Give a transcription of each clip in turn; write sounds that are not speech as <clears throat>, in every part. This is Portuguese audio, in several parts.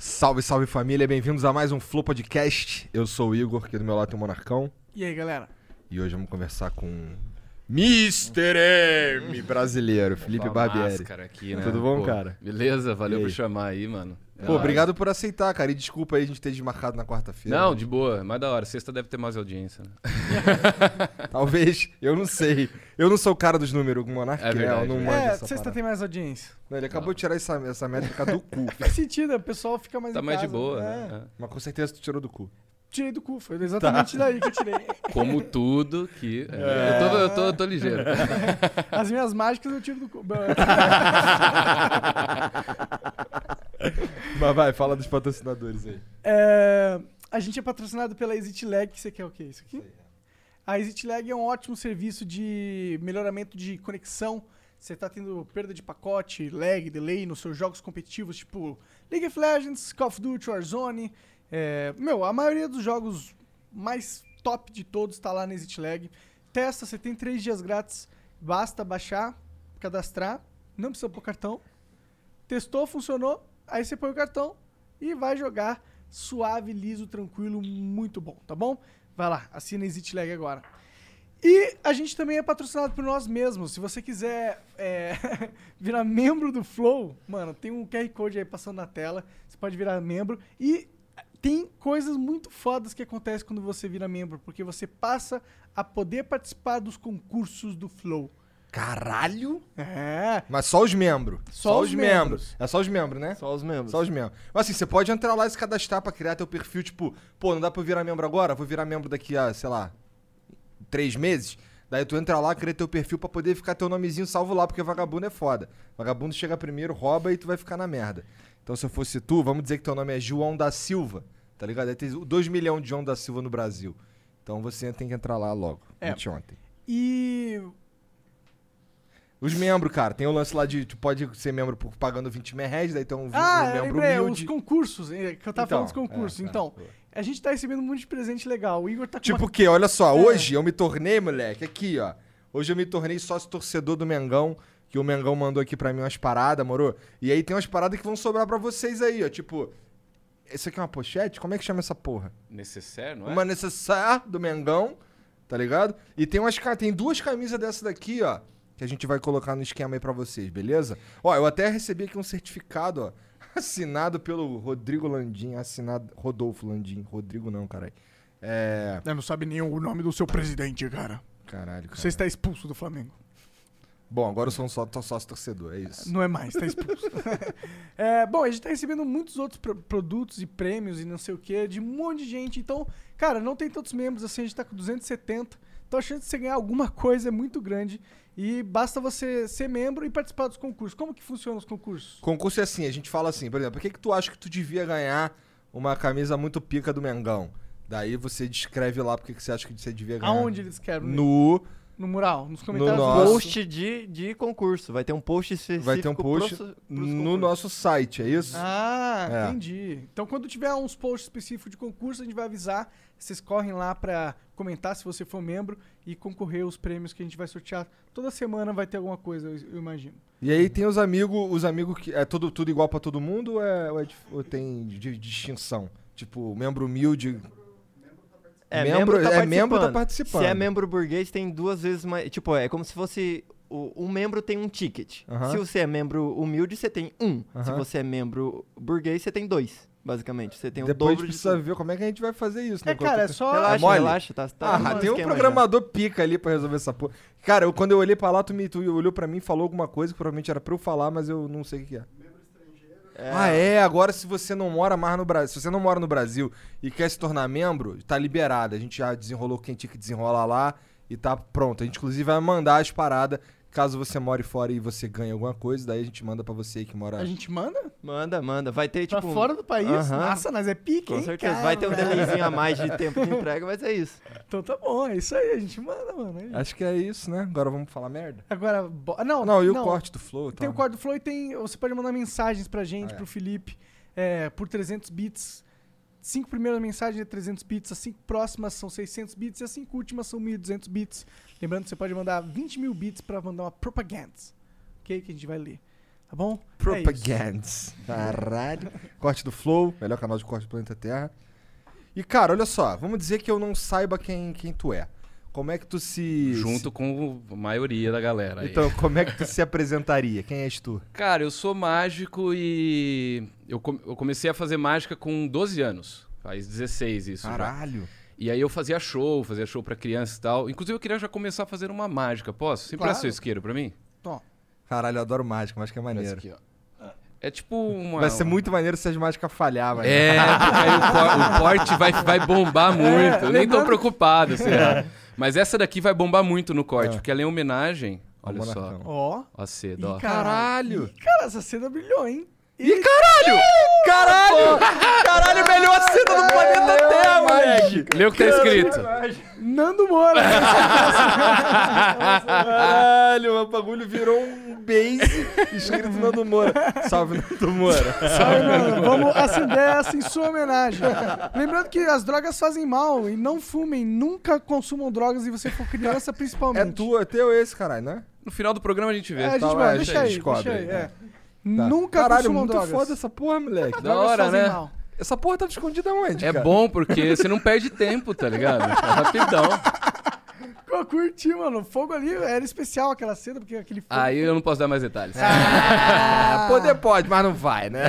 Salve, salve família, bem-vindos a mais um Flow Podcast. Eu sou o Igor, aqui do meu lado tem o Monarcão. E aí, galera? E hoje vamos conversar com Mr. M brasileiro, Felipe Barbieri. máscara aqui, né? Tudo bom, Pô, cara? Beleza, valeu por chamar aí, mano. Pô, obrigado por aceitar, cara. E desculpa aí a gente ter desmarcado na quarta-feira. Não, de boa, mais da hora. Sexta deve ter mais audiência. Né? <laughs> <laughs> Talvez, eu não sei. Eu não sou o cara dos números, o Monark É é, verdade, não é. manjo É, essa sexta parada. tem mais audiência. Não, ele acabou de tirar essa, essa métrica do cu. <laughs> Faz sentido, o pessoal fica mais Tá em mais de casa, boa, é. né? Mas com certeza tu tirou do cu. Tirei do cu, foi exatamente daí que eu tirei. É. Como tudo que. é, Eu, tô, eu, tô, eu tô ligeiro. As minhas mágicas eu tiro do cu. <laughs> Mas vai, fala dos patrocinadores aí. É, a gente é patrocinado pela ExitLag, que você quer o quê? Isso aqui? A ExitLag é um ótimo serviço de melhoramento de conexão. Você tá tendo perda de pacote, lag, delay nos seus jogos competitivos, tipo League of Legends, Call of Duty, Warzone. É, meu, a maioria dos jogos mais top de todos está lá na ExitLag. Testa, você tem três dias grátis. Basta baixar, cadastrar, não precisa pôr cartão. Testou, funcionou, aí você põe o cartão e vai jogar suave, liso, tranquilo, muito bom, tá bom? Vai lá, assina Exit Lag agora. E a gente também é patrocinado por nós mesmos. Se você quiser é, <laughs> virar membro do Flow, mano, tem um QR Code aí passando na tela. Você pode virar membro. E tem coisas muito fodas que acontecem quando você vira membro, porque você passa a poder participar dos concursos do Flow. Caralho! É. Mas só os membros. Só os membros. É só os membros, né? Só os membros. Só os membros. Mas assim, você pode entrar lá e se cadastrar pra criar teu perfil, tipo, pô, não dá pra eu virar membro agora? Vou virar membro daqui a, sei lá, três meses. Daí tu entra lá, cria teu perfil pra poder ficar teu nomezinho salvo lá, porque vagabundo é foda. Vagabundo chega primeiro, rouba e tu vai ficar na merda. Então se eu fosse tu, vamos dizer que teu nome é João da Silva, tá ligado? Aí tem 2 milhões de João da Silva no Brasil. Então você tem que entrar lá logo, É. anteontem. E Os membros, cara, tem o lance lá de tu pode ser membro por pagando 20 mil reais, daí tem um, Ah, um membro lembrei, humilde. os concursos, é, que eu tava Então, falando dos concursos. é, é, então, a gente tá recebendo um monte de presente legal. O Igor tá com Tipo uma... o quê? Olha só, É. hoje eu me tornei, moleque, aqui, ó. Hoje eu me tornei sócio torcedor do Mengão, que o Mengão mandou aqui pra mim umas paradas, moro? E aí tem umas paradas que vão sobrar pra vocês aí, ó. Tipo, isso aqui é uma pochete? Como é que chama essa porra? Necessário, não é? Uma necessaire do Mengão, tá ligado? E tem umas tem duas camisas dessa daqui, ó, que a gente vai colocar no esquema aí pra vocês, beleza? Ó, eu até recebi aqui um certificado, ó, <laughs> assinado pelo Rodrigo Landim, assinado Rodolfo Landim, Rodrigo não, caralho. É, É, não sabe nem o nome do seu presidente, cara. caralho, cara. Você está expulso do Flamengo. Bom, agora eu sou um só, sócio torcedor, é isso. Não é mais, tá expulso. <laughs> <laughs> É, bom, a gente tá recebendo muitos outros pro- produtos e prêmios e não sei o que, de um monte de gente. Então, cara, não tem tantos membros assim, a gente tá com 270. Então a chance de você ganhar alguma <laughs> coisa é muito grande. E basta você ser membro e participar dos concursos. Como que funcionam os concursos? Concurso é assim, a gente fala assim, por exemplo, por que, que tu acha que tu devia ganhar uma camisa muito pica do Mengão? Daí você descreve lá porque que você acha que você devia ganhar. Aonde eles querem? No. No mural, nos comentários. No nosso- Post de, de concurso. Vai ter um post específico Vai ter um post pros- pros no nosso site, é isso? Ah, É. entendi. Então quando tiver uns posts específicos de concurso, a gente vai avisar. Vocês correm lá pra comentar se você for membro e concorrer aos prêmios que a gente vai sortear. Toda semana vai ter alguma coisa, eu, imagino. E aí tem os amigos, os amigos que. É tudo, tudo igual pra todo mundo ou, é, ou, é ou tem de- distinção? Tipo, membro humilde. É, Membro- membro, tá é, membro tá participando. Se é membro burguês, tem duas vezes mais. Tipo, é como se fosse. O, um membro tem um ticket. Se você é membro humilde, você tem um. Se você é membro burguês, você tem dois. Basicamente. Você tem o Depois a dobro gente de precisa tudo. ver como é que a gente vai fazer isso, né? É, cara, é só. Relaxa, mole? relaxa. Tá, tá Ah, tem um esquema já. programador pica ali pra resolver essa porra. Cara, eu, quando eu olhei pra lá, tu, me, tu olhou pra mim e falou alguma coisa que provavelmente era pra eu falar, mas eu não sei o que é. É, Ah, é? Agora se você não mora mais no Brasil, se você não mora no Brasil e quer se tornar membro, tá liberado. A gente já desenrolou quem tinha que desenrolar lá e tá pronto. A gente inclusive vai mandar as paradas. Caso você more fora e você ganhe alguma coisa, daí a gente manda pra você que mora. A gente manda? Manda, manda. Vai ter, Pra tipo. fora do país? Aham. Nossa, nós é pique, Com hein, certeza. cara? Vai ter um delayzinho a mais de <laughs> tempo de entrega, mas é isso. Então tá bom, é isso aí, a gente manda, mano. é. Acho que é isso, né? Agora vamos falar merda. Agora, bo- não, Não, e o corte do Flow? Tem tá? o corte do Flow e tem. Você pode mandar mensagens pra gente, Ah, é. pro Felipe, é, por 300 bits. Cinco primeiras mensagens é 300 bits, as cinco próximas são 600 bits e as cinco últimas são 1.200 bits. Lembrando que você pode mandar 20 mil bits pra mandar uma propaganda, ok? Que a gente vai ler. Tá bom? É isso. Propagandas. Caralho. <laughs> Corte do Flow, melhor canal de corte do planeta Terra. E, cara, olha só, vamos dizer que eu não saiba quem, quem tu é. Como é que tu se. Junto com a maioria da galera. aí. Então, como é que tu se apresentaria? Quem és tu? Cara, eu sou mágico e eu, com- eu comecei a fazer mágica com 12 anos. Faz 16 isso já. Caralho. E aí eu fazia show, fazia show pra criança e tal. Inclusive eu queria já começar a fazer uma mágica. Posso? Sempre Claro. é seu isqueiro pra mim? Ó, Caralho, eu adoro mágica, mágica é maneiro. aqui, ó. É tipo uma... Vai ser muito maneiro se as mágicas falhar, vai. É, porque aí o, cor- o corte vai, vai bombar muito. Eu nem tô lembrando- preocupado, se errar. Mas essa daqui vai bombar muito no corte, É. porque ela é em homenagem. Olha só. Ó. Ó a seda, ó. caralho. Ih, cara, essa cena brilhou, hein? Ih, caralho! Caralho! Caralho, melhor cena do planeta Terra, moleque! Lê o que tá escrito. Nando Moura. Caralho, o bagulho virou um base escrito Nando Moura. Salve, Nando Moura. Salve, Nando. Vamos acender essa em sua homenagem. Lembrando que as drogas fazem mal e não fumem, nunca consumam drogas e você for criança, principalmente. É tu, é teu esse, caralho, né? No final do programa a gente vê. É, a gente Tá, vai, é, deixa a aí, gente descobre deixa aí. aí, é. Tá. Nunca Caralho, muito drogas. foda essa porra, moleque. Da hora, né? mal. Essa porra tava escondida onde, É cara? bom porque você não perde tempo, tá ligado? É rapidão. <laughs> Eu curti, mano. O fogo ali era especial aquela cena, porque aquele fogo. Aí eu não posso dar mais detalhes. Ah, <laughs> poder pode, mas não vai, né?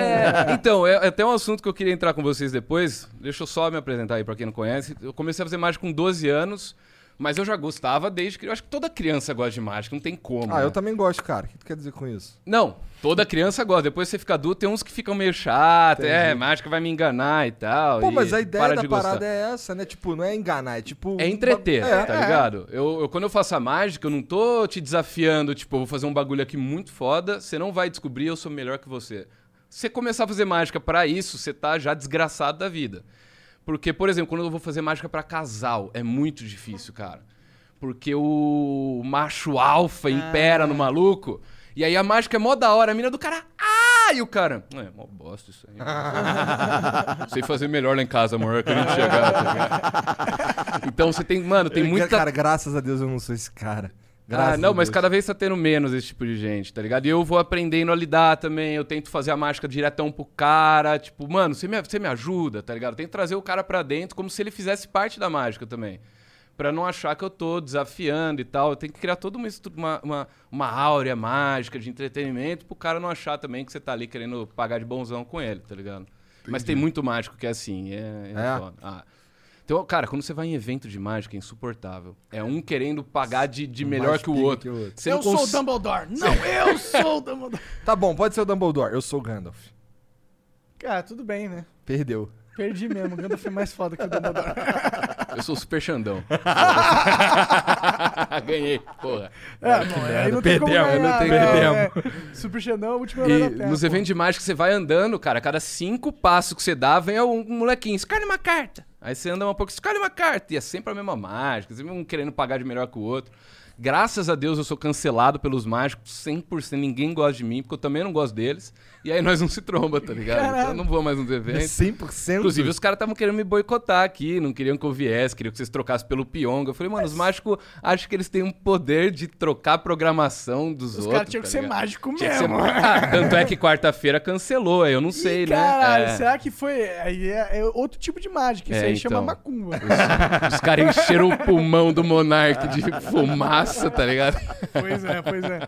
É, <laughs> então, é até um assunto que eu queria entrar com vocês depois. Deixa eu só me apresentar aí pra quem não conhece. Eu comecei a fazer mágica com 12 anos, mas eu já gostava desde que. Eu acho que toda criança gosta de mágica, não tem como. Ah, né? eu também gosto, cara. O que tu quer dizer com isso? Não, toda criança gosta. Depois você fica adulto, tem uns que ficam meio chato, é, mágica vai me enganar e tal. Pô, e mas a ideia para da parada é essa, né? Tipo, não é enganar, é tipo... É entreter, É, tá é. ligado? Eu, eu- quando eu faço a mágica, eu não tô te desafiando, tipo, eu vou fazer um bagulho aqui muito foda, você não vai descobrir, eu sou melhor que você. Se você começar a fazer mágica pra isso, você tá já desgraçado da vida. Porque, por exemplo, quando eu vou fazer mágica pra casal, é muito difícil, cara. Porque o macho alfa impera no maluco, e aí a mágica é mó da hora, a mina do cara, ah! E o cara, é, mó bosta isso aí. <laughs> Sei fazer melhor lá em casa, amor, que a gente chegar, tá? <laughs> Então você tem, mano, tem muita Cara, graças a Deus eu não sou esse cara. Graças ah, não, mas cada vez tá tendo menos esse tipo de gente, tá ligado? E eu vou aprendendo a lidar também. Eu tento fazer a mágica diretão pro cara. Tipo, mano, você me, você me ajuda, tá ligado? Eu tento trazer o cara pra dentro como se ele fizesse parte da mágica também. Pra não achar que eu tô desafiando e tal. Eu tenho que criar toda uma, uma, uma, uma áurea mágica de entretenimento pro cara não achar também que você tá ali querendo pagar de bonzão com ele, tá ligado? Mas tem muito mágico que é assim, é, é É? foda. Ah. Então, cara, quando você vai em evento de mágica, é insuportável. É um querendo pagar de, de melhor que o outro. que o outro. Você eu sou cons- o Dumbledore. Não, eu sou o Dumbledore. <laughs> Tá bom, pode ser o Dumbledore. Eu sou o Gandalf. Cara, tudo bem, né? Perdeu. Perdi mesmo. O Gandalf é mais foda que o Dumbledore. <laughs> Eu sou o super Xandão. <laughs> Ganhei, porra. É, não, aí não tem como Perdemos, ganhar, não tem né? como. É, Super Xandão é o último E Terra, nos pô. eventos de mágica você vai andando, cara, a cada cinco passos que você dá, vem um molequinho, escolhe uma carta. Aí você anda um pouco, escolhe uma carta. E é sempre a mesma mágica, sempre um querendo pagar de melhor que o outro. Graças a Deus eu sou cancelado pelos mágicos 100%. Ninguém gosta de mim, porque eu também não gosto deles. E aí nós não se tromba, tá ligado? Então eu não vou mais nos É eventos. 100%. Inclusive, os caras estavam querendo me boicotar aqui, não queriam que eu viesse, queriam que vocês trocassem pelo Pyong. Eu falei, mano, os mágicos acham que eles têm um poder de trocar a programação dos Os outros. caras tinham que tá ser ligado? mágico Tinha que ser mesmo. <laughs> Ah, tanto é que quarta-feira cancelou, aí eu não sei, Ih, né? Caralho, É. será que foi. Aí é, é outro tipo de mágica. Isso É, aí chama então. macumba. Os caras encheram o pulmão do Monark de fumaça, tá ligado? pois é, pois é.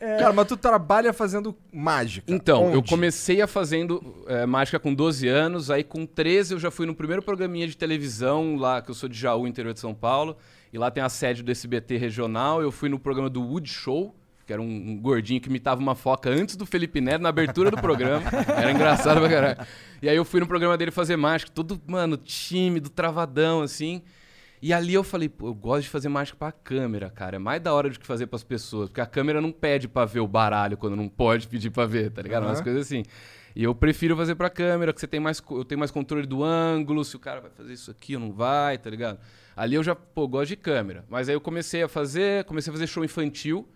Cara, mas tu trabalha fazendo mágica. Então, eu Onde? comecei a fazendo é, mágica com 12 anos, aí com 13 eu já fui no primeiro programinha de televisão lá, que eu sou de Jaú, interior de São Paulo, e lá tem a sede do SBT regional, eu fui no programa do Wood Show, que era um, um gordinho que imitava uma foca antes do Felipe Neto, na abertura do programa, <laughs> era engraçado pra caralho. E aí eu fui no programa dele fazer mágica, todo, mano, tímido, travadão, assim... E ali eu falei, pô, eu gosto de fazer mágica pra câmera, cara. É mais da hora do que fazer pras pessoas. Porque a câmera não pede pra ver o baralho quando não pode pedir pra ver, tá ligado? Umas Aham. coisas assim. E eu prefiro fazer pra câmera, que você tem mais, eu tenho mais controle do ângulo, se o cara vai fazer isso aqui ou não vai, tá ligado? Ali eu já, pô, gosto de câmera. Mas aí eu comecei a fazer, comecei a fazer show infantil.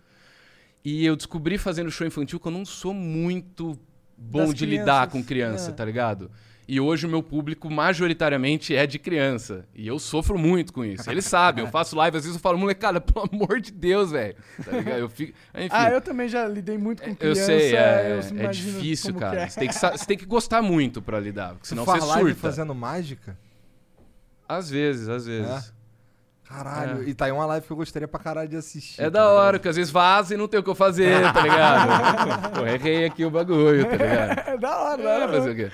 E eu descobri fazendo show infantil que eu não sou muito bom Das de lidar crianças, com criança, é. tá ligado? E hoje o meu público majoritariamente é de criança. E eu sofro muito com isso. Eles sabem, eu faço live, às vezes eu falo, molecada, <laughs> pelo amor de Deus, velho. Tá ligado? Eu fico. Enfim. Ah, eu também já lidei muito com Eu criança. sei, é, eu é difícil, cara. é. Você, tem que, você tem que gostar muito pra lidar, porque senão tu faz você live surta. fazendo mágica? Às vezes, às vezes. Caralho. É. E tá aí uma live que eu gostaria pra caralho de assistir. É, tá da ligado? hora, porque às vezes vaza e não tem o que eu fazer, tá ligado? <laughs> Pô, errei aqui o bagulho, tá ligado? <laughs> É da hora, É, fazer o quê?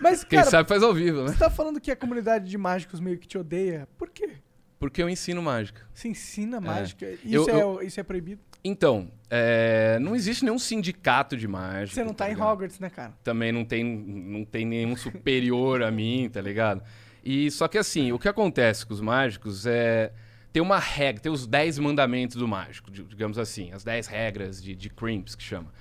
Mas, Quem cara, sabe faz ao vivo, né? você tá falando que a comunidade de mágicos meio que te odeia. Por quê? Porque eu ensino mágica. Você ensina mágica. É. Eu- Isso, eu- é, isso é proibido? Então, é, não existe nenhum sindicato de mágica. Você não tá, em ligado? Hogwarts, né, cara? Também não tem, não tem nenhum superior a mim, tá ligado? E só que assim, o que acontece com os mágicos é. Tem uma regra, tem os 10 mandamentos do mágico, di- digamos assim, as 10 regras de, de Crimps que chama.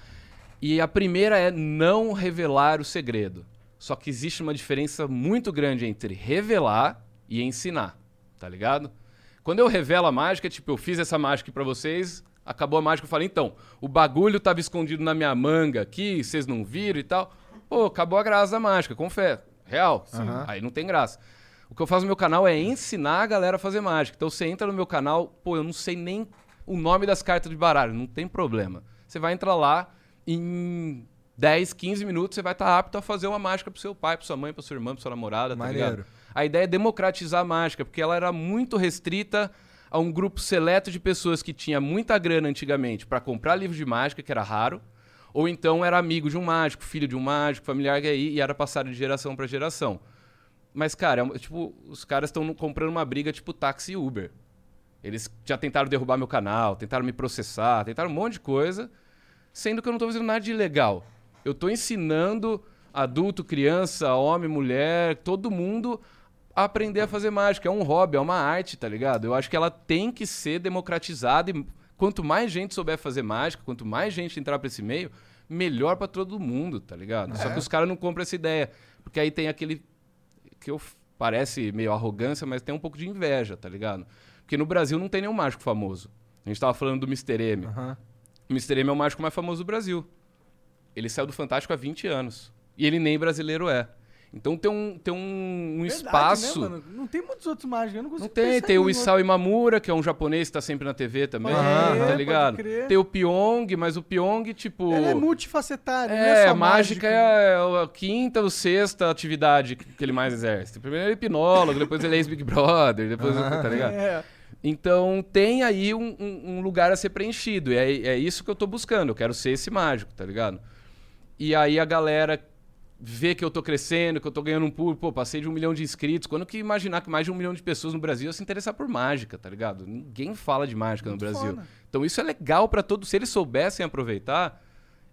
E a primeira é não revelar o segredo. Só que existe uma diferença muito grande entre revelar e ensinar, tá ligado? Quando eu revelo a mágica, tipo, eu fiz essa mágica pra vocês, acabou a mágica, eu falei, então, o bagulho tava escondido na minha manga aqui, vocês não viram e tal. Pô, acabou a graça da mágica, confere. Real. Aham. Aí não tem graça. O que eu faço no meu canal é ensinar a galera a fazer mágica. Então você entra no meu canal, pô, eu não sei nem o nome das cartas de baralho, não tem problema. Você vai entrar lá, em 10, 15 minutos você vai estar apto a fazer uma mágica pro seu pai, pra sua mãe, pra sua irmã, pra sua namorada, tá Maneiro. ligado? A ideia é democratizar a mágica, porque ela era muito restrita a um grupo seleto de pessoas que tinha muita grana antigamente pra comprar livro de mágica, que era raro, ou então era amigo de um mágico, filho de um mágico, familiar gay, e era passado de geração pra geração. Mas, cara, é tipo, os caras estão comprando uma briga tipo táxi e Uber. Eles já tentaram derrubar meu canal, tentaram me processar, tentaram um monte de coisa, sendo que eu não tô fazendo nada de ilegal. Eu tô ensinando adulto, criança, homem, mulher, todo mundo a aprender a fazer mágica. É um hobby, é uma arte, tá ligado? Eu acho que ela tem que ser democratizada e quanto mais gente souber fazer mágica, quanto mais gente entrar pra esse meio, melhor pra todo mundo, tá ligado? Só que os caras não compram essa ideia, porque aí tem aquele que eu parece meio arrogância, mas tem um pouco de inveja, tá ligado? Porque no Brasil não tem nenhum mágico famoso. A gente tava falando do Mr. M. Aham. O Mr. M é o mágico mais famoso do Brasil. Ele saiu do Fantástico há 20 anos. E ele nem brasileiro é. Então tem um, tem um, um Verdade, espaço. Né, mano? Não tem muitos outros mágicos. Eu não consigo Não tem, tem em o Isao Imamura, que é um japonês que tá sempre na TV também, Pode tá ligado? Tem o Pyong, mas o Pyong, tipo. Ele é multifacetário, É, é a mágica é a quinta ou sexta atividade que ele mais exerce. Primeiro ele é hipnólogo, depois ele é ex-Big Brother, depois, tá ligado? É. Então tem aí um, um- um lugar a ser preenchido. E é, é isso que eu tô buscando. Eu quero ser esse mágico, tá ligado? E aí a galera vê que eu tô crescendo, que eu tô ganhando um público, pô, passei de um milhão de inscritos. Quando que imaginar que mais de um milhão de pessoas no Brasil iam se interessar por mágica, tá ligado? Ninguém fala de mágica Muito no Brasil. foda. Então isso é legal pra todos. Se eles soubessem aproveitar,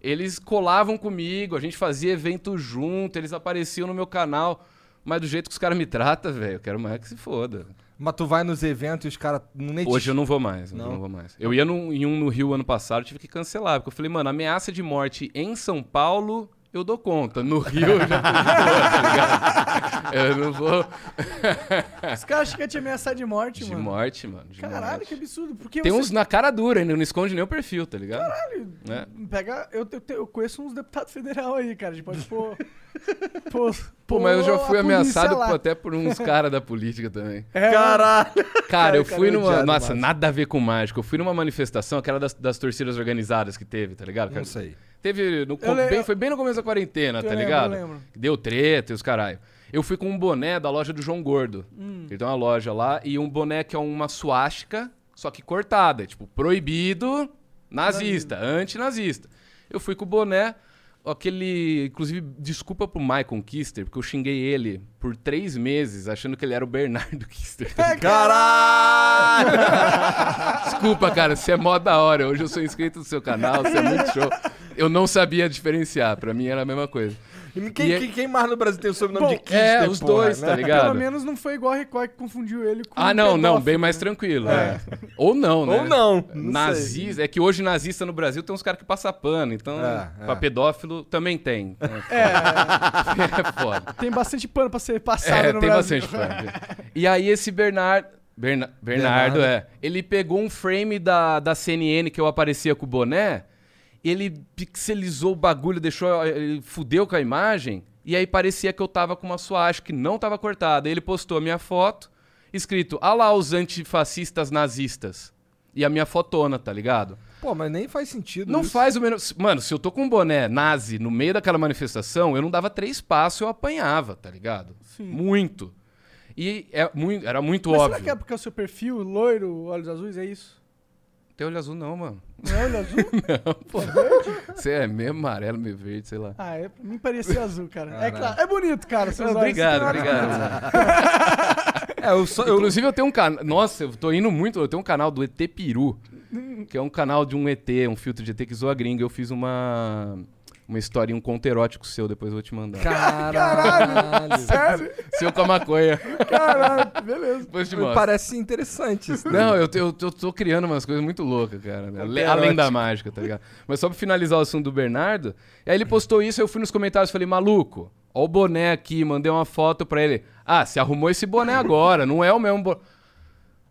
eles colavam comigo, a gente fazia evento junto, eles apareciam no meu canal. Mas do jeito que os caras me tratam, velho, eu quero mais que se foda. Mas tu vai nos eventos e os caras nem te- Hoje eu não vou mais, hoje eu Não? não vou mais. Eu ia num- em um no Rio ano passado, tive que cancelar, porque eu falei, mano, ameaça de morte em São Paulo, eu dou conta. No Rio eu já tô de boa, tá ligado? Eu não vou. <laughs> Os caras acham que ia te ameaçar de morte, De mano. morte, mano. de Caralho, morte. que absurdo. Porque Tem você uns na cara dura ainda, não esconde nem o perfil, tá ligado? Caralho. É. pega... Eu, eu, eu conheço uns deputados federal aí, cara. A gente pode pôr... <laughs> pôr Pô, mas eu já fui ameaçado pô, até por uns caras da política também. É, Caralho! Cara, eu cara fui é numa. odiado Nossa, nada a ver com mágica. Eu fui numa manifestação, aquela das, das torcidas organizadas que teve, tá ligado? Não sei. Teve. No, Eu bem, foi bem no começo da quarentena, tá lembro, ligado? eu lembro. Deu treta e os caralho. Eu fui com um boné da loja do João Gordo. Hum. Ele tem uma loja lá e um boné que é uma suástica, só que cortada. Tipo, proibido nazista, antinazista. Eu fui com o boné, aquele. Inclusive, desculpa pro Michael Kister, porque eu xinguei ele por três meses, achando que ele era o Bernardo <laughs> Kister. Caralho! <laughs> Desculpa, cara, você é mó da hora. Hoje eu sou inscrito no seu canal, você é muito show. Eu não sabia diferenciar, pra mim era a mesma coisa. Quem, E quem, é- quem mais no Brasil tem o sobrenome Bom, de Kister, é, os porra, dois, né? tá ligado? Pelo menos não foi igual a Record que confundiu ele com Ah, um não, não, pedófilo, bem mais né? tranquilo. é. Ou não, né? Ou não, não Nazista, é que hoje nazista no Brasil tem uns caras que passam pano, então É, é. pra pedófilo também tem. Então, É, <laughs> É foda. tem bastante pano pra ser passado É, no tem Brasil. bastante pano. E aí esse Bernard, Berna- Bernardo, Bernardo. é, ele pegou um frame da, da CNN que eu aparecia com o boné, ele pixelizou o bagulho, deixou, ele fudeu com a imagem, E aí parecia que eu tava com uma suástica que não tava cortada. Ele postou a minha foto, escrito, ah lá os antifascistas nazistas. E a minha fotona, tá ligado? Pô, mas nem faz sentido Não isso. faz o menor. Mano, se eu tô com um boné nazi no meio daquela manifestação, eu não dava três passos, eu apanhava, tá ligado? Sim. Muito. E é muito, era muito Mas óbvio. será que é porque é o seu perfil, loiro, olhos azuis, é isso? Tem olho azul, não, mano. Não é olho azul? <laughs> Você é meio amarelo, meio verde, sei lá. ah, é, pra mim parecia azul, cara. É claro, é bonito, cara, seus olhos. Obrigado, uma- obrigado. <laughs> É, eu só. Eu... Inclusive, eu tenho um canal. Nossa, eu tô indo muito. Eu tenho um canal do ET Peru, que é um canal de um ET, um filtro de ET que zoa gringa. Eu fiz uma. Uma historinha, um conto erótico seu, depois eu vou te mandar. Caralho. <laughs> Sério? <laughs> Seu com a maconha. Caralho, beleza. Depois te mostro. Parece interessante isso. Não, eu, eu, eu tô criando umas coisas muito loucas, cara. né? Conto Além da mágica, tá ligado? Mas só pra finalizar o assunto do Bernardo, aí ele postou isso, eu fui nos comentários e falei, maluco, ó o boné aqui, mandei uma foto pra ele. Ah, você arrumou esse boné agora, não é o mesmo boné.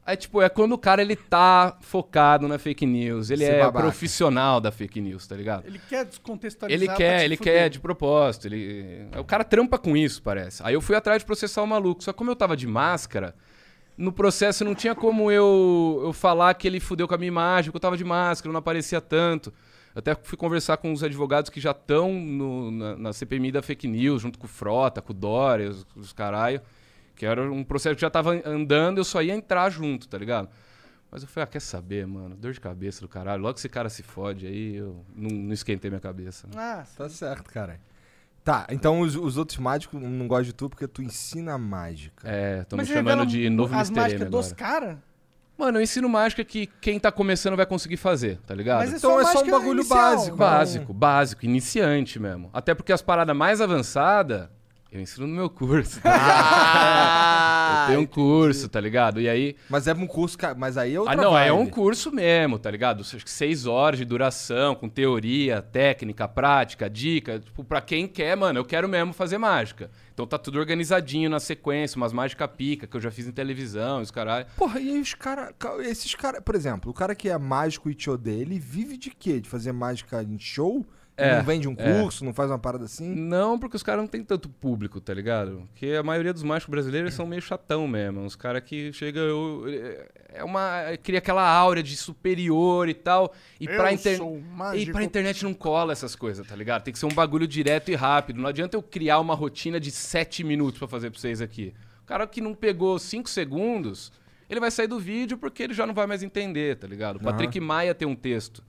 Aí, tipo, é quando o cara ele tá focado na fake news, ele Ser é babaca. profissional da fake news, tá ligado? Ele quer descontextualizar Ele pra quer, te ele fuder. quer de propósito. Ele... O cara trampa com isso, parece. Aí eu fui atrás de processar o maluco. Só que como eu tava de máscara, no processo não tinha como eu, eu falar que ele fudeu com a minha imagem, que eu tava de máscara, não aparecia tanto. Eu até fui conversar com os advogados que já estão na, na CPMI da fake news, junto com o Frota, com o Dória, os, os caralho. Que era um processo que já tava andando, eu só ia entrar junto, tá ligado? Mas eu falei, ah, quer saber, mano? Dor de cabeça do caralho. Logo que esse cara se fode aí, eu não, não esquentei minha cabeça. Ah, Tá certo, cara. Tá, então os, os outros mágicos não gostam de tu porque tu ensina mágica. É, tô me chamando de novo as Mr. M mágicas dos agora. caras? Mano, eu ensino mágica que quem tá começando vai conseguir fazer, tá ligado? Mas é Então só é só um bagulho inicial. básico. Básico, básico, iniciante mesmo. Até porque as paradas mais avançadas, eu ensino no meu curso. Tá <laughs> ligado? <laughs> eu tenho um curso, tá ligado? E aí. Mas é um curso, mas aí é outra Ah, não, é um vibe. curso mesmo, tá ligado? Acho que seis horas de duração, com teoria, técnica, prática, dica. Tipo, pra quem quer, mano, eu quero mesmo fazer mágica. Então tá tudo organizadinho na sequência, umas mágica pica que eu já fiz em televisão, os caralho. Porra, e aí os caras. Esses caras, por exemplo, o cara que é mágico e te odeia, ele vive de quê? De fazer mágica em show? É, não vende um é. curso, não faz uma parada assim? Não, porque os caras não tem tanto público, tá ligado? Porque a maioria dos mágicos brasileiros são meio chatão mesmo. Os caras que chegam. eu- É uma. Cria aquela áurea de superior e tal. E pra, inter- sou e pra internet não cola essas coisas, tá ligado? Tem que ser um bagulho direto e rápido. Não adianta eu criar uma rotina de sete minutos pra fazer pra vocês aqui. O cara que não pegou cinco segundos, ele vai sair do vídeo porque ele já não vai mais entender, tá ligado? O Patrick Maia tem um texto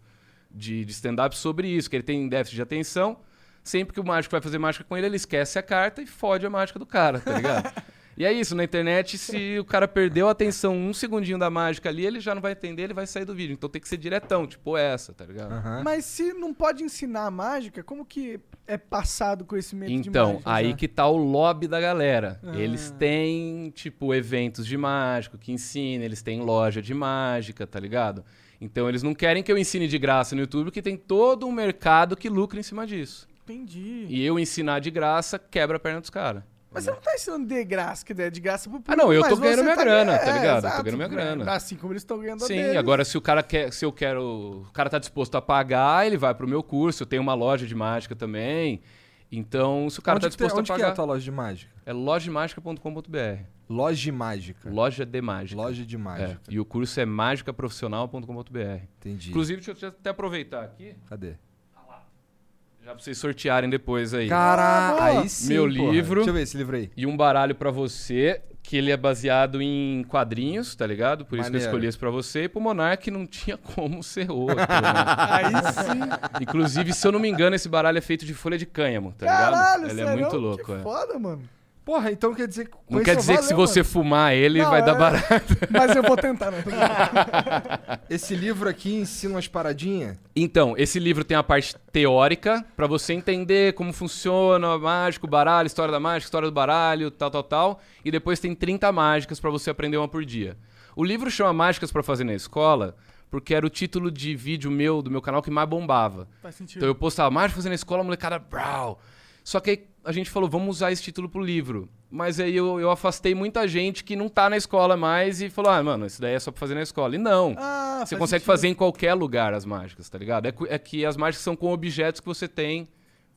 de, de stand-up sobre isso, que ele tem déficit de atenção. Sempre que o mágico vai fazer mágica com ele, ele esquece a carta e fode a mágica do cara, tá ligado? <laughs> e é isso, na internet, se o cara perdeu a atenção um segundinho da mágica ali, ele já não vai entender, ele vai sair do vídeo. Então tem que ser diretão, tipo essa, tá ligado? Aham. Mas se não pode ensinar mágica, como que é passado o conhecimento de Então, mágica? aí já? que tá o lobby da galera. Ah. Eles têm, tipo, eventos de mágico que ensina, eles têm loja de mágica, tá ligado? Então eles não querem que eu ensine de graça no YouTube, porque tem todo um mercado que lucra em cima disso. Entendi. E eu ensinar de graça quebra a perna dos caras. Mas você não tá ensinando de graça, que é de graça pro público. Ah, não, eu tô ganhando minha grana, tá é, ligado? Eu tô exato, ganhando minha grana. Assim como eles estão ganhando Sim, deles. agora se o cara quer, se eu quero, o cara tá disposto a pagar, ele vai pro meu curso. Eu tenho uma loja de mágica também. Então, se o cara onde tá que tem- disposto onde a que é a pagar, tua loja de mágica? é lojamagica.com.br. Loja de mágica. Loja de mágica. Loja de É, mágica. e o curso é mágicaprofissional.com.br. Entendi. Inclusive, deixa eu até aproveitar aqui, Cadê? já pra vocês sortearem depois aí. Cara, boa. aí sim. Meu porra. livro. Deixa eu ver esse livro aí. E um baralho pra você, que ele é baseado em quadrinhos, tá ligado? Por isso que eu Maneiro. escolhi esse pra você. E pro Monark não tinha <laughs> como ser outro, né? <laughs> Aí sim. Inclusive, se eu não me engano, esse baralho é feito de folha de cânhamo, tá ligado? Caralho, Ele é muito louco, que é. foda, mano. Porra, então quer dizer que. Não quer esse- dizer que se valeu, você fumar ele, Não, vai dar é- barato. <laughs> Mas eu vou tentar, né? <laughs> Esse livro aqui ensina umas paradinhas. Então, esse livro tem a parte teórica, pra você entender como funciona o mágico, o baralho, história da mágica, história do baralho, tal, tal, tal. E depois tem 30 mágicas pra você aprender uma por dia. O livro chama Mágicas pra Fazer na Escola, porque era o título de vídeo meu, do meu canal, que mais bombava. Faz sentido. Então eu postava Mágico Fazer na Escola, molecada, brau. Só que aí a gente falou, vamos usar esse título pro livro. Mas aí eu, eu afastei muita gente que não tá na escola mais e falou, ah, mano, isso daí é só pra fazer na escola. E não. Ah, Você faz consegue sentido. fazer em qualquer lugar as mágicas, tá ligado? É, é que as mágicas são com objetos que você tem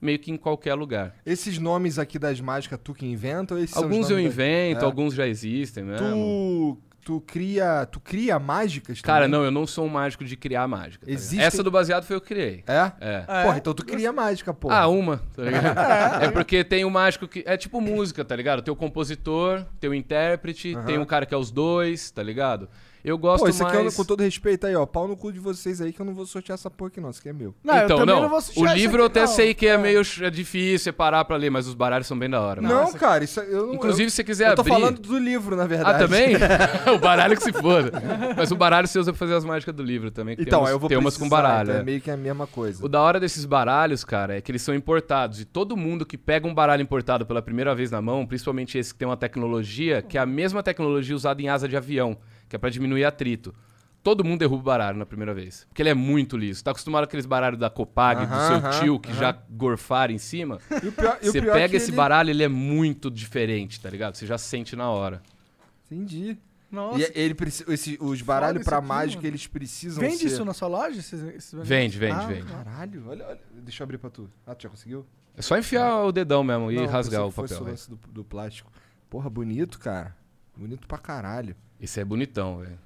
meio que em qualquer lugar. Esses nomes aqui das mágicas, tu que inventa ou esses Alguns eu nomes da- invento, É. alguns já existem, né? Tu, tu cria, tu cria mágicas Cara, também? não, eu não sou um mágico de criar mágica. tá? Existem- Essa do baseado foi eu que criei. É? É. Ah, é? Porra, então tu cria mágica, porra. Ah, uma, tá ligado? <laughs> é porque tem o mágico que. É tipo música, tá ligado? Tem o compositor, tem o intérprete, Aham. tem um cara que é os dois, tá ligado? Eu gosto Pô, isso aqui, mais. eu, com todo respeito aí, ó. Pau no cu de vocês aí que eu não vou sortear essa porra aqui, não. Isso aqui é meu. Não, eu então, também não. não vou o livro eu aqui, até não. sei que é, É. meio é difícil separar pra ler, mas os baralhos são bem da hora. Não, mano. cara, isso eu não. Inclusive, eu, se você quiser eu tô abrir. falando do livro, na Ah, verdade. também? <laughs> o baralho que se foda. Mas o baralho você usa pra fazer as mágicas do livro também. Então, tem umas, eu vou tem umas com precisar, baralho. então é. É meio que a mesma coisa. O da hora desses baralhos, cara, é que eles são importados. E todo mundo que pega um baralho importado pela primeira vez na mão, principalmente esse que tem uma tecnologia, que é a mesma tecnologia usada em asa de avião, que é pra diminuir atrito. Todo mundo derruba o baralho na primeira vez. Porque ele é muito liso. Tá acostumado com aqueles baralhos da Copag, do seu tio, que já gorfaram em cima. E o pior, e o Você pior é pega que esse ele- baralho, ele é muito diferente, tá ligado? Você já sente na hora. Entendi. Nossa, E ele preci- esse- os baralhos isso pra aqui, mágica, mano. eles precisam vende ser... isso na sua loja? esses- esses- Vende, vende, Ah, vende. Caralho, olha, olha. Deixa eu abrir pra tu. Ah, tu já conseguiu? É só enfiar o dedão mesmo e Não, rasgar pensei o que fosse papel. o lance do, do plástico. Porra, bonito, cara. Bonito pra caralho. Esse é bonitão, velho.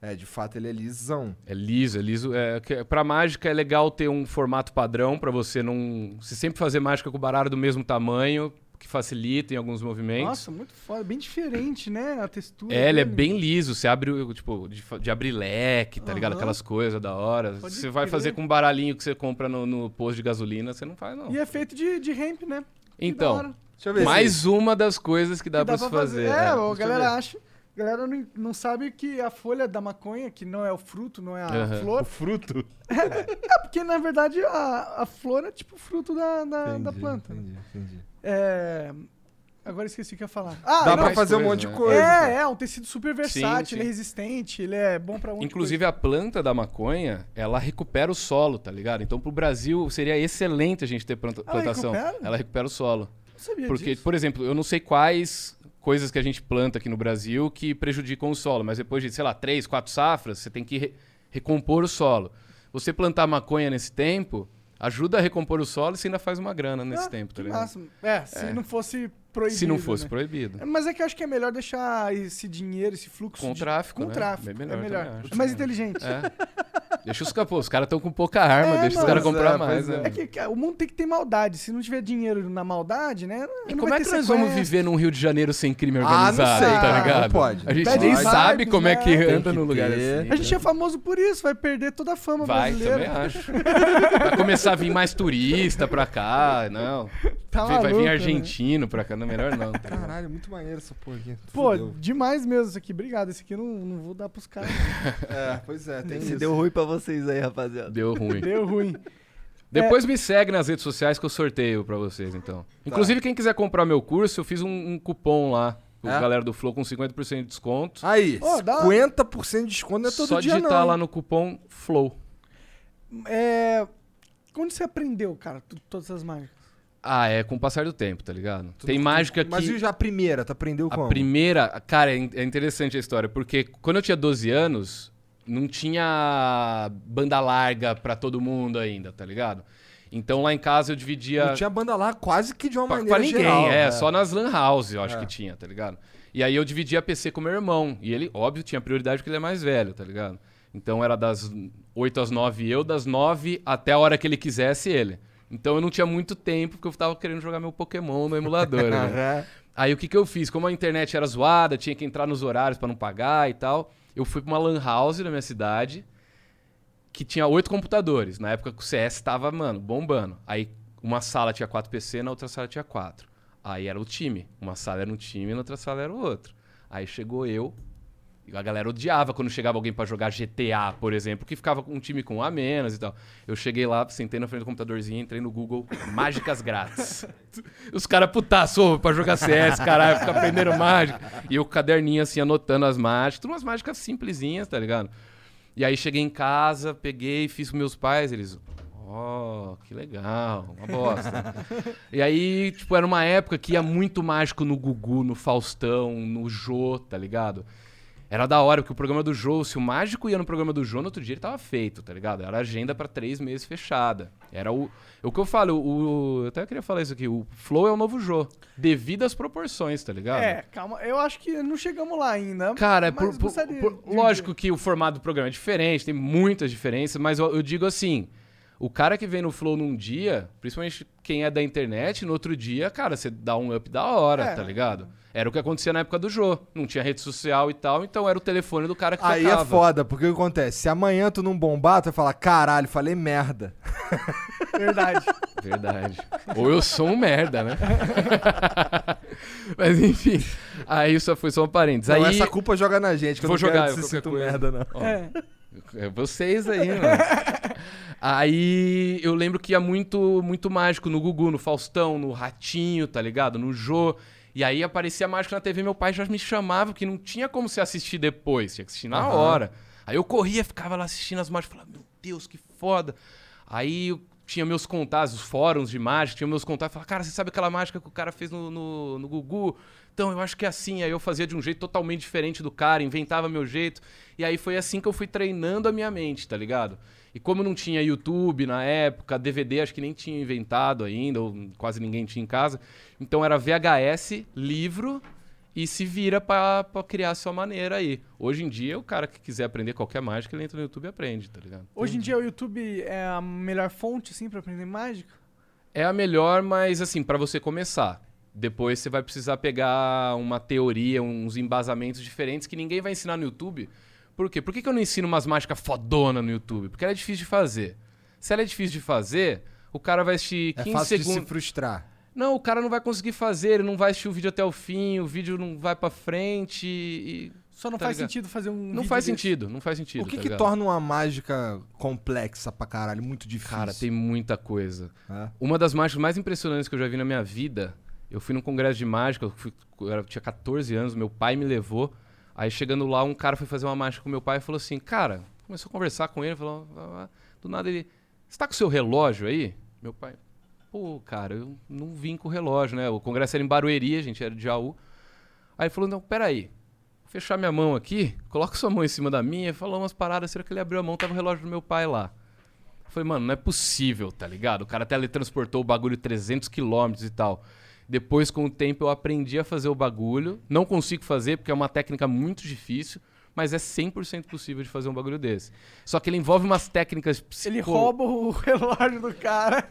É, de fato ele é lisão. É liso, é liso. É, que- pra mágica é legal ter um formato padrão pra você não. Você sempre fazer mágica com o baralho do mesmo tamanho, que facilita em alguns movimentos. Nossa, muito foda. Bem diferente, né? A textura. É, ele é dele. bem liso. Você abre, o- tipo, de, de abrir leque, tá ligado? Aham. Aquelas coisas da hora. Pode Você vai fazer com um baralhinho que você compra no, no posto de gasolina, você não faz, não. E é feito de, de ramp, né? Então, hora. Deixa eu ver mais uma das coisas que dá, Que pra se fazer. É, é. eu galera acha. A galera não, não sabe que a folha da maconha, que não é o fruto, não é a. O flor. fruto. <laughs> É porque, na verdade, a, a flor é tipo fruto da, da, da Entendi, planta. né? Entendi, entendi. É... Agora esqueci o que ia falar. Ah, Dá não, pra fazer um coisa, monte de né? coisa. É, é um tecido super versátil, sim. ele é resistente, ele é bom pra um Inclusive, a planta da maconha, ela recupera o solo, tá ligado? Então, pro Brasil, seria excelente a gente ter planta- Ela plantação. recupera? Ela recupera o solo. Não sabia Porque, disso. por exemplo, eu não sei quais coisas que a gente planta aqui no Brasil que prejudicam o solo, mas depois de, sei lá, três, quatro safras, você tem que re- recompor o solo. Você plantar maconha nesse tempo ajuda a recompor o solo e você ainda faz uma grana nesse Ah, tempo, tá ligado? massa. É, se não fosse proibido. Se não fosse né? proibido. Mas é que eu acho que é melhor deixar esse dinheiro, esse fluxo. Com de- tráfico, Com né? tráfico. Bem melhor é melhor. também, acho. É mais inteligente. É. Deixa os capô, os caras estão com pouca arma, É, deixa os caras comprar é, mais, pois né? É que o mundo tem que ter maldade. Se não tiver dinheiro na maldade, né? E não como vai é que nós vamos sequestro. viver num Rio de Janeiro sem crime Ah, não organizado, sei, tá cara, ligado? não pode. A gente Bad nem sabe como é que né? anda que lugar assim. A gente é famoso por isso, vai perder toda a fama Vai, brasileira. também acho. Vai começar a vir mais turista pra cá, não. <laughs> Tá vai, vai maluco, vir né? argentino pra cá, não é melhor não. tá? Caralho, muito maneiro essa porra aqui. Pô, Fudeu. demais mesmo isso aqui. Obrigado. Esse aqui eu não, não vou dar pros caras. <laughs> É, pois é, tem Se isso. deu ruim pra vocês aí, rapaziada. Deu ruim. Deu ruim. Depois me segue nas redes sociais que eu sorteio pra vocês, então. Inclusive, quem quiser comprar meu curso, eu fiz um, um cupom lá. Com É? galera do Flow com 50% de desconto. Aí, dá- 50% de desconto não é todo Só dia digitar não. lá no cupom FLOW. É... Quando você aprendeu, cara, todas essas mágicas? Ah, é com o passar do tempo, tá ligado? Tudo Tem mágica que... Mas e já a primeira, tu aprendeu A como? primeira, cara, é é interessante a história, porque quando eu tinha 12 anos, não tinha banda larga pra todo mundo ainda, tá ligado? Então lá em casa eu dividia Não tinha banda lá quase que de uma pra, maneira pra ninguém, geral, é, né? só nas lan house eu acho É. que tinha, tá ligado? E aí eu dividia PC com meu irmão, e ele, óbvio, tinha prioridade porque ele é mais velho, tá ligado? Então era das 8 às 9 eu, das 9 até a hora que ele quisesse ele. Então eu não tinha muito tempo porque eu tava querendo jogar meu Pokémon no emulador, né? <laughs> Aí o que, que eu fiz? Como a internet era zoada, tinha que entrar nos horários pra não pagar e tal, eu fui pra uma lan house na minha cidade que tinha oito computadores. Na época que o CS tava, mano, bombando. Aí uma sala tinha quatro PC, na outra sala tinha quatro. Aí era o time. Uma sala era um time, na outra sala era o outro. Aí chegou eu. A galera odiava quando chegava alguém pra jogar GTA, por exemplo, que ficava com um time com um a menos e tal. Eu cheguei lá, sentei na frente do computadorzinho, entrei no Google, mágicas grátis. <laughs> Os caras, putaço, pra jogar CS, caralho, ficar aprendendo mágica. E eu caderninho assim, anotando as mágicas, tudo umas mágicas simplesinhas, tá ligado? E aí cheguei em casa, peguei, fiz com meus pais, eles. Oh, que legal, uma bosta. e aí, tipo, era uma época que ia muito mágico no Gugu, no Faustão, no Jô, tá ligado? Era da hora, porque o programa do Jô, se o mágico ia no programa do Jô, no outro dia ele tava feito, tá ligado? Era agenda pra três meses fechada. Era o. O que eu falo, o, eu até queria falar isso aqui, o Flow é o novo Jô. Devido às proporções, tá ligado? É, calma. Eu acho que não chegamos lá ainda. Cara, é por, por- por- lógico que o formato do programa é diferente, tem muitas diferenças, mas eu, eu digo assim: o cara que vem no Flow num dia, principalmente quem é da internet, no outro dia, cara, você dá um up da hora, É. tá ligado? Era o que acontecia na época do Jô. Não tinha rede social e tal, então era o telefone do cara que Aí tocava. é foda, porque o que acontece? Se amanhã tu não bombar, tu vai falar, caralho, falei merda. <laughs> Verdade. Verdade. Ou eu sou um merda, né? <laughs> Mas enfim, aí só foi só um parênteses. Não, aí... essa culpa joga na gente, que Vou eu não jogar, quero que sinta coisa. merda, não. Ó, É. É vocês aí, mano. <laughs> aí eu lembro que ia muito, muito mágico no Gugu, no Faustão, no Ratinho, tá ligado? No Jô. E aí aparecia mágico na TV, meu pai já me chamava, que não tinha como se assistir depois, tinha que assistir na Aham. hora. Aí eu corria, ficava lá assistindo as mágicas, falava, meu Deus, que foda. Aí eu tinha meus contatos, os fóruns de mágica, tinha meus contatos, falava, cara, você sabe aquela mágica que o cara fez no, no, no Gugu? Então, eu acho que é assim. Aí eu fazia de um jeito totalmente diferente do cara, inventava meu jeito. E aí foi assim que eu fui treinando a minha mente, tá ligado? E como não tinha YouTube na época, DVD acho que nem tinha inventado ainda, ou quase ninguém tinha em casa. Então era VHS, livro e se vira pra criar a sua maneira aí. Hoje em dia, o cara que quiser aprender qualquer mágica, ele entra no YouTube e aprende, tá ligado? Hoje em dia o YouTube é a melhor fonte, assim, pra aprender mágica? É a melhor, mas assim, pra você começar. Depois você vai precisar pegar uma teoria, uns embasamentos diferentes que ninguém vai ensinar no YouTube. Por quê? Por que, que eu não ensino umas mágicas fodona no YouTube? Porque ela é difícil de fazer. Se ela é difícil de fazer, o cara vai assistir É 15 fácil de segundos. se frustrar. Não, o cara não vai conseguir fazer, ele não vai assistir o vídeo até o fim, o vídeo não vai pra frente e. Só não Tá faz ligado? sentido fazer um Não faz desse. sentido, não faz sentido. o que tá que torna uma mágica complexa pra caralho, muito difícil? Cara, tem muita coisa. É. Uma das mágicas mais impressionantes que eu já vi na minha vida, eu fui num congresso de mágica, eu, fui- eu tinha 14 anos, meu pai me levou. Aí chegando lá, um cara foi fazer uma mágica com meu pai e falou assim: Cara, começou a conversar com ele, falou: do nada ele, Você tá com o seu relógio aí? Meu pai, pô, cara, eu não vim com o relógio, né? O congresso era em Barueri, a gente era de Jaú. Aí ele falou: Não, peraí. Vou fechar minha mão aqui, coloca sua mão em cima da minha, falou umas paradas, será que ele abriu a mão, tava o relógio do meu pai lá. Eu Falei, mano, não é possível, tá ligado? O cara teletransportou o bagulho 300 quilômetros e tal. Depois, com o tempo, eu aprendi a fazer o bagulho. Não consigo fazer porque é uma técnica muito difícil, mas é 100% possível de fazer um bagulho desse. Só que ele envolve umas técnicas psico... Ele rouba o <laughs> relógio do cara.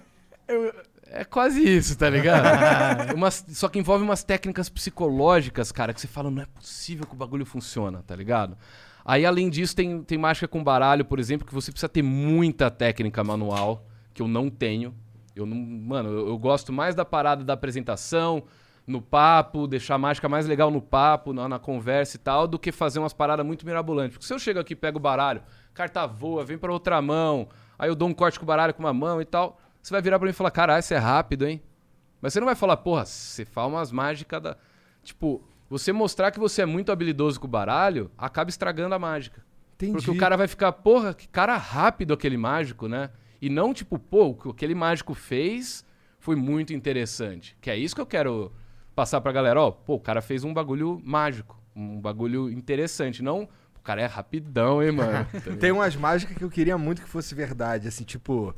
Eu- É quase isso, tá ligado? <laughs> Umas- Só que envolve umas técnicas psicológicas, cara, que você fala, não é possível que o bagulho funciona, tá ligado? Aí, além disso, tem, tem mágica com baralho, por exemplo, que você precisa ter muita técnica manual, que eu não tenho. Eu não. Mano, eu, eu gosto mais da parada da apresentação, no papo, deixar a mágica mais legal no papo, na, na conversa e tal, do que fazer umas paradas muito mirabolantes. Porque se eu chego aqui, pego o baralho, carta voa, vem pra outra mão, aí eu dou um corte com o baralho com uma mão e tal, você vai virar pra mim e falar, caralho, isso é rápido, hein? Mas você não vai falar, porra, você fala umas mágicas da. Tipo, você mostrar que você é muito habilidoso com o baralho, acaba estragando a mágica. Entendi. Porque o cara vai ficar, porra, que cara rápido aquele mágico, né? E não tipo, pô, o que aquele mágico fez foi muito interessante. Que é isso que eu quero passar pra galera, ó, pô, o cara fez um bagulho mágico, um bagulho interessante, não, o cara é rapidão, hein, mano. <laughs> Tem umas mágicas que eu queria muito que fosse verdade, assim, tipo...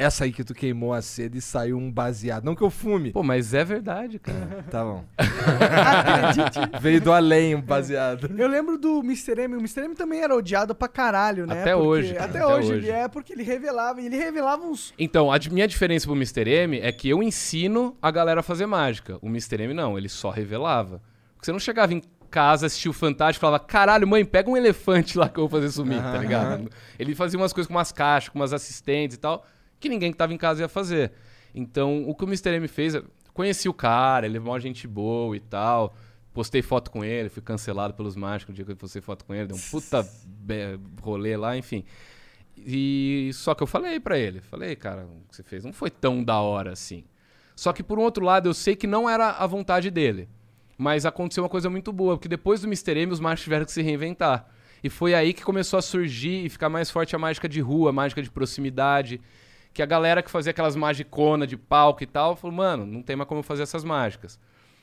Essa aí que tu queimou a seda e saiu um baseado. Não que eu fume. Pô, mas é verdade, cara. <laughs> Tá bom. Acredite. Veio do além um baseado. Eu lembro do Mr. M. O Mr. M também era odiado pra caralho, né? Até Porque- hoje, cara, Até, até hoje, hoje. ele é porque ele revelava. E ele revelava uns. Então, a minha diferença pro Mr. M é que eu ensino a galera a fazer mágica. O Mr. M não, ele só revelava. Porque você não chegava em casa, assistia o Fantástico e falava, caralho, mãe, pega um elefante lá que eu vou fazer sumir, tá Aham. ligado? Ele fazia umas coisas com umas caixas, com umas assistentes e tal, que ninguém que tava em casa ia fazer. Então, o que o Mr. M fez, conheci o cara, ele é uma gente boa e tal. Postei foto com ele, fui cancelado pelos mágicos o dia que eu postei foto com ele, deu um puta rolê lá, enfim. E só que eu falei pra ele, falei, cara, o que você fez não foi tão da hora assim. Só que por um outro lado, eu sei que não era a vontade dele. Mas aconteceu uma coisa muito boa, porque depois do Mr. M, os mágicos tiveram que se reinventar. E foi aí que começou a surgir e ficar mais forte a mágica de rua, a mágica de proximidade. Que a galera que fazia aquelas magiconas de palco e tal, falou, mano, não tem mais como eu fazer essas mágicas.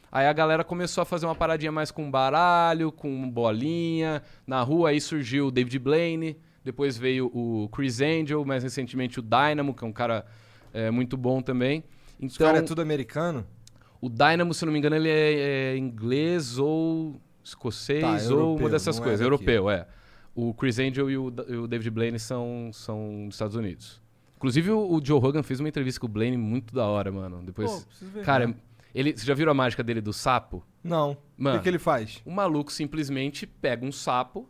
Aí a galera começou a fazer uma paradinha mais com baralho, com bolinha. Na rua aí surgiu o David Blaine, depois veio o Chris Angel, mais recentemente o Dynamo, que é um cara é, muito bom também. Então, caras é tudo americano? o Dynamo, se não me engano, ele é, é inglês ou escocês Tá, ou europeu, uma dessas é coisas. daqui. europeu, é. O Chris Angel e o, e o David Blaine são, são dos Estados Unidos. Inclusive, o, o Joe Rogan fez uma entrevista com o Blaine muito da hora, mano. Depois. Pô, preciso ver. cara, ele, você já viram a mágica dele do sapo? Não. O Mano. que, que ele faz? O maluco simplesmente pega um sapo,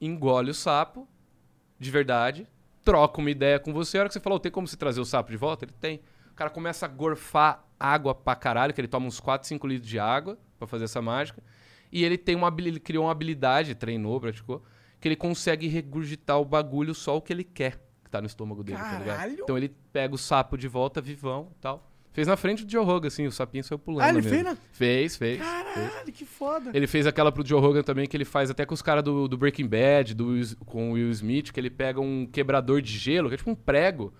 engole o sapo, de verdade, troca uma ideia com você. A hora que você falou, tem como você trazer o sapo de volta? Ele tem. O cara começa a gorfar água pra caralho, que ele toma uns 4, 5 litros de água pra fazer essa mágica. E ele tem uma ele criou uma habilidade, treinou, praticou, que ele consegue regurgitar o bagulho só o que ele quer que tá no estômago dele, tá ligado? Caralho! Então ele pega o sapo de volta, vivão e tal. Fez na frente do Joe Rogan, assim, o sapinho saiu pulando. Ah, ele mesmo. fez, né? Fez, fez. Caralho, que foda. Ele fez aquela pro Joe Rogan também, que ele faz até com os caras do, do Breaking Bad, do, com o Will Smith, que ele pega um quebrador de gelo, que é tipo um prego,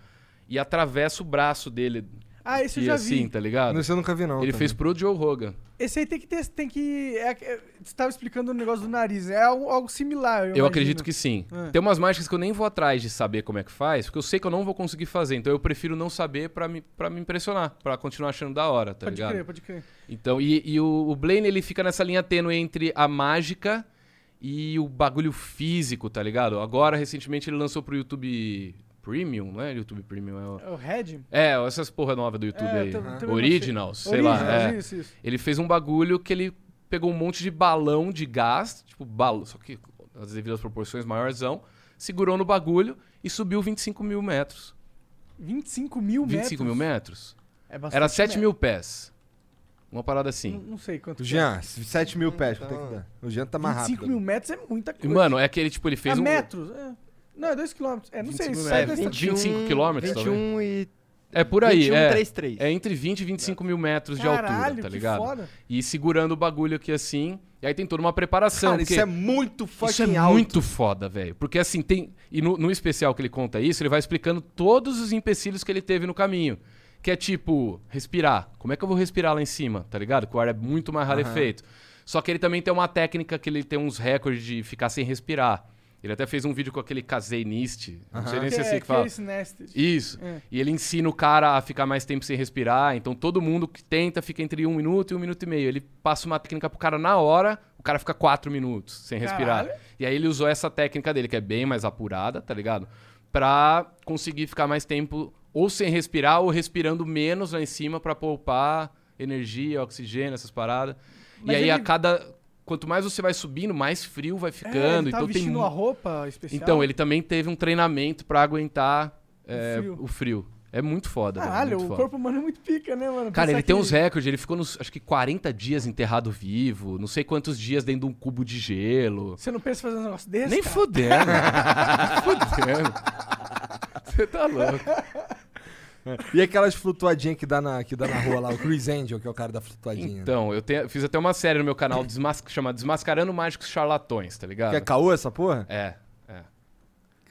e atravessa o braço dele. Ah, esse eu e já assim, vi. tá ligado? Esse eu nunca vi, não. ele também. fez pro Joe Rogan. Esse aí tem que ter. Tem que. É, é, você tava explicando o negócio do nariz. É algo, algo similar. Eu, Eu, acredito que sim. É. Tem umas mágicas que eu nem vou atrás de saber como é que faz, porque eu sei que eu não vou conseguir fazer. Então eu prefiro não saber pra me, pra me impressionar, pra continuar achando da hora, tá Pode ligado? crer, pode crer. Então, e, e o, o Blaine, ele fica nessa linha tênue entre a mágica e o bagulho físico, tá ligado? Agora, recentemente, ele lançou pro YouTube Premium, não é YouTube Premium? É, o- É o Red? é essas porra nova do YouTube É, aí. não Originals, sei. sei lá. Originals, é. Isso, isso. Ele fez um bagulho que ele pegou um monte de balão de gás, tipo balão, só que as devidas proporções maiorzão, segurou no bagulho e subiu 25 mil metros. 25 mil 25 mil metros? É bastante Era 7 metro. mil pés. Uma parada Não, assim. não sei quanto. O que Jean, 7 mil pés, quanto é que dá? O Jean tá é. mais 25 rápido. mil metros é muita E, coisa. mano, é que ele, tipo, ele fez ah, um... metros? É. Não, é 2 km. É, não sei. 25 Isso mil, sai é, dessa- 20. 25 quilômetros, 21 e É por aí, 21, é. 33. É entre 20 e 25 mil metros de Caralho, altura, tá que ligado? foda. E segurando o bagulho aqui assim. E aí tem toda uma preparação. Cara, porque isso é muito fucking isso é alto. muito foda, velho. Porque assim, tem. E no, no especial que ele conta isso, ele vai explicando todos os empecilhos que ele teve no caminho. Que é tipo, respirar. Como é que eu vou respirar lá em cima, tá ligado? Que o ar é muito mais rarefeito. Só que ele também tem uma técnica que ele tem uns recordes de ficar sem respirar. Ele até fez um vídeo com aquele Caseinist. Não sei nem se é assim que fala. Isso. É. E ele ensina o cara a ficar mais tempo sem respirar. Então todo mundo que tenta fica entre um minuto e um minuto e meio. Ele passa uma técnica pro cara na hora, o cara fica quatro minutos sem respirar. Caralho. E aí ele usou essa técnica dele, que é bem mais apurada, tá ligado? Pra conseguir ficar mais tempo ou sem respirar ou respirando menos lá em cima pra poupar energia, oxigênio, essas paradas. Mas e aí ele- a cada. Quanto mais você vai subindo, mais frio vai É, ficando. ele tava então tem uma roupa especial. então, ele também teve um treinamento pra aguentar é, O frio. o frio. É muito foda, Caralho, muito o foda. corpo humano é muito pica, né, mano? Cara, Pensar ele tem uns recordes, ele ficou nos, acho que 40 dias enterrado vivo, não sei quantos dias dentro de um cubo de gelo. Você não pensa em fazer um negócio desse? Nem cara? fudendo. <laughs> Fudendo. Você tá louco. E aquelas flutuadinhas que dá, na, que dá na rua lá, o Chris Angel, que é o cara da flutuadinha. Então, eu tenho- fiz até uma série no meu canal desmas, chama Desmascarando Mágicos Charlatões, tá ligado? Que é caô essa porra? É, é.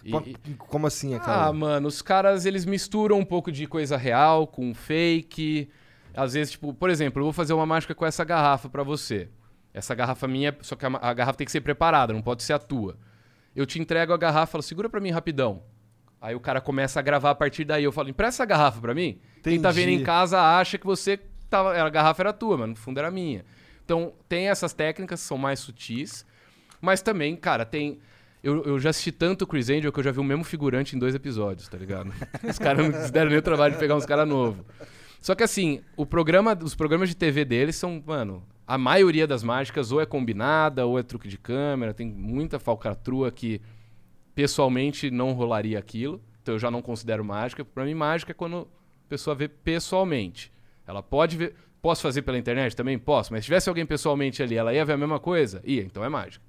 E- Como assim é Ah, mano, os caras, eles misturam um pouco de coisa real com fake. Às vezes, tipo, por exemplo, eu vou fazer uma mágica com essa garrafa pra você. Essa garrafa minha, só que a, a garrafa tem que ser preparada, não pode ser a tua. Eu te entrego a garrafa, falo, segura pra mim rapidão. Aí o cara começa a gravar a partir daí. Eu falo, empresta essa garrafa pra mim. Quem tá vendo Entendi. em casa acha que você tava, a garrafa era tua, mas no fundo era minha. Então, tem essas técnicas que são mais sutis. Mas também, cara, tem. Eu, eu já assisti tanto o Chris Angel que eu já vi o mesmo figurante em dois episódios, tá ligado? <laughs> Os caras não deram nem o trabalho de pegar uns caras novos. Só que assim, o programa, os programas de TV deles são, mano, a maioria das mágicas ou é combinada ou é truque de câmera, tem muita falcatrua que pessoalmente não rolaria aquilo. Então eu já não considero mágica. Pra mim, mágica é quando a pessoa vê pessoalmente. Ela pode ver. Posso fazer pela internet também? Posso, mas se tivesse alguém pessoalmente ali, ela ia ver a mesma coisa? Ia, então é mágica.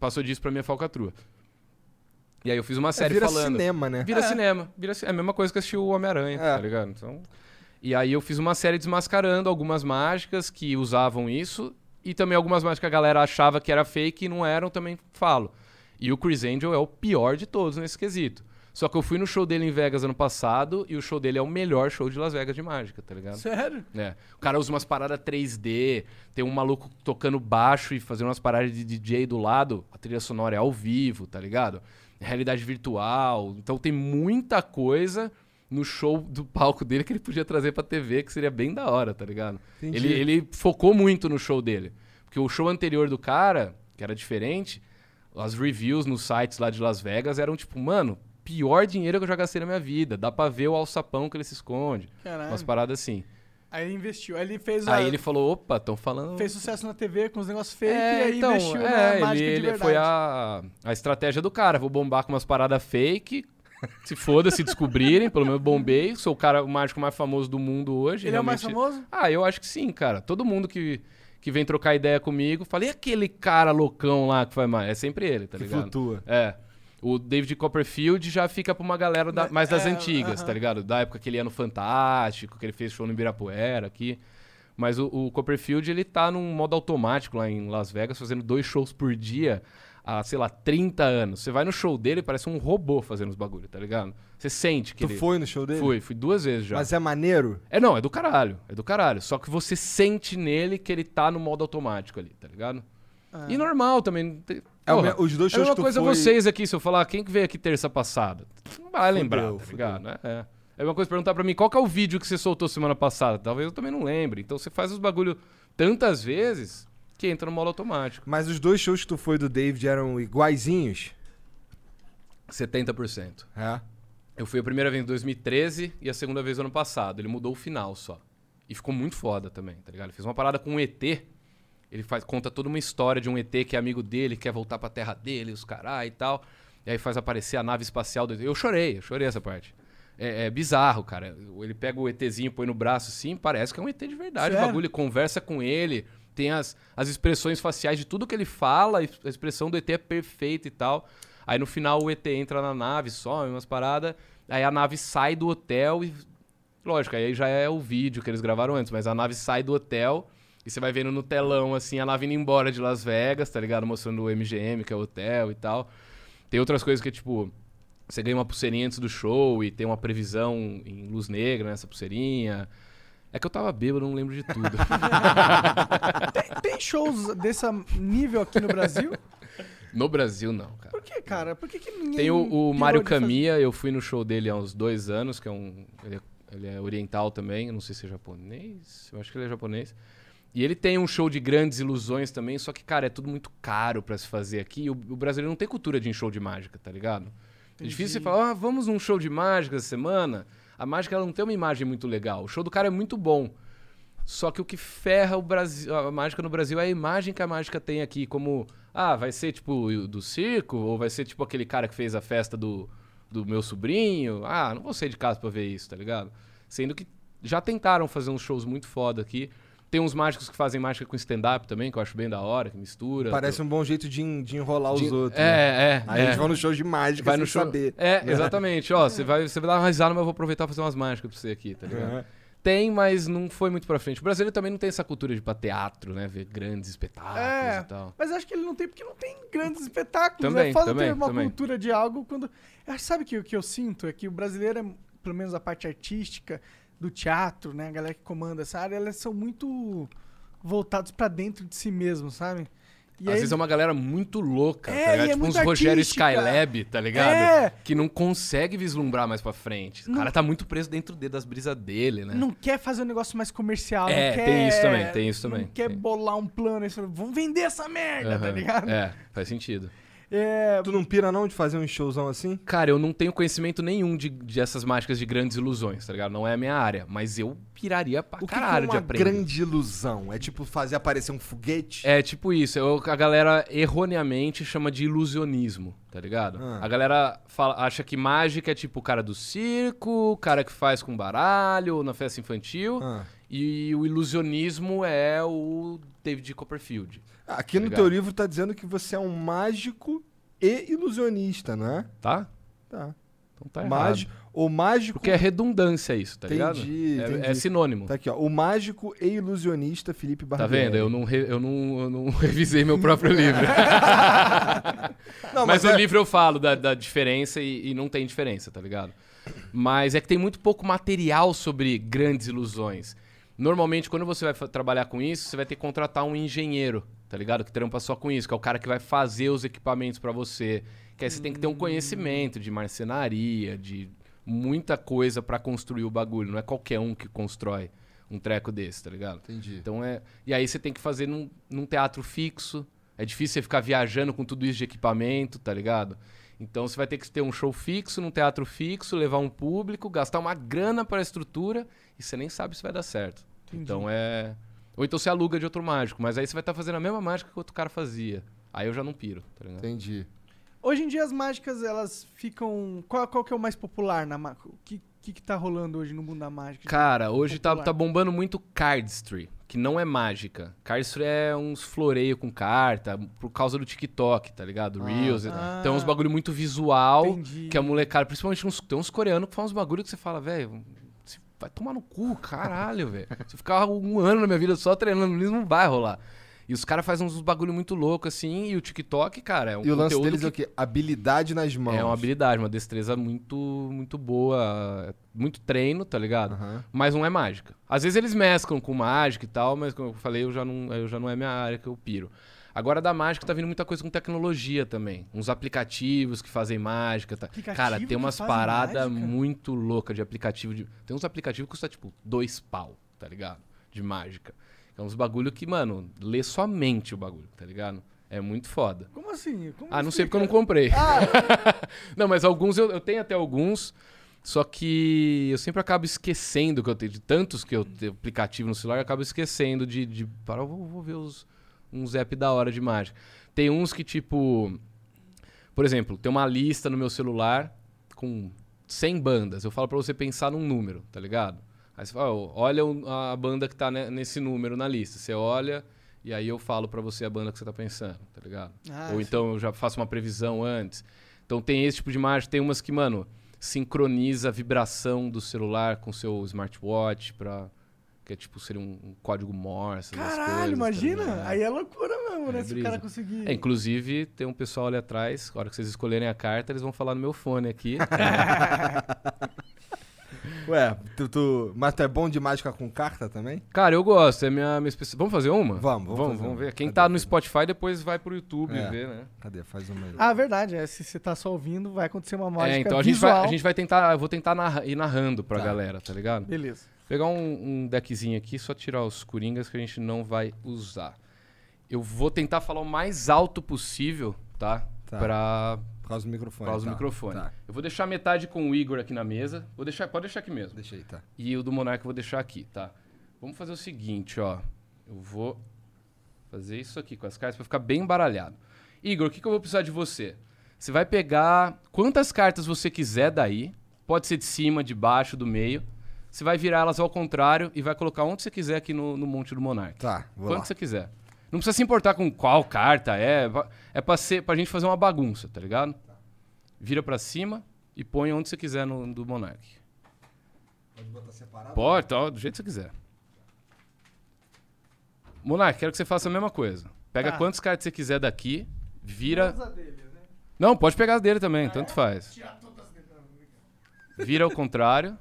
Passou disso pra é falcatrua. E aí eu fiz uma É, série vira falando. cinema, né? Vira cinema. Vira é a mesma coisa que assistir o Homem-Aranha, É. tá ligado? Então, e aí eu fiz uma série desmascarando algumas mágicas que usavam isso e também algumas mágicas que a galera achava que era fake e não eram, também falo. E o Chris Angel é o pior de todos nesse quesito. Só que eu fui no show dele em Vegas ano passado e o show dele é o melhor show de Las Vegas de mágica, tá ligado? Sério? É. O cara usa umas paradas 3D, tem um maluco tocando baixo e fazendo umas paradas de DJ do lado. A trilha sonora é ao vivo, tá ligado? Realidade virtual. Então tem muita coisa no show do palco dele que ele podia trazer pra TV, que seria bem da hora, tá ligado? Entendi. Ele, ele focou muito no show dele. Porque o show anterior do cara, que era diferente, as reviews nos sites lá de Las Vegas eram tipo, mano, pior dinheiro que eu já gastei na minha vida. Dá pra ver o alçapão que ele se esconde. Caralho. Umas paradas assim. Aí ele investiu. Aí ele fez a... Aí ele falou, opa, estão falando... fez sucesso na TV com os negócios fake É, e aí então, investiu é, na ele, ele foi a, a estratégia do cara. Vou bombar com umas paradas fake. <laughs> Se foda, se descobrirem, pelo menos bombei. Sou o cara, o mágico mais famoso do mundo hoje. Ele é o mais realmente- famoso? Ah, eu acho que sim, cara. Todo mundo que, que vem trocar ideia comigo, fala, e aquele cara loucão lá que faz mais? É sempre ele, tá Que ligado? flutua. É. O David Copperfield já fica pra uma galera da- mais das É, antigas, aham. tá ligado? Da época que ele ia no Fantástico, que ele fez show no Ibirapuera aqui. Mas o, o Copperfield, ele tá num modo automático lá em Las Vegas, fazendo dois shows por dia há, sei lá, 30 anos. Você vai no show dele, parece um robô fazendo os bagulho, tá ligado? Você sente que Tu ele... foi no show dele? Fui, fui duas vezes já. Mas é maneiro? É, não, é do caralho. É do caralho. Só que você sente nele que ele tá no modo automático ali, tá ligado? E normal também. É Porra, os dois é a shows mesma que coisa foi- vocês aqui, se eu falar quem que veio aqui terça passada. Não vai lembrar, tá fudeu. ligado? É, é. É uma coisa perguntar pra mim qual que é o vídeo que você soltou semana passada. Talvez eu também não lembre. Então você faz os bagulho tantas vezes que entra no modo automático. Mas os dois shows que tu foi do David eram iguaizinhos? 70%. É. Eu fui a primeira vez em 2013 e a segunda vez ano passado. Ele mudou o final só. E ficou muito foda também, tá ligado? Ele fez uma parada com um ET. Ele faz, conta toda uma história de um ET que é amigo dele, quer voltar pra terra dele, os carai e tal. E aí faz aparecer a nave espacial do ET. Eu chorei, eu chorei essa parte. É, é bizarro, cara. Ele pega o ETzinho, põe no braço assim, parece que é um ET de verdade. O Sério? bagulho conversa com ele, tem as, as expressões faciais de tudo que ele fala, a expressão do ET é perfeita e tal. Aí no final o ET entra na nave, some umas paradas, aí a nave sai do hotel e. Lógico, aí já é o vídeo que eles gravaram antes, mas a nave sai do hotel e você vai vendo no telão, assim, a nave indo embora de Las Vegas, tá ligado? Mostrando o MGM, que é o hotel e tal. Tem outras coisas que, tipo, você ganha uma pulseirinha antes do show e tem uma previsão em luz negra nessa pulseirinha. É que eu tava bêbado, não lembro de tudo. <laughs> Tem, tem shows desse nível aqui no Brasil? no Brasil, não, cara. Por que, cara? Por que, que ninguém. Tem o, o Mário fazer- eu fui no show dele há uns dois anos, que é um. Ele é, ele é oriental também, eu não sei se é japonês. Eu acho que ele é japonês. E ele tem um show de grandes ilusões também, só que, cara, é tudo muito caro pra se fazer aqui. E o, o brasileiro não tem cultura de ir em show de mágica, tá ligado? É difícil você falar, ah, vamos num show de mágica essa semana. A mágica ela não tem uma imagem muito legal. O show do cara é muito bom. Só que o que ferra o Brasil, a mágica no Brasil é a imagem que a mágica tem aqui, como ah, vai ser tipo do circo ou vai ser tipo aquele cara que fez a festa do, do meu sobrinho. Ah, não vou sair de casa pra ver isso, tá ligado? Sendo que já tentaram fazer uns shows muito foda aqui. Tem uns mágicos que fazem mágica com stand-up também, que eu acho bem da hora, que mistura. Parece um bom jeito de, en- de enrolar os De- outros. né? É, é. Aí é. eles vão no show de mágica Vai sem no show. saber. É, exatamente. Ó, você vai, você vai dar uma risada, mas eu vou aproveitar pra fazer umas mágicas pra você aqui, tá ligado? Uhum. Tem, mas não foi muito pra frente. O brasileiro também não tem essa cultura de ir pra teatro, né? Ver grandes espetáculos É, e tal. mas acho que ele não tem porque não tem grandes espetáculos. Também, é foda também, ter uma também. cultura de algo quando. Sabe que o que eu sinto é que o brasileiro, é, pelo menos a parte artística do teatro, né? A galera que comanda essa área, elas são muito voltados pra dentro de si mesmo, sabe? E Às aí- vezes é uma galera muito louca, É, tá ligado? é tipo uns muito Rogério artística. Skylab, tá ligado? É. Que não consegue vislumbrar mais pra frente. O Não- cara tá muito preso dentro de- das brisas dele, né? não quer fazer um negócio mais comercial. É, quer, tem isso também, tem isso também, Não quer tem. bolar um plano vamos vender essa merda, tá Aham. ligado? É, faz sentido. É, Tu não pira não de fazer um showzão assim? Cara, eu não tenho conhecimento nenhum de, de essas mágicas de grandes ilusões, tá ligado? Não é a minha área. Mas eu piraria pra O que, que é caralho uma de aprender. grande ilusão? É tipo fazer aparecer um foguete? É tipo isso, eu- a galera erroneamente chama de ilusionismo, tá ligado? Ah. A galera fala- acha que mágica é tipo o cara do circo, o cara que faz com baralho, ou na festa infantil, Ah. e o ilusionismo é o David Copperfield, Aqui no teu livro tá dizendo que você é um mágico e ilusionista, não é? tá? Tá. Então tá. Mágico, o mágico. Porque é redundância isso, tá ligado? Entendi, É- entendi. É, sinônimo. Tá aqui, ó. O mágico e ilusionista Felipe Tá Barbieri. vendo? Eu não, re- eu, não, eu não <laughs> revisei meu próprio livro. <laughs> Não, mas mas no é- livro eu falo da, da diferença e, e não tem diferença, tá ligado? Mas é que tem muito pouco material sobre grandes ilusões. Normalmente, quando você vai trabalhar com isso, você vai ter que contratar um engenheiro, tá ligado? Que trampa só com isso, que é o cara que vai fazer os equipamentos pra você. Que aí você tem que ter um conhecimento de marcenaria, de muita coisa pra construir o bagulho. Não é qualquer um que constrói um treco desse, tá ligado? Entendi. Então é. E aí você tem que fazer num, num teatro fixo. É difícil você ficar viajando com tudo isso de equipamento, tá ligado? Então você vai ter que ter um show fixo, num teatro fixo, levar um público, gastar uma grana para a estrutura e você nem sabe se vai dar certo. Entendi. Então é. Ou então você aluga de outro mágico, mas aí você vai estar fazendo a mesma mágica que o outro cara fazia. Aí eu já não piro, tá ligado? Entendi. Hoje em dia as mágicas, elas ficam. Qual, qual que é o mais popular na mágica? O que, que, que tá rolando hoje no mundo da mágica? Cara, hoje tá, Popular. tá bombando muito cardistry, que não é mágica. Cardistry é uns floreio com carta, por causa do TikTok, tá ligado? Ah, Reels. tá. Então é uns bagulho muito visual, Entendi. que a molecada, principalmente uns, tem uns coreanos que fazem uns bagulho que você fala, velho, vai tomar no cu, caralho, velho. Se eu ficar um ano na minha vida só treinando isso, não vai rolar. E os caras fazem uns bagulho muito louco assim, e o TikTok, cara, é um E o lance deles é o que quê? Habilidade nas mãos. é uma habilidade, uma destreza muito, muito boa, muito treino, tá ligado? Aham. mas não é mágica. Às vezes eles mesclam com mágica e tal, mas como eu falei, eu já não, eu já não é minha área que eu piro. Agora da mágica tá vindo muita coisa com tecnologia também. Uns aplicativos que fazem mágica. Tá. Cara, tem umas paradas muito loucas de aplicativo. De... Tem uns aplicativos que custam tipo dois pau, tá ligado? De mágica. É uns bagulho que, mano, lê somente o bagulho, tá ligado? É muito foda. Como assim? Como Ah, não sei explica? porque eu não comprei. Ah, <laughs> Não, mas alguns eu, eu tenho até alguns, só que eu sempre acabo esquecendo que eu tenho de tantos que eu tenho aplicativo no celular, eu acabo esquecendo de, de para vou, vou ver os uns app da hora de mágica. Tem uns que tipo, por exemplo, tem uma lista no meu celular com 100 bandas. Eu falo pra você pensar num número, tá ligado? Aí você fala, olha a banda que tá ne- nesse número na lista. Você olha e aí eu falo pra você a banda que você tá pensando, tá ligado? Ah, Ou então eu já faço uma previsão antes. Então tem esse tipo de mágica. Tem umas que, mano, sincroniza a vibração do celular com o seu smartwatch pra... Que é tipo, seria um, código Morse. Caralho, coisas, tá imagina. Aí é loucura mesmo, né? É Se o brisa. cara conseguir. É, inclusive, tem um pessoal ali atrás, na hora que vocês escolherem a carta, eles vão falar no meu fone aqui. <laughs> Ué, tu, tu- mas tu é bom de mágica com carta também? Cara, eu gosto, é minha, minha especi... Vamos fazer uma? Vamos, vamos vamos, vamos ver. Quem Cadê? tá no Spotify depois vai pro YouTube É. ver, né? Cadê? Faz uma aí. Ah, verdade. É, se você tá só ouvindo, vai acontecer uma mágica é, então a gente, visual. vai, a gente vai tentar, eu vou tentar narra- ir narrando pra Tá. galera, tá ligado? Beleza. Pegar um, um deckzinho aqui, só tirar os coringas que a gente não vai usar. Eu vou tentar falar o mais alto possível, tá? Tá. Pra, Por causa do microfone. por causa do tá, microfone. Tá. Eu vou deixar metade com o Igor aqui na mesa. Vou deixar, pode deixar aqui mesmo. Deixa aí, tá. E o do Monarca eu vou deixar aqui, tá? Vamos fazer o seguinte, ó. Eu vou fazer isso aqui com as cartas pra ficar bem embaralhado. Igor, o que, que eu vou precisar de você? Você vai pegar quantas cartas você quiser daí. Pode ser de cima, de baixo, do meio. Você vai virar elas ao contrário e vai colocar onde você quiser aqui no, no monte do Monarca. Tá, vou Quanto lá. você quiser. Não precisa se importar com qual carta é. É pra, ser, pra gente fazer uma bagunça, tá ligado? Vira pra cima e põe onde você quiser no do Monark. Pode botar separado? Pode, tá, do jeito que você quiser. Monark, quero que você faça a mesma coisa. Pega Tá. quantas cartas você quiser daqui, vira. Dele, né? Não, pode pegar as dele também, tanto faz. Vira ao contrário.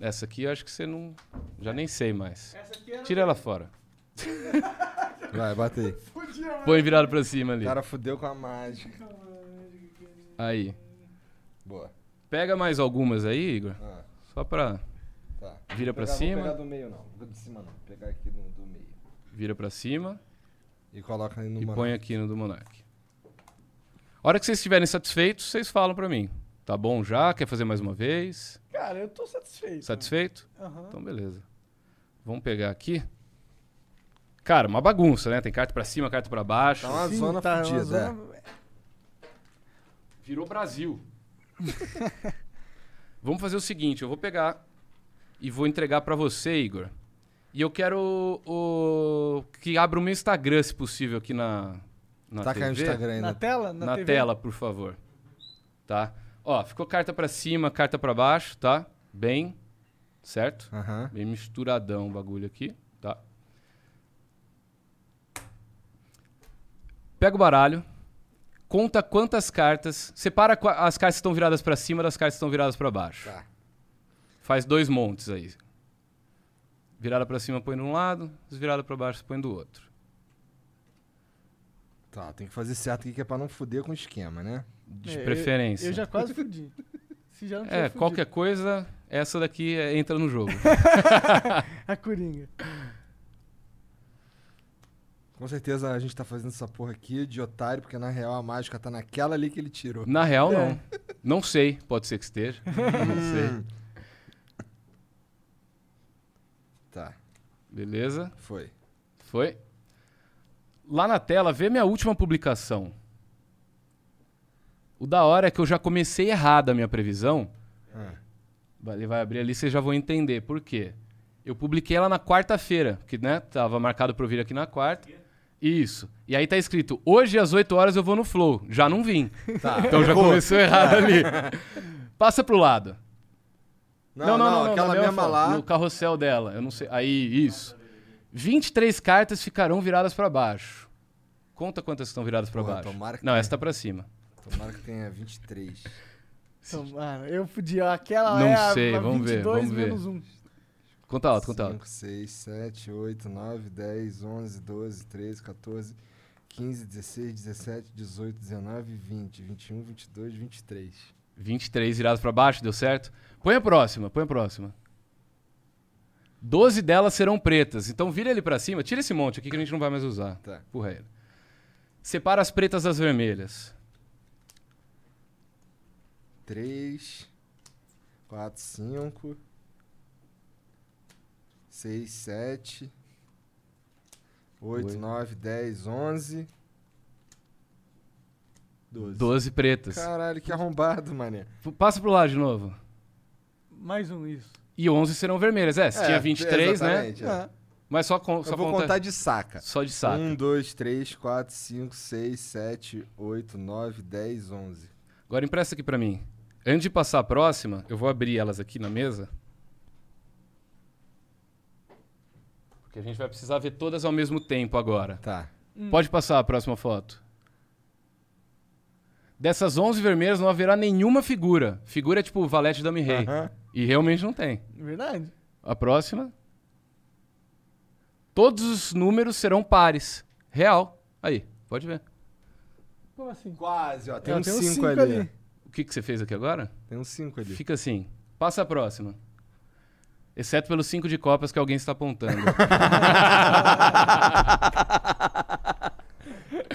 Essa aqui eu acho que você não. Já nem sei mais. Essa aqui era... Tira ela fora. <laughs> Vai, bota aí. Põe virado pra cima ali. O cara fudeu com a mágica. Aí. Boa. Pega mais algumas aí, Igor. Ah, Só pra. tá. Vira pra pegar- cima. Vou pegar do meio, não. Vou de cima, não. Vou pegar aqui do, do meio. Vira pra cima E coloca aí no e põe aqui no do Monark. A hora que vocês estiverem satisfeitos, vocês falam pra mim. Tá bom já? Quer fazer mais uma vez? Cara, eu tô satisfeito. Satisfeito? Aham. Então, beleza. Vamos pegar aqui. Cara, uma bagunça, né? Tem carta pra cima, carta pra baixo. Tá uma Sim, zona tá, uma fudida, zona- Virou Brasil. <laughs> Vamos fazer o seguinte, eu vou pegar e vou entregar pra você, Igor. E eu quero o, que abra o meu Instagram, se possível, aqui na, na Tá TV. caindo o Instagram Na ainda. tela? Na, Na, TV? tela, por favor. Tá? Ó, ficou carta pra cima, carta pra baixo, tá? Bem, certo? Aham. Bem misturadão o bagulho aqui, tá? Pega o baralho, conta quantas cartas, separa as cartas que estão viradas pra cima das cartas que estão viradas pra baixo. Tá. Faz dois montes aí. Virada pra cima põe de um lado, virada pra baixo põe do outro. Tá, tem que fazer certo aqui que é pra não fuder com o esquema, né? De É, eu- preferência. Eu, já quase <laughs> fudi. Se já não tiver É, fudido. qualquer coisa, essa daqui é- entra no jogo. <laughs> A coringa. Com certeza a gente tá fazendo essa porra aqui de otário, porque na real a mágica tá naquela ali que ele tirou. Na real, É. não. Não sei, pode ser que esteja. Não <laughs> sei. Tá, Beleza? foi. Foi? Lá na tela, vê minha última publicação. O da hora é que eu já comecei errado a minha previsão. Ah. Ele vai abrir ali, vocês já vão entender. Por quê? Eu publiquei ela na quarta-feira, que né, tava marcado pra eu vir aqui na quarta. Isso. E aí tá escrito, hoje às 8 horas eu vou no Flow. Já não vim. Tá. <laughs> Então já começou errado ali. Passa pro lado. Não, não, aquela na mesma foto, lá. No carrossel dela. Eu não sei. Aí, isso. 23 cartas ficarão viradas pra baixo. Conta quantas estão viradas pra Porra, baixo. tomara que Não, tenha. essa tá pra cima. Tomara que tenha 23. Então, mano, eu fudi. ó, Aquela Não é a, sei, a vamos ver, 22 vamos ver. menos 1. Conta alto, conta alto. 5, 6, 7, 8, 9, 10, 11, 12, 13, 14, 15, 16, 17, 18, 19, 20, 21, 22, 23. 23 viradas pra baixo, deu certo? Põe a próxima, põe a próxima. 12 delas serão pretas. Então vira ele pra cima. Tira esse monte aqui que a gente não vai mais usar. Tá. Empurra ele. Separa as pretas das vermelhas. 3, 4, 5, 6, 7, 8, Oito. 9, 10, 11, 12. 12 pretas. Caralho, que arrombado, mané. Passa pro lado de novo. Mais um, isso. E 11 serão vermelhas. É, se tinha 23, né? exatamente, é. Ah, Mas só, con só Eu vou conta... contar de saca. Só de saco. 1, 2, 3, 4, 5, 6, 7, 8, 9, 10, 11. Agora empresta aqui pra mim. Antes de passar a próxima, eu vou abrir elas aqui na mesa. Porque a gente vai precisar ver todas ao mesmo tempo agora. Tá. Pode passar a próxima foto. Dessas 11 vermelhas não haverá nenhuma figura. Figura é tipo valete dame rei. E realmente não tem. verdade. A próxima. Todos os números serão pares. Real. Aí, pode ver. Como assim? Quase, ó. Tem um tem 5 cinco ali. O que, que você fez aqui agora? Tem um 5 ali. Fica assim. Passa a próxima. Exceto pelos cinco de copas que alguém está apontando. <laughs>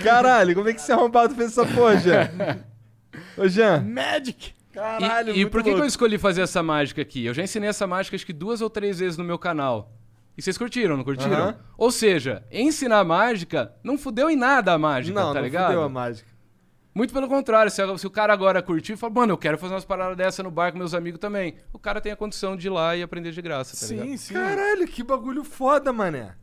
Caralho, como é que esse arrombado fez essa porra, Jean? Ô, Jean. Magic! Caralho, e e muito por que, que eu escolhi fazer essa mágica aqui? Eu já ensinei essa mágica acho que duas ou três vezes no meu canal. E vocês curtiram, não curtiram? Aham. Ou seja, ensinar mágica não fudeu em nada a mágica, Não, tá não ligado? fudeu a mágica. Muito pelo contrário, se, se o cara agora curtir e fala, mano, eu quero fazer umas paradas dessa no bar com meus amigos também. O cara tem a condição de ir lá e aprender de graça, tá ligado? Sim, sim. Caralho, que bagulho foda, mané.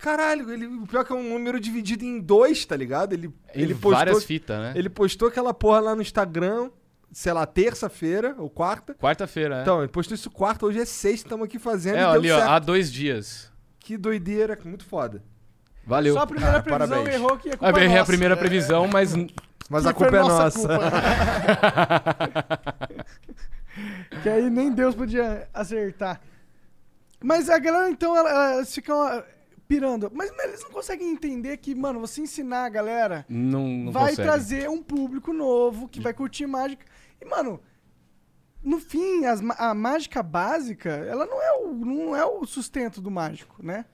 Caralho, ele, o pior é que é um número dividido em dois, tá ligado? Ele, Em ele postou, várias fitas, né? ele postou aquela porra lá no Instagram, sei lá, terça-feira ou quarta. Quarta-feira, é. Então, ele postou isso quarta, hoje é sexta, estamos aqui fazendo é, e ó, deu ali, ó, certo. há dois dias. Que doideira, muito foda. Valeu. Só a primeira Ah, previsão parabéns. errou que é Eu culpa errei a nossa. primeira previsão, mas <laughs> Mas Que a foi culpa é nossa nossa. culpa. <laughs> que aí nem Deus podia acertar. Mas a galera, então, ela- elas ficam ah, pirando. Mas eles não conseguem entender que, mano, você ensinar a galera não, não vai consegue. trazer um público novo que vai curtir mágica. E, mano, no fim, as a mágica básica, ela não é, o, não é o sustento do mágico, né?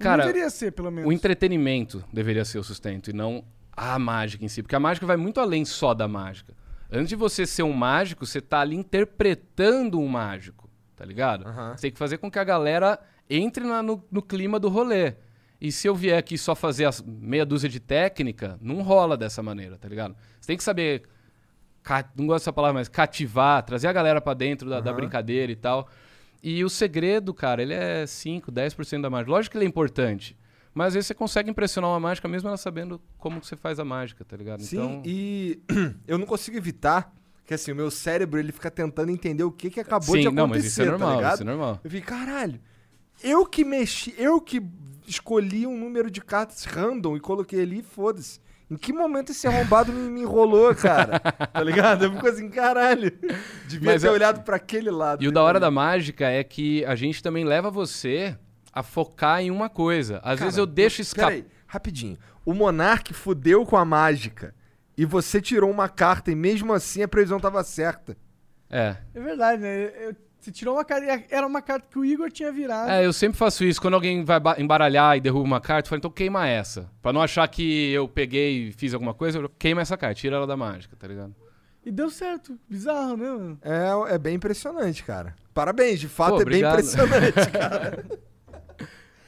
Não Cara, deveria ser, pelo menos. O entretenimento deveria ser o sustento e não a mágica em si. Porque a mágica vai muito além só da mágica. Antes de você ser um mágico, você tá ali interpretando um mágico, tá ligado? Aham. Você tem que fazer com que a galera entre na- no, no clima do rolê. E se eu vier aqui só fazer as meia dúzia de técnica, não rola dessa maneira, tá ligado? Você tem que saber, não gosto dessa palavra, mas cativar, trazer a galera pra dentro da, da Aham. brincadeira e tal. E o segredo, cara, ele é 5, 10% da mágica. Lógico que ele é importante. Mas às vezes você consegue impressionar uma mágica mesmo ela sabendo como que você faz a mágica, tá ligado? Sim, então, e <clears throat> eu não consigo evitar Que assim, o meu cérebro, ele fica tentando entender o que que acabou de Sim, acontecer, não, mas isso é tá normal, ligado? isso é normal. Eu fiquei, caralho, eu que mexi, eu que escolhi um número de cartas random e coloquei ali, foda-se. Em que momento esse arrombado me, me enrolou, cara? <laughs> Tá ligado? Eu fico assim, caralho. Devia Mas ter eu- olhado pra aquele lado. E o da hora da mágica é que a gente também leva você a focar em uma coisa. Às Cara, vezes eu deixo escapar. Peraí, rapidinho. O Monark fudeu com a mágica e você tirou uma carta e mesmo assim a previsão tava certa. É. É verdade, né? Eu- você tirou uma carta. Era uma carta que o Igor tinha virado. É, eu sempre faço isso. Quando alguém vai ba- embaralhar e derruba uma carta, eu falo, então queima essa. Pra não achar que eu peguei e fiz alguma coisa, eu queima essa carta, tira ela da mágica, tá ligado? E deu certo. Bizarro, né, mano? É, é bem impressionante, cara. Parabéns, de fato Pô, é bem impressionante, <laughs> cara.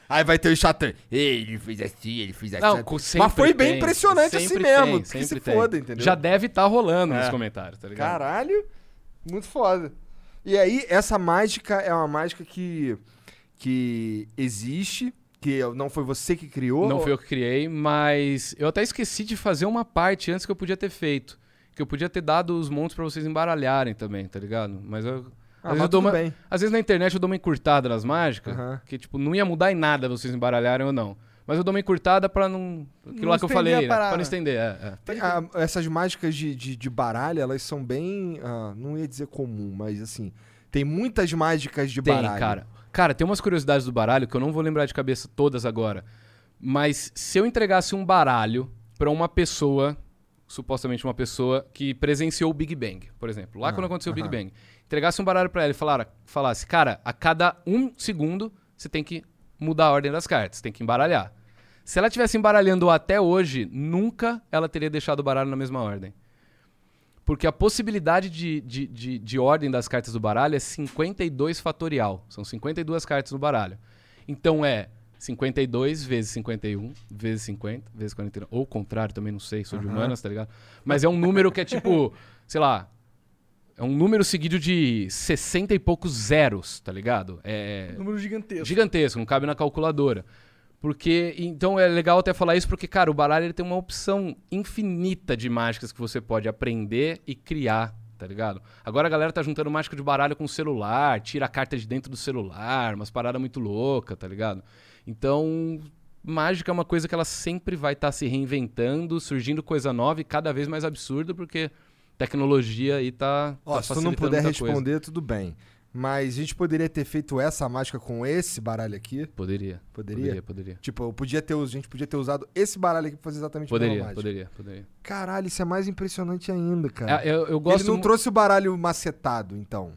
Aí vai ter o chatão. Ele fez assim, ele fez assim. Não, Mas foi bem tem, impressionante assim sempre mesmo. tem, que sempre se tem. foda, entendeu? Já deve estar rolando nos É. comentários, tá ligado? Caralho, muito foda. E aí, essa mágica é uma mágica que, que existe, que não foi você que criou. Não fui eu que criei, mas eu até esqueci de fazer uma parte antes que eu podia ter feito. Que eu podia ter dado os montes pra vocês embaralharem também, tá ligado? Mas eu. Ah, às, vezes eu uma- bem. às vezes na internet eu dou uma encurtada nas mágicas, Aham. que tipo, não ia mudar em nada vocês embaralharem ou não. Mas eu dou uma encurtada pra não. Aquilo Não lá que eu falei, a né? Pra não estender, é, é. Tem, ah, essas mágicas de, de, de baralho, elas são bem. ah, não ia dizer comum, mas assim. Tem muitas mágicas de Tem, baralho. cara. Cara, tem umas curiosidades do baralho que eu não vou lembrar de cabeça todas agora. Mas se eu entregasse um baralho pra uma pessoa, supostamente uma pessoa que presenciou o Big Bang, por exemplo, lá Ah, quando aconteceu o Big. Bang, entregasse um baralho pra ela e falara, falasse, cara, a cada um segundo você tem que mudar a ordem das cartas, tem que embaralhar. Se ela estivesse embaralhando até hoje, nunca ela teria deixado o baralho na mesma ordem. Porque a possibilidade de, de, de, de ordem das cartas do baralho é 52 fatorial. São 52 cartas no baralho. Então é 52 vezes 51, vezes 50, vezes 49. Ou o contrário, também não sei, sou de Aham. humanas, tá ligado? Mas é um número que é tipo, <laughs> sei lá. É um número seguido de 60 e poucos zeros, tá ligado? É, Número gigantesco. gigantesco, não cabe na calculadora. Porque, então é legal até falar isso porque, cara, o baralho ele tem uma opção infinita de mágicas que você pode aprender e criar, tá ligado? Agora a galera tá juntando mágica de baralho com celular, tira a carta de dentro do celular, umas paradas muito loucas, tá ligado? Então, mágica é uma coisa que ela sempre vai estar se reinventando, surgindo coisa nova e cada vez mais absurdo, porque tecnologia aí tá. Ó, tá se tu não puder muita coisa. responder, tudo bem. Mas a gente poderia ter feito essa mágica com esse baralho aqui? Poderia. Poderia? Poderia, poderia. Tipo, eu podia ter, a gente podia ter usado esse baralho aqui pra fazer exatamente a Poderia, mesma mágica. poderia, poderia. Caralho, isso é mais impressionante ainda, cara. É, eu, eu gosto Ele não trouxe o baralho macetado, então.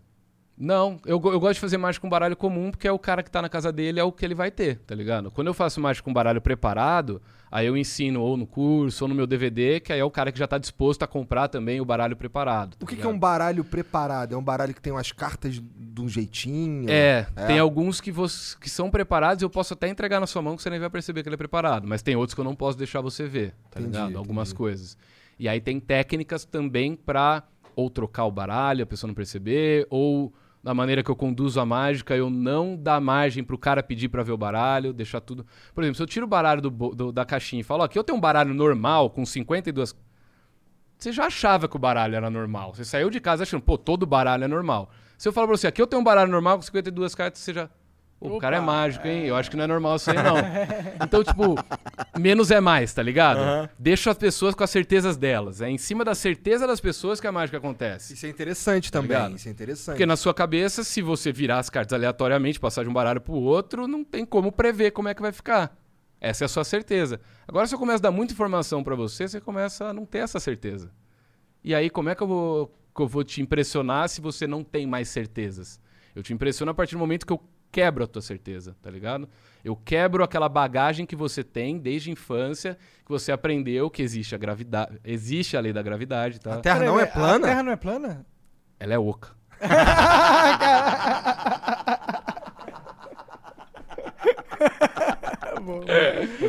Não, eu, eu gosto de fazer mágica com baralho comum, porque é o cara que tá na casa dele, é o que ele vai ter, tá ligado? Quando eu faço mágica com baralho preparado, aí eu ensino ou no curso ou no meu DVD, que aí é o cara que já tá disposto a comprar também o baralho preparado. tá O que, que é um baralho preparado? É um baralho que tem umas cartas de um jeitinho? É, É? tem alguns que, vos- que são preparados e eu posso até entregar na sua mão que você nem vai perceber que ele é preparado. Mas tem outros que eu não posso deixar você ver, tá Entendi, ligado? Algumas entendi. coisas. E aí tem técnicas também pra ou trocar o baralho, a pessoa não perceber, ou da maneira que eu conduzo a mágica, eu não dar margem pro cara pedir pra ver o baralho, deixar tudo. Por exemplo, se eu tiro o baralho do do- da caixinha e falo, ó, aqui eu tenho um baralho normal com 52 você já achava que o baralho era normal. Você saiu de casa achando, pô, todo baralho é normal. Se eu falar pra você, aqui eu tenho um baralho normal com 52 cartas, você já. O cara é Opa, mágico, hein? Eu acho que não é normal isso aí, <laughs> não. Então, tipo, menos é mais, tá ligado? Aham. Deixa as pessoas com as certezas delas. É em cima da certeza das pessoas que a mágica acontece. Isso é interessante também. ligado? Isso é interessante. Porque na sua cabeça, se você virar as cartas aleatoriamente, passar de um baralho pro outro, não tem como prever como é que vai ficar. Essa é a sua certeza. Agora, se eu começo a dar muita informação pra você, você começa a não ter essa certeza. E aí, como é que eu vou, que eu vou te impressionar se você não tem mais certezas? Eu te impressiono a partir do momento que eu quebro a tua certeza, tá ligado? Eu quebro aquela bagagem que você tem desde a infância, que você aprendeu que existe a gravidade, existe a lei da gravidade, tá? A Terra não é plana? A Terra não é plana? Ela é oca. <laughs> <laughs>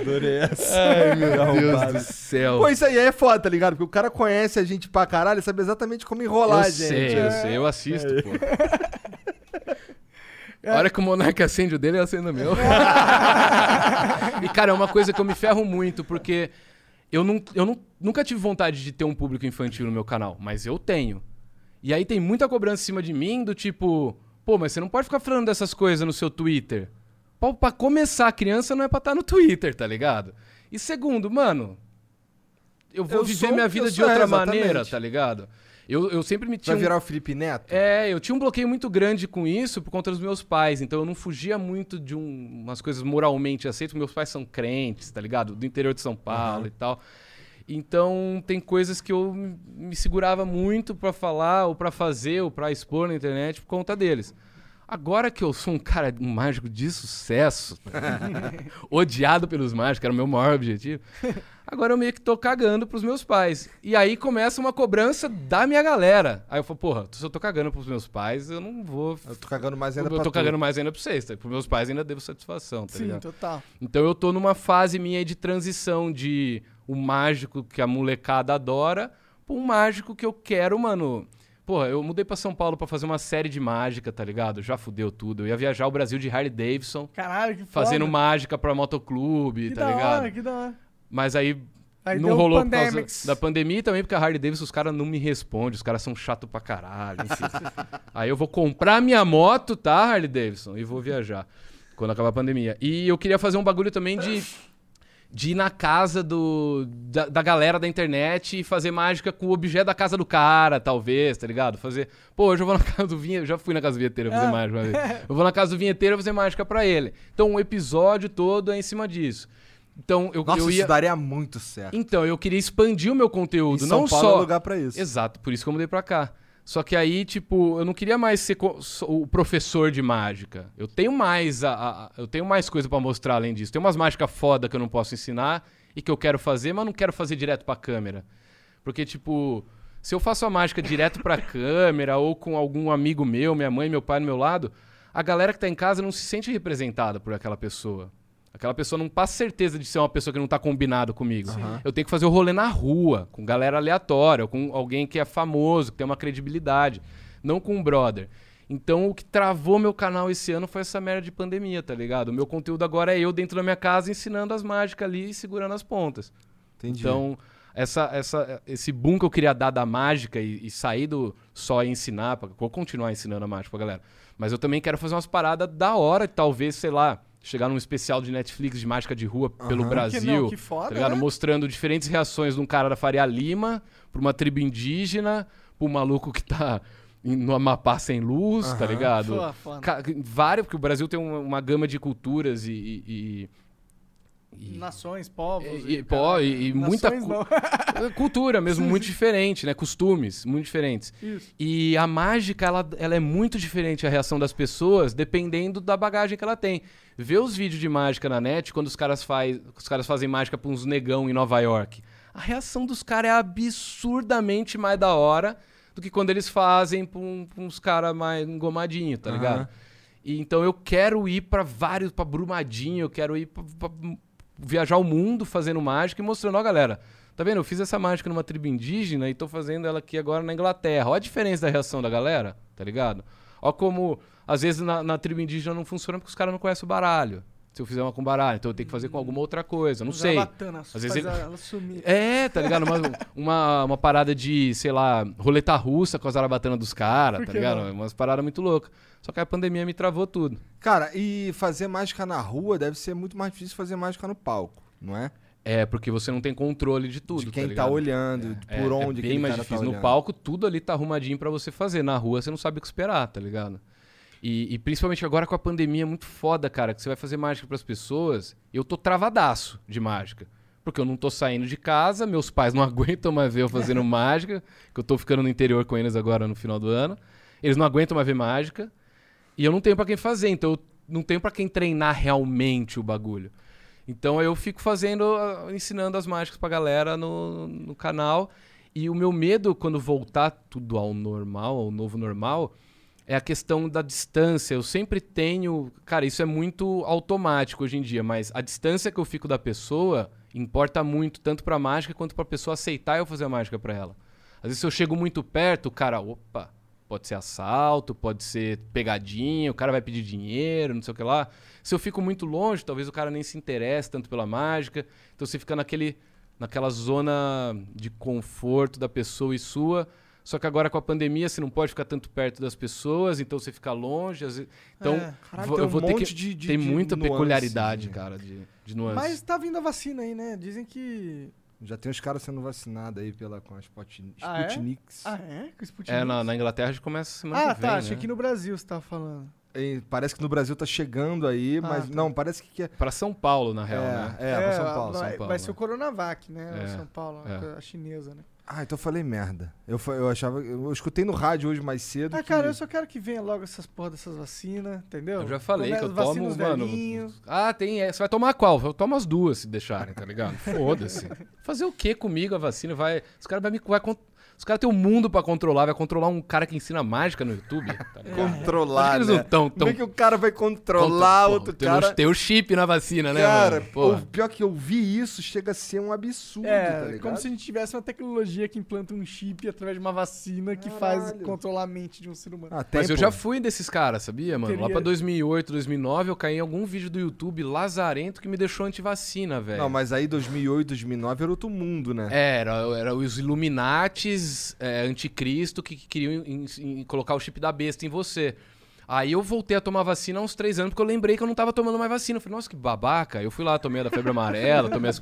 Adorei essa. Ai, meu Deus do céu. Pô, isso aí é foda, tá ligado? Porque o cara conhece a gente pra caralho, sabe exatamente como enrolar eu a gente. sei, eu sei, eu assisto, pô. A hora que o Monark acende o dele, eu acendo o meu. <laughs> e, cara, é uma coisa que eu me ferro muito, porque eu, não, eu não, nunca tive vontade de ter um público infantil no meu canal, mas eu tenho. E aí tem muita cobrança em cima de mim do tipo, pô, mas você não pode ficar falando dessas coisas no seu Twitter. Pra começar, a criança não é pra estar no Twitter, tá ligado? E segundo, mano, eu vou Eu viver minha vida de outra exatamente. maneira, tá ligado? Eu, eu sempre me tinha. Vai virar o Felipe Neto? É, eu tinha um bloqueio muito grande com isso por conta dos meus pais. Então eu não fugia muito de um- umas coisas moralmente aceitas. Meus pais são crentes, tá ligado? Do interior de São Paulo e tal. Então tem coisas que eu me- me segurava muito pra falar, ou pra fazer, ou pra expor na internet por conta deles. Agora que eu sou um cara, um mágico de sucesso, <laughs> odiado pelos mágicos, era o meu maior objetivo. Agora eu meio que tô cagando pros meus pais. E aí começa uma cobrança da minha galera. Aí eu falo, porra, se eu tô cagando pros meus pais, eu não vou. Eu tô cagando mais ainda eu pra tô tu. cagando mais ainda pra vocês, tá? Pros meus pais ainda devo satisfação, tá Sim, ligado? total. Então eu tô numa fase minha de transição de o mágico que a molecada adora pra um mágico que eu quero, mano. Porra, eu mudei pra São Paulo pra fazer uma série de mágica, tá ligado? Já fudeu tudo. Eu ia viajar o Brasil de Harley Davidson, Caralho, que foda. fazendo mágica pra motoclube, que tá da ligado? hora, que da hora. Mas aí, Aí não rolou por causa da pandemia e também porque a Harley Davidson os caras não me respondem, os caras são chato pra caralho, <laughs> aí eu vou comprar minha moto, tá, Harley Davidson, e vou viajar quando acabar a pandemia. E eu queria fazer um bagulho também de de ir na casa do, da, da galera da internet e fazer mágica com o objeto da casa do cara, talvez, tá ligado? Fazer. Pô, hoje eu vou na <laughs> casa do Vinheteiro. Já fui na casa do Vinheteiro fazer Ah. mágica uma vez. <laughs> Eu vou na casa do Vinheteiro fazer mágica pra ele. Então o episódio todo é em cima disso. Então eu, Nossa, eu ia. isso daria muito certo. Então, eu queria expandir o meu Em conteúdo, São não Paulo só. é lugar pra isso. Exato, por isso que eu mudei pra cá. Só que aí, tipo, eu não queria mais ser o professor de mágica. Eu tenho mais a, a- eu tenho mais coisa pra mostrar além disso. Tem umas mágicas foda que eu não posso ensinar e que eu quero fazer, mas não quero fazer direto pra câmera. Porque, tipo, se eu faço a mágica direto pra <laughs> câmera ou com algum amigo meu, minha mãe, meu pai no meu lado, a galera que tá em casa não se sente representada por aquela pessoa. Aquela pessoa não passa certeza de ser uma pessoa que não tá combinado comigo. Eu tenho que fazer o rolê na rua, com galera aleatória, com alguém que é famoso, que tem uma credibilidade, não com um brother. Então o que travou meu canal esse ano foi essa merda de pandemia, tá ligado? O meu conteúdo agora é eu dentro da minha casa ensinando as mágicas ali e segurando as pontas. Entendi. Então, essa, essa, esse boom que eu queria dar da mágica e, e sair do só ensinar, pra, vou continuar ensinando a mágica pra galera. Mas eu também quero fazer umas paradas da hora, talvez, sei lá, chegar num especial de Netflix de mágica de rua pelo Aham. Brasil. Que não, que foda, tá ligado? né? Mostrando diferentes reações de um cara da Faria Lima, pra uma tribo indígena, pra um maluco que tá no Amapá sem luz, tá Aham. ligado? Vários, porque o Brasil tem uma, uma gama de culturas e- e- e e- Nações, povos. e, e- pô, e- e muita cu- <laughs> cultura mesmo, Sim, muito sim. diferente, né? Costumes muito diferentes. Isso. E a mágica, ela, ela é muito diferente a reação das pessoas, dependendo da bagagem que ela tem. Vê os vídeos de mágica na net, quando os caras, faz, os caras fazem mágica pra uns negão em Nova York. A reação dos caras é absurdamente mais da hora do que quando eles fazem pra, um- pra uns caras mais engomadinhos, tá Aham. ligado? E, então eu quero ir pra vários, pra Brumadinho, eu quero ir pra, pra viajar o mundo fazendo mágica e mostrando, ó, galera, tá vendo? Eu fiz essa mágica numa tribo indígena e tô fazendo ela aqui agora na Inglaterra. Ó a diferença da reação da galera, tá ligado? Ó como, às vezes, na, na tribo indígena não funciona porque os caras não conhecem o baralho. Se eu fizer uma com baralho, então eu tenho que fazer com alguma outra coisa, não sei. Batana, Às vezes ele- ela sumir. <laughs> É, tá ligado? Uma, uma, uma parada de, sei lá, roleta russa com as arabatanas dos caras, tá ligado? não? Umas paradas muito loucas. Só que a pandemia me travou tudo. Cara, e fazer mágica na rua deve ser muito mais difícil fazer mágica no palco, não é? É, porque você não tem controle de tudo. de quem tá, ligado? olhando, É, por é onde bem aquele mais cara difícil. tá no palco, tudo ali tá arrumadinho pra você fazer. Na rua, você não sabe o que esperar, tá ligado? E, e principalmente agora com a pandemia, é muito foda, cara, que você vai fazer mágica pras pessoas. Eu tô travadaço de mágica. Porque eu não tô saindo de casa, meus pais não <laughs> aguentam mais ver eu fazendo mágica, que eu tô ficando no interior com eles agora no final do ano. Eles não aguentam mais ver mágica. E eu não tenho pra quem fazer, então eu não tenho pra quem treinar realmente o bagulho. Então eu fico fazendo, ah, ensinando as mágicas pra galera no, no canal. E o meu medo quando voltar tudo ao normal, ao novo normal, é a questão da distância. Eu sempre tenho. Cara, isso é muito automático hoje em dia, mas a distância que eu fico da pessoa importa muito, tanto pra mágica quanto pra pessoa aceitar eu fazer a mágica pra ela. Às vezes, se eu chego muito perto, o cara, opa, pode ser assalto, pode ser pegadinha, o cara vai pedir dinheiro, não sei o que lá. Se eu fico muito longe, talvez o cara nem se interesse tanto pela mágica. Então você fica naquele, naquela zona de conforto da pessoa e sua. Só que agora com a pandemia você não pode ficar tanto perto das pessoas, então você fica longe. às vezes- Então, É. Caralho, vou- tem eu um vou ter que. de- de- tem de muita nuance, peculiaridade, né? cara, de, de nuances. Mas tá vindo a vacina aí, né? Dizem que. Já tem os caras sendo vacinados aí pela, com a Sputnik. Ah, é? Sputniks. Ah, é? Com Sputnik? É, na, na Inglaterra a gente começa semana Ah, que tá. vem, Achei né? que no Brasil você tava falando. E parece que no Brasil tá chegando aí, Ah, mas tá. não, parece que é. Pra São Paulo, na real, é, né? é, pra São Paulo. vai, São Paulo. vai ser o Coronavac, né? É, São Paulo, é. a chinesa, né? Ah, então eu falei merda. Eu, eu achava. Eu escutei no rádio hoje mais cedo. Ah, que... cara, eu só quero que venha logo essas porra dessas vacinas, entendeu? Eu já falei Come- que eu tomo, os mano. Ah, tem. é, Você vai tomar qual? Eu tomo as duas se deixarem, tá ligado? <laughs> Foda-se. Fazer o que comigo a vacina? Vai. Os caras vai me. Vai, os caras têm um mundo pra controlar, vai controlar um cara que ensina mágica no YouTube. Tá? Controlar, Acho que eles né? não tão, Como tão é que o cara vai controlar Pô, outro tem, cara? tem o chip na vacina, né, cara, o pior que eu vi isso chega a ser um absurdo, tá É, ligado? como se a gente tivesse uma tecnologia que implanta um chip através de uma vacina que faz Caralho. controlar a mente de um ser humano. Ah, tem, Mas eu pô. já fui desses caras, sabia, mano? Lá Teria- pra 2008, 2009, eu caí em algum vídeo do YouTube lazarento que me deixou antivacina, velho. Não, mas aí 2008, 2009 era outro mundo, né? É, Era, era os Illuminates é, anticristo que, que queriam em- em- colocar o chip da besta em você. Aí eu voltei a tomar vacina há uns três anos, porque eu lembrei que eu não tava tomando mais vacina. Eu falei, nossa, que babaca. Eu fui lá, tomei a da febre amarela, tomei as,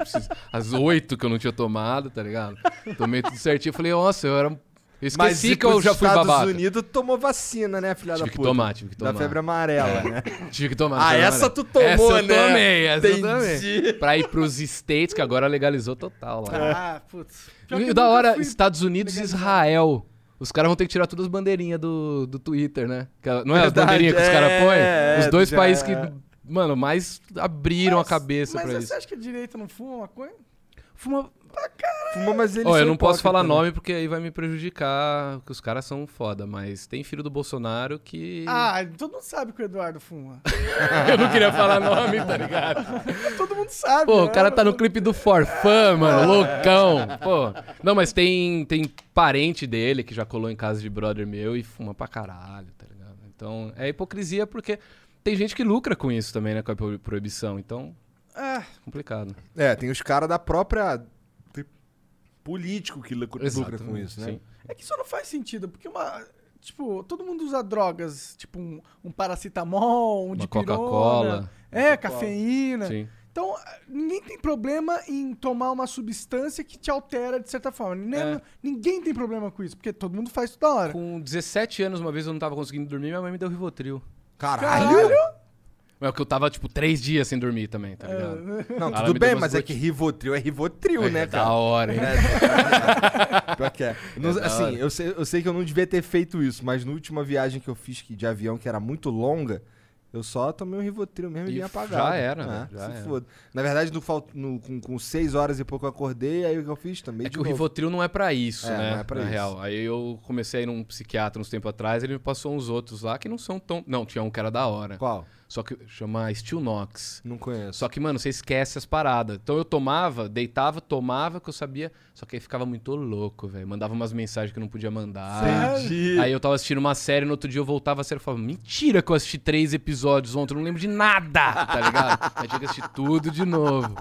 as oito que eu não tinha tomado, tá ligado? Tomei tudo certinho. Eu falei, nossa, eu era. Eu esqueci Mas que eu já fui Estados babaca. Unidos tomou vacina, né, filha Tive da que puta? tomar, tive que tomar. Da febre amarela, né? <laughs> Tive que tomar. Ah, essa amarela. tu tomou, essa eu né? tomei, essa eu Entendi. tomei. Pra ir pros States, que agora legalizou total lá. Ah, putz. E da hora, fui- Estados Unidos e. Israel. Os caras vão ter que tirar todas as bandeirinhas do, do Twitter, né? Não é as Verdade, bandeirinhas que os caras é, põem? é, Os dois já países que, é. mano, mais abriram a Mas- cabeça Mas pra você isso. acha que a direita não fuma maconha? Fuma... Fuma, mas eles Ó, eu não posso falar né? nome porque aí vai me prejudicar, que os caras são foda, mas tem filho do Bolsonaro que... Ah, todo mundo sabe que o Eduardo fuma. <laughs> eu não queria falar nome, tá ligado? <laughs> todo mundo sabe. Pô, né? o cara tá no clipe do Forfã, mano, loucão. Pô. Não, mas tem, tem parente dele que já colou em casa de brother meu e fuma pra caralho, tá ligado? Então, é hipocrisia porque tem gente que lucra com isso também, né, com a pro- proibição. Então, É, complicado. É, tem os caras da própria... político que lucra, com isso, né? sim. é que isso não faz sentido, porque uma. Tipo, todo mundo usa drogas, tipo um, um paracetamol, um Uma. Coca-Cola. É, cafeína. Sim. Então, ninguém tem problema em tomar uma substância que te altera de certa forma. Nem- É. Ninguém tem problema com isso, porque todo mundo faz toda hora. Com 17 anos, uma vez eu não tava conseguindo dormir, minha mãe me deu Rivotril. Caralho! Mas é que eu tava, tipo, três dias sem dormir também, tá ligado? Não, Ela tudo me bem, umas mas é gotinhas. que Rivotril é Rivotril, É, né, Da cara? hora, hein? Pior que é. Não- da assim, hora. eu sei, eu sei que eu não devia ter feito isso, mas na última viagem que eu fiz que- de avião, que era muito longa, eu só tomei um Rivotril mesmo e E vim já apagado. era, É, né? Já se era. foda. Na verdade, no, fal- no- com, com seis horas e pouco eu acordei, aí o que eu fiz também É de que o novo. Rivotril não é pra isso, É, né? não é pra na isso. real. Aí eu comecei a ir num psiquiatra uns tempos atrás, ele me passou uns outros lá que não são tão. Não, tinha um que era da hora. Qual? Só que chama Steel Nox. Não conheço. Só que, mano, você esquece as paradas. Então eu tomava, deitava, tomava, que eu sabia. Só que aí ficava muito louco, velho. Mandava umas mensagens que eu não podia mandar. Entendi. Aí eu tava assistindo uma série, no outro dia eu voltava a série e falava, mentira que eu assisti três episódios ontem, eu não lembro de nada, tá ligado? <laughs> Aí tinha que assistir tudo de novo.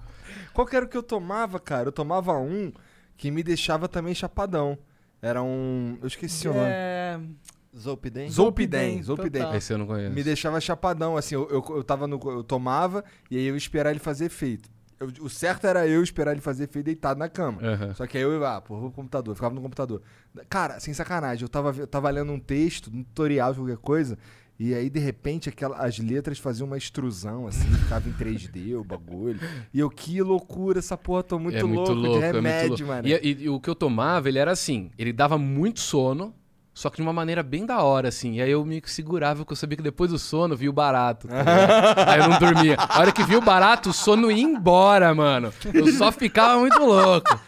Qual que era o que eu tomava, cara? Eu tomava um que me deixava também chapadão. Era um. Eu esqueci o nome. É, Zolpidem? Zolpidem. Zolpidem, total. Esse eu não conheço. Me deixava chapadão, assim, eu, eu, eu tava no. Eu tomava e aí eu ia esperar ele fazer efeito. Eu- o certo era eu esperar ele fazer efeito deitado na cama. Aham. Só que aí eu, ah, pô, vou pro computador, eu ficava no computador. Cara, sem sacanagem, eu tava, eu tava lendo um texto, um tutorial de qualquer coisa, e aí de repente aquela, as letras faziam uma extrusão, assim, ficava em 3D <laughs> o bagulho. E eu, que loucura, essa porra, tô muito, é muito louco, louco, de é muito remédio, louco. mano. E, e- e o que eu tomava, ele era assim, ele dava muito sono, só que de uma maneira bem da hora, assim. E aí eu me segurava, porque eu sabia que depois do sono vinha o barato. tá <laughs> aí eu não dormia. A hora que viu o barato, o sono ia embora, mano. Eu só ficava muito louco.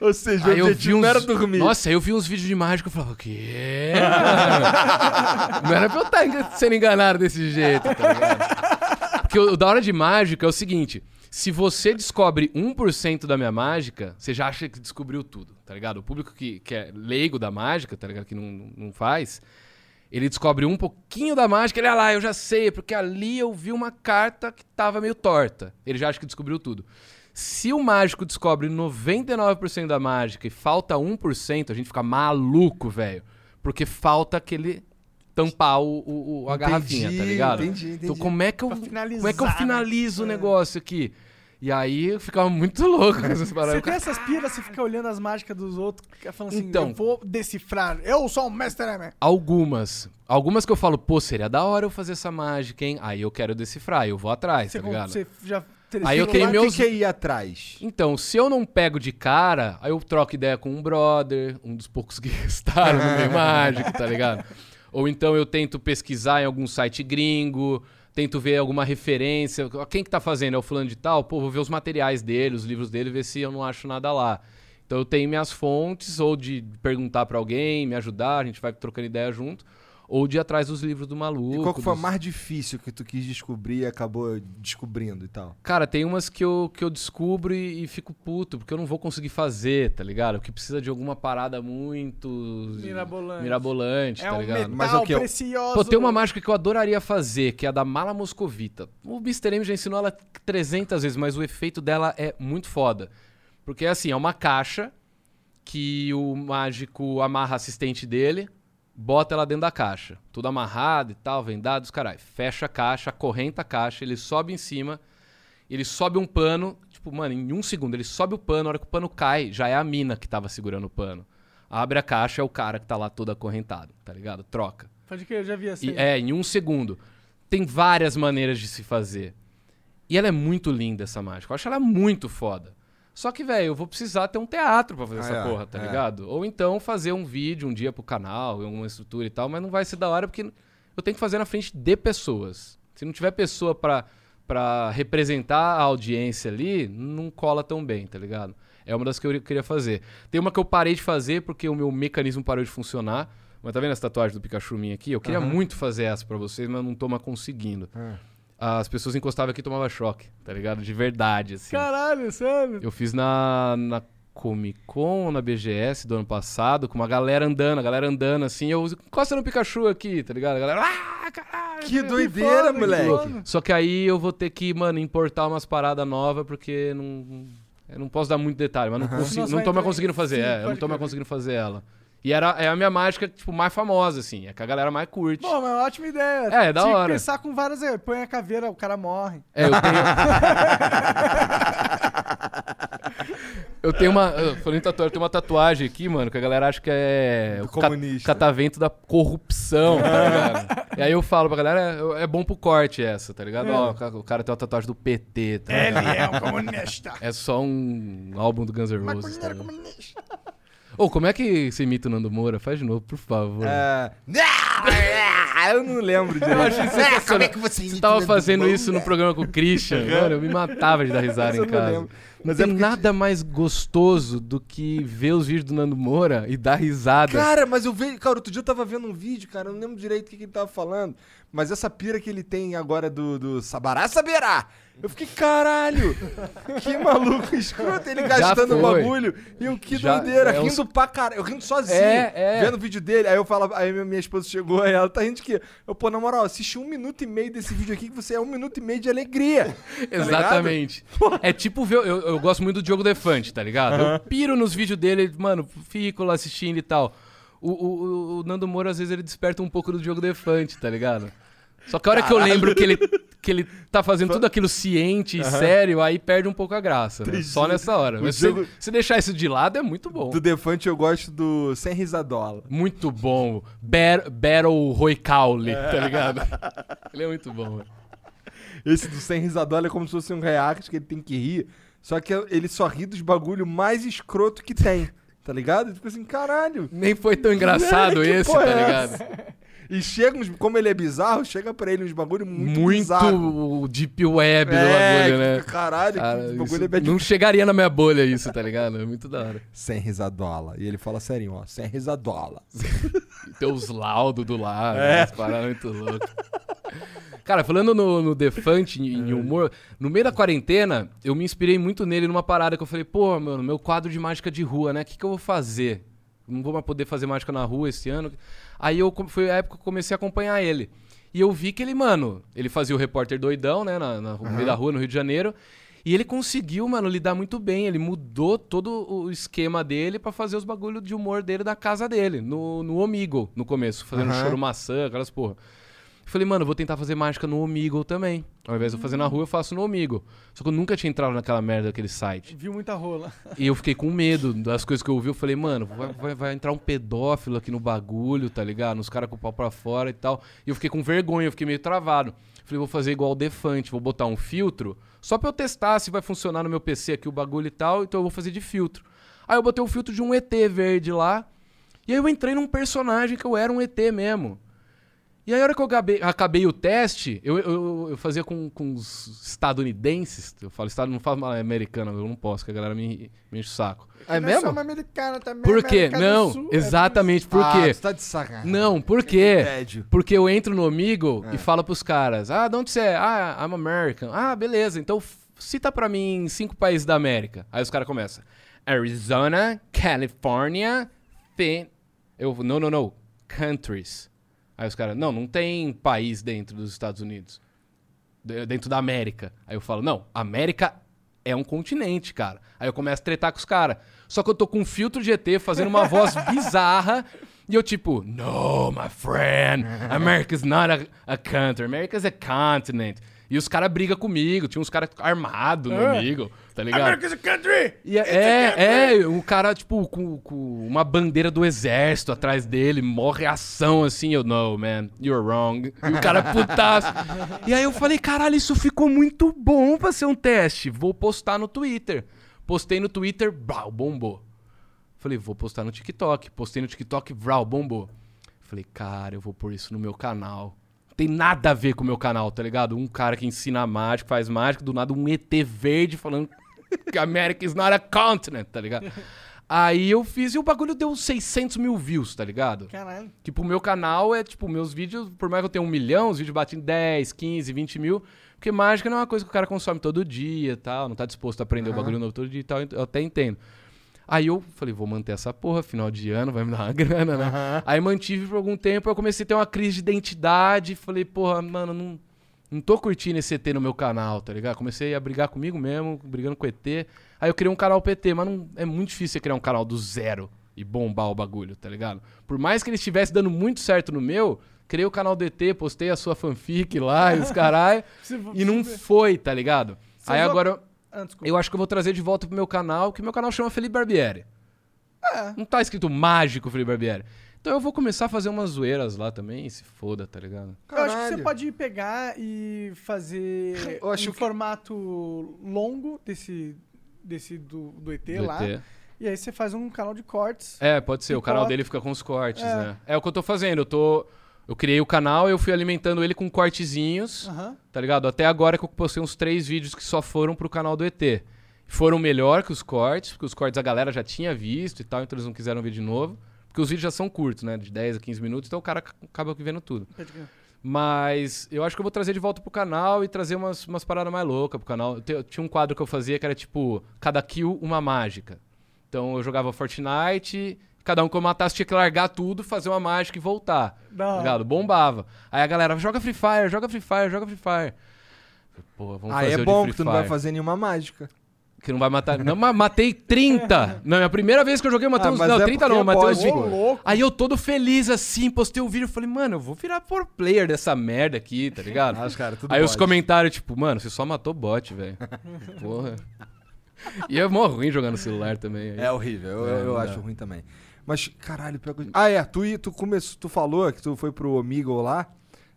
Ou seja, Aí o eu vi objetivo uns... não era dormir. Nossa, aí eu vi uns vídeos de mágica e falava, o quê? não era pra eu estar engan- sendo enganado desse jeito, tá ligado? Porque o, o da hora de mágica é o seguinte: se você descobre 1% da minha mágica, você já acha que descobriu tudo, tá ligado? O público que, que é leigo da mágica, tá ligado? Que não, não faz. Ele descobre um pouquinho da mágica, ele, ah lá, eu já sei, porque ali eu vi uma carta que tava meio torta. Ele já acha que descobriu tudo. Se o mágico descobre 99% da mágica e falta 1%, a gente fica maluco, velho. Porque falta aquele tampar o, o- o- a garrafinha, tá ligado? Entendi, entendi. Então como é que eu, como é que eu né? finalizo o É. negócio aqui? E aí eu ficava muito <laughs> louco com essas Você paradas. tem essas piras, você fica olhando as mágicas dos outros, fica falando assim, Então. eu vou decifrar, eu sou o mestre, né? Algumas. Algumas que eu falo, pô, seria da hora eu fazer essa mágica, hein? Aí eu quero decifrar, eu vou atrás, Você, tá ligado? você já Aí eu tenho meus- que, que é ir atrás? Então, se eu não pego de cara, aí eu troco ideia com um brother, um dos poucos que <laughs> restaram no meio mágico, tá ligado? Ou então eu tento pesquisar em algum site gringo, tento ver alguma referência. Quem que tá fazendo? É o fulano de tal? Pô, vou ver os materiais dele, os livros dele, ver se eu não acho nada lá. Então eu tenho minhas fontes, ou de perguntar pra alguém, me ajudar, a gente vai trocando ideia junto, ou de ir atrás dos livros do maluco. E qual que foi a dos- mais difícil que tu quis descobrir e acabou descobrindo e tal? Cara, tem umas que eu, que eu descubro e, e fico puto, porque eu não vou conseguir fazer, tá ligado? Porque precisa de alguma parada muito. Mirabolante. Mirabolante, É tá um ligado? metal Mas é o quê? precioso. Pô, tem uma mágica que eu adoraria fazer, que é a da mala moscovita. O Mr. M já ensinou ela 300 vezes, mas o efeito dela é muito foda. Porque, assim, é uma caixa que o mágico amarra a assistente dele, bota ela dentro da caixa. Tudo amarrado e tal, vendado, os caras. Fecha a caixa, acorrenta a caixa, ele sobe em cima, ele sobe um pano, tipo, mano, em um segundo, ele sobe o pano, a hora que o pano cai, já é a mina que tava segurando o pano. Abre a caixa, é o cara que tá lá todo acorrentado, tá ligado? Troca. Pode que eu já vi assim. E- é, em um segundo. Tem várias maneiras de se fazer. E ela é muito linda, essa mágica. Eu acho ela muito foda. Só que, velho, eu vou precisar ter um teatro pra fazer Ah, essa é, porra, tá é. ligado? Ou então fazer um vídeo um dia pro canal, alguma estrutura e tal, mas não vai ser da hora porque eu tenho que fazer na frente de pessoas. Se não tiver pessoa pra, pra representar a audiência ali, não cola tão bem, tá ligado? É uma das que eu queria fazer. Tem uma que eu parei de fazer porque o meu mecanismo parou de funcionar. Mas tá vendo essa tatuagem do Pikachu minha aqui? Eu queria Aham. muito fazer essa pra vocês, mas não tô mais conseguindo. As pessoas encostavam aqui e tomavam choque, tá ligado? De verdade, assim. Caralho, sério. Eu fiz na, na Comic Con na BGS do ano passado, com uma galera andando, a galera andando assim, eu encosta no Pikachu aqui, tá ligado? A galera, ah, caralho! Que doideira, foda, que moleque. foda. só que aí eu vou ter que, mano, importar umas paradas novas, porque não. Eu não posso dar muito detalhe, mas não, Aham. consigo, não tô mais entrar em- conseguindo fazer. Sim, é, eu não tô mais crer. conseguindo fazer ela. E era, é a minha mágica, tipo, mais famosa, assim. É que a galera mais curte. Pô, mas é uma ótima ideia. É, é da Tinha hora. que pensar com várias. é, Põe a caveira, o cara morre. É, eu tenho. <laughs> eu tenho uma. eu Falei em tatuagem, eu tenho uma tatuagem aqui, mano, que a galera acha que é. Do o ca- comunista. catavento da corrupção, tá ligado? e aí eu falo pra galera, é, é bom pro corte essa, tá ligado? É. Ó, o cara tem uma tatuagem do PT, tá Ele ligado? é um comunista. É só um álbum do Guns N' Roses, tá ligado? comunista. Ô, como é que você imita o Nando Moura? Faz de novo, por favor. É... <laughs> Eu não lembro direito. Eu achei sensacional. Como é que você Você tava o fazendo Moura? isso no programa com o Christian, mano, eu me matava de dar risada Mas em casa. lembro. Não Mas tem é nada mais gostoso do que ver os vídeos do Nando Moura e dar risada. Cara, mas eu vejo. Cara, outro dia eu tava vendo um vídeo, cara, eu não lembro direito o que, que ele tava falando. Mas essa pira que ele tem agora do, do Sabará Saberá. Eu fiquei, caralho! que maluco escroto, ele <laughs> gastando o bagulho. E eu, que Já- doideira, é uns- rindo pra caralho. Eu rindo sozinho, É, é. vendo o vídeo dele. Aí eu falo, aí minha esposa chegou ela tá de quê? Eu, pô, na moral, assisti um minuto e meio desse vídeo aqui que você é um minuto e meio de alegria. Tá <laughs> Exatamente. é tipo ver. Eu, eu gosto muito do Diogo Defante, tá ligado? Eu piro nos vídeos dele, mano, fico lá assistindo e tal. O, o- o Nando Moura, às vezes, ele desperta um pouco do Diogo Defante, tá ligado? Só que a hora que eu lembro que ele, que ele tá fazendo tudo aquilo ciente e sério, aí perde um pouco a graça. né? Só nessa hora. Mas Diogo- se, se deixar isso de lado, é muito bom. Do Defante eu gosto do Sem Risadola. Muito bom. Bat Battle Roy Caule, tá ligado? <laughs> Ele é muito bom, mano. Esse do Sem Risadola é como se fosse um react que ele tem que rir. Só que ele só ri dos bagulho mais escroto que tem. Tá ligado? Tipo assim, caralho. Nem foi tão engraçado É, que esse, tá é ligado? E chega uns. Como ele é bizarro, chega pra ele uns bagulho muito, Muito bizarro. deep web do É, bagulho, né? Caralho, Cara, que bagulho é bad... não chegaria na minha bolha isso, tá ligado? É muito da hora. Sem risadola. E ele fala sério, ó. Sem risadola. E Tem os laudos do lado, É. umas paradas muito loucas. Cara, falando no, no Defante, em em humor, no meio da quarentena, eu me inspirei muito nele numa parada que eu falei, pô, mano, meu quadro de mágica de rua, né? O que, que eu vou fazer? Não vou mais poder fazer mágica na rua esse ano. Aí eu, foi a época que eu comecei a acompanhar ele. E eu vi que ele, mano, ele fazia o repórter doidão, né? Na, na- no meio da rua, no Rio de Janeiro. E ele conseguiu, mano, lidar muito bem. Ele mudou todo o esquema dele pra fazer os bagulhos de humor dele da casa dele, no, no Omegle, no começo, fazendo Aham. choro maçã, aquelas porra. Eu falei, mano, eu vou tentar fazer mágica no Omegle também. Ao invés de eu fazer na rua, eu faço no Omegle. Só que eu nunca tinha entrado naquela merda daquele site. Viu muita rola. E eu fiquei com medo das coisas que eu ouvi. Eu falei, mano, vai, vai- vai entrar um pedófilo aqui no bagulho, tá ligado? Uns caras com o pau pra fora e tal. E eu fiquei com vergonha, eu fiquei meio travado. Falei, vou fazer igual o Defante, vou botar um filtro, só pra eu testar se vai funcionar no meu PC aqui o bagulho e tal, então eu vou fazer de filtro. Aí eu botei o filtro de um ET verde lá, e aí eu entrei num personagem que eu era um ET mesmo. E aí, a hora que eu acabei, acabei o teste, eu, eu, eu fazia com, com os estadunidenses. Eu falo estado, não falo americano, eu não posso, que a galera me, me enche o saco. É Nós somos mesmo? americana também. Por quê? América Não, Sul, é exatamente por ah, quê? tu tá de sacanagem. Não, por quê? Porque eu entro no Omegle e falo pros caras, ah, de onde você é? Ah, I'm American. Ah, beleza, então cita pra mim cinco países da América. Aí os caras começam, Arizona, California, Fin... Eu, não, não, não, countries. Aí os caras, não, não tem país dentro dos Estados Unidos. De- Dentro da América. Aí eu falo, não, América é um continente, cara. Aí eu começo a tretar com os caras. Só que eu tô com um filtro GT fazendo uma voz <laughs> bizarra. E eu tipo, no, my friend, America's not a, a country, America's a continent. E os caras brigam comigo, tinha uns caras armados no É. amigo, tá ligado? America's a country! E é, é, é, um cara, tipo, com, com uma bandeira do exército atrás dele, morre ação assim, eu, no, man, you're wrong. E o cara putaço. e aí eu falei, caralho, isso ficou muito bom pra ser um teste. Vou postar no Twitter. Postei no Twitter, brau, bombou. Falei, vou postar no TikTok. Postei no TikTok, vrau, bombou. Falei, cara, eu vou pôr isso no meu canal. Tem nada a ver com o meu canal, tá ligado? Um cara que ensina mágica, faz mágica, do nada um ET verde falando que a América is not a continent, tá ligado? <laughs> Aí eu fiz e o bagulho deu 600 mil views, tá ligado? Caralho. Tipo, o meu canal é, tipo, meus vídeos, por mais que eu tenha um milhão, os vídeos batem 10, 15, 20 mil. Porque mágica não é uma coisa que o cara consome todo dia e tal, não tá disposto a aprender o bagulho novo todo dia e tal, eu até entendo. Aí eu falei, vou manter essa porra, final de ano, vai me dar uma <laughs> grana, né? Aí mantive por algum tempo, eu comecei a ter uma crise de identidade, falei, porra, mano, não, não tô curtindo esse ET no meu canal, tá ligado? Comecei a brigar comigo mesmo, brigando com o ET. Aí eu criei um canal PT, mas não, é muito difícil você criar um canal do zero e bombar o bagulho, tá ligado? Por mais que ele estivesse dando muito certo no meu, criei o canal do ET, postei a sua fanfic lá e os <laughs> caralho, e não foi, tá ligado? Você Aí agora Ah, eu acho que eu vou trazer de volta pro meu canal, que meu canal chama Felipe Barbieri. É. Não tá escrito mágico Felipe Barbieri. Então eu vou começar a fazer umas zoeiras lá também, se foda, tá ligado? Eu acho que Caralho. você pode pegar e fazer <laughs> Eu acho um que- formato longo desse, desse do, do ET Do lá. ET. E aí você faz um canal de cortes. É, pode ser. O canal dele fica com os cortes, É. né? É o que eu tô fazendo. Eu tô. Eu criei o canal, eu fui alimentando ele com cortezinhos, Aham. tá ligado? Até agora que eu postei uns três vídeos que só foram pro canal do ET. Foram melhor que os cortes, porque os cortes a galera já tinha visto e tal, então eles não quiseram ver de novo. Porque os vídeos já são curtos, né? De 10 a 15 minutos, então o cara ac- acaba vendo tudo. Mas eu acho que eu vou trazer de volta pro canal e trazer umas, umas paradas mais loucas pro canal. Eu te- eu tinha um quadro que eu fazia que era tipo, cada kill uma mágica. Então eu jogava Fortnite, cada um que eu matasse tinha que largar tudo, fazer uma mágica e voltar. Hora. ligado? Bombava. Aí a galera, joga Free Fire, joga Free Fire, joga Free Fire. Pô, vamos Aí fazer é o de bom Free que tu não vai fazer nenhuma mágica. Que não vai matar. Não, mas matei 30. <laughs> Não, é a primeira vez que eu joguei, eu matei Ah, uns. mas Não, é 30 não, matei uns pode, 20. Ô, louco. Aí eu todo feliz assim, postei o vídeo e falei, mano, eu vou virar por player dessa merda aqui, tá ligado? <laughs> Ah, cara, tudo Aí os comentários, tipo, mano, você só matou bot, velho. <laughs> Porra. E é mó ruim jogar no celular também. aí. É horrível, eu, É, eu não acho ruim também. Mas, caralho, pior que... Ah, é, tu, tu, começou, tu falou que tu foi pro Omegle lá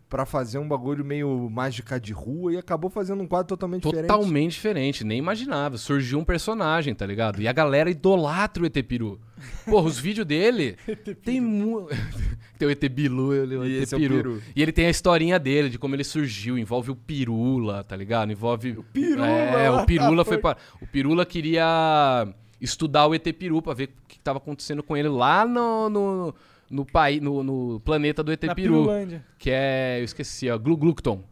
pra fazer um bagulho meio mágica de rua e acabou fazendo um quadro totalmente diferente. Totalmente diferente, nem imaginava. Surgiu um personagem, tá ligado? E a galera idolatra o ET Peru. Porra, os vídeos dele <laughs> tem mu... <laughs> tem o ET Bilu e o E ET esse é o Peru. Peru. E ele tem a historinha dele, de como ele surgiu. Envolve o Pirula, tá ligado? Envolve... O Pirula! É, o Pirula <laughs> foi Foi. para... O Pirula queria estudar o ET Peru pra ver o que tava acontecendo com ele lá no... no... No, país, no, no planeta do ET Na Peru. Pirulândia. Que é. Eu esqueci, ó. Glu Glucton.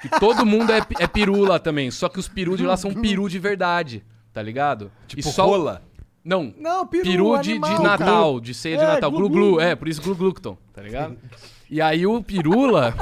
Que todo mundo é, é peru lá também. Só que os peru de lá são peru de verdade. Tá ligado? Tipo e só, rola. Não. Não, peru, Peru de, de Natal, de ceia de É, Natal. glu, Glu é, por isso Glu Glucton, tá ligado? E aí o Pirula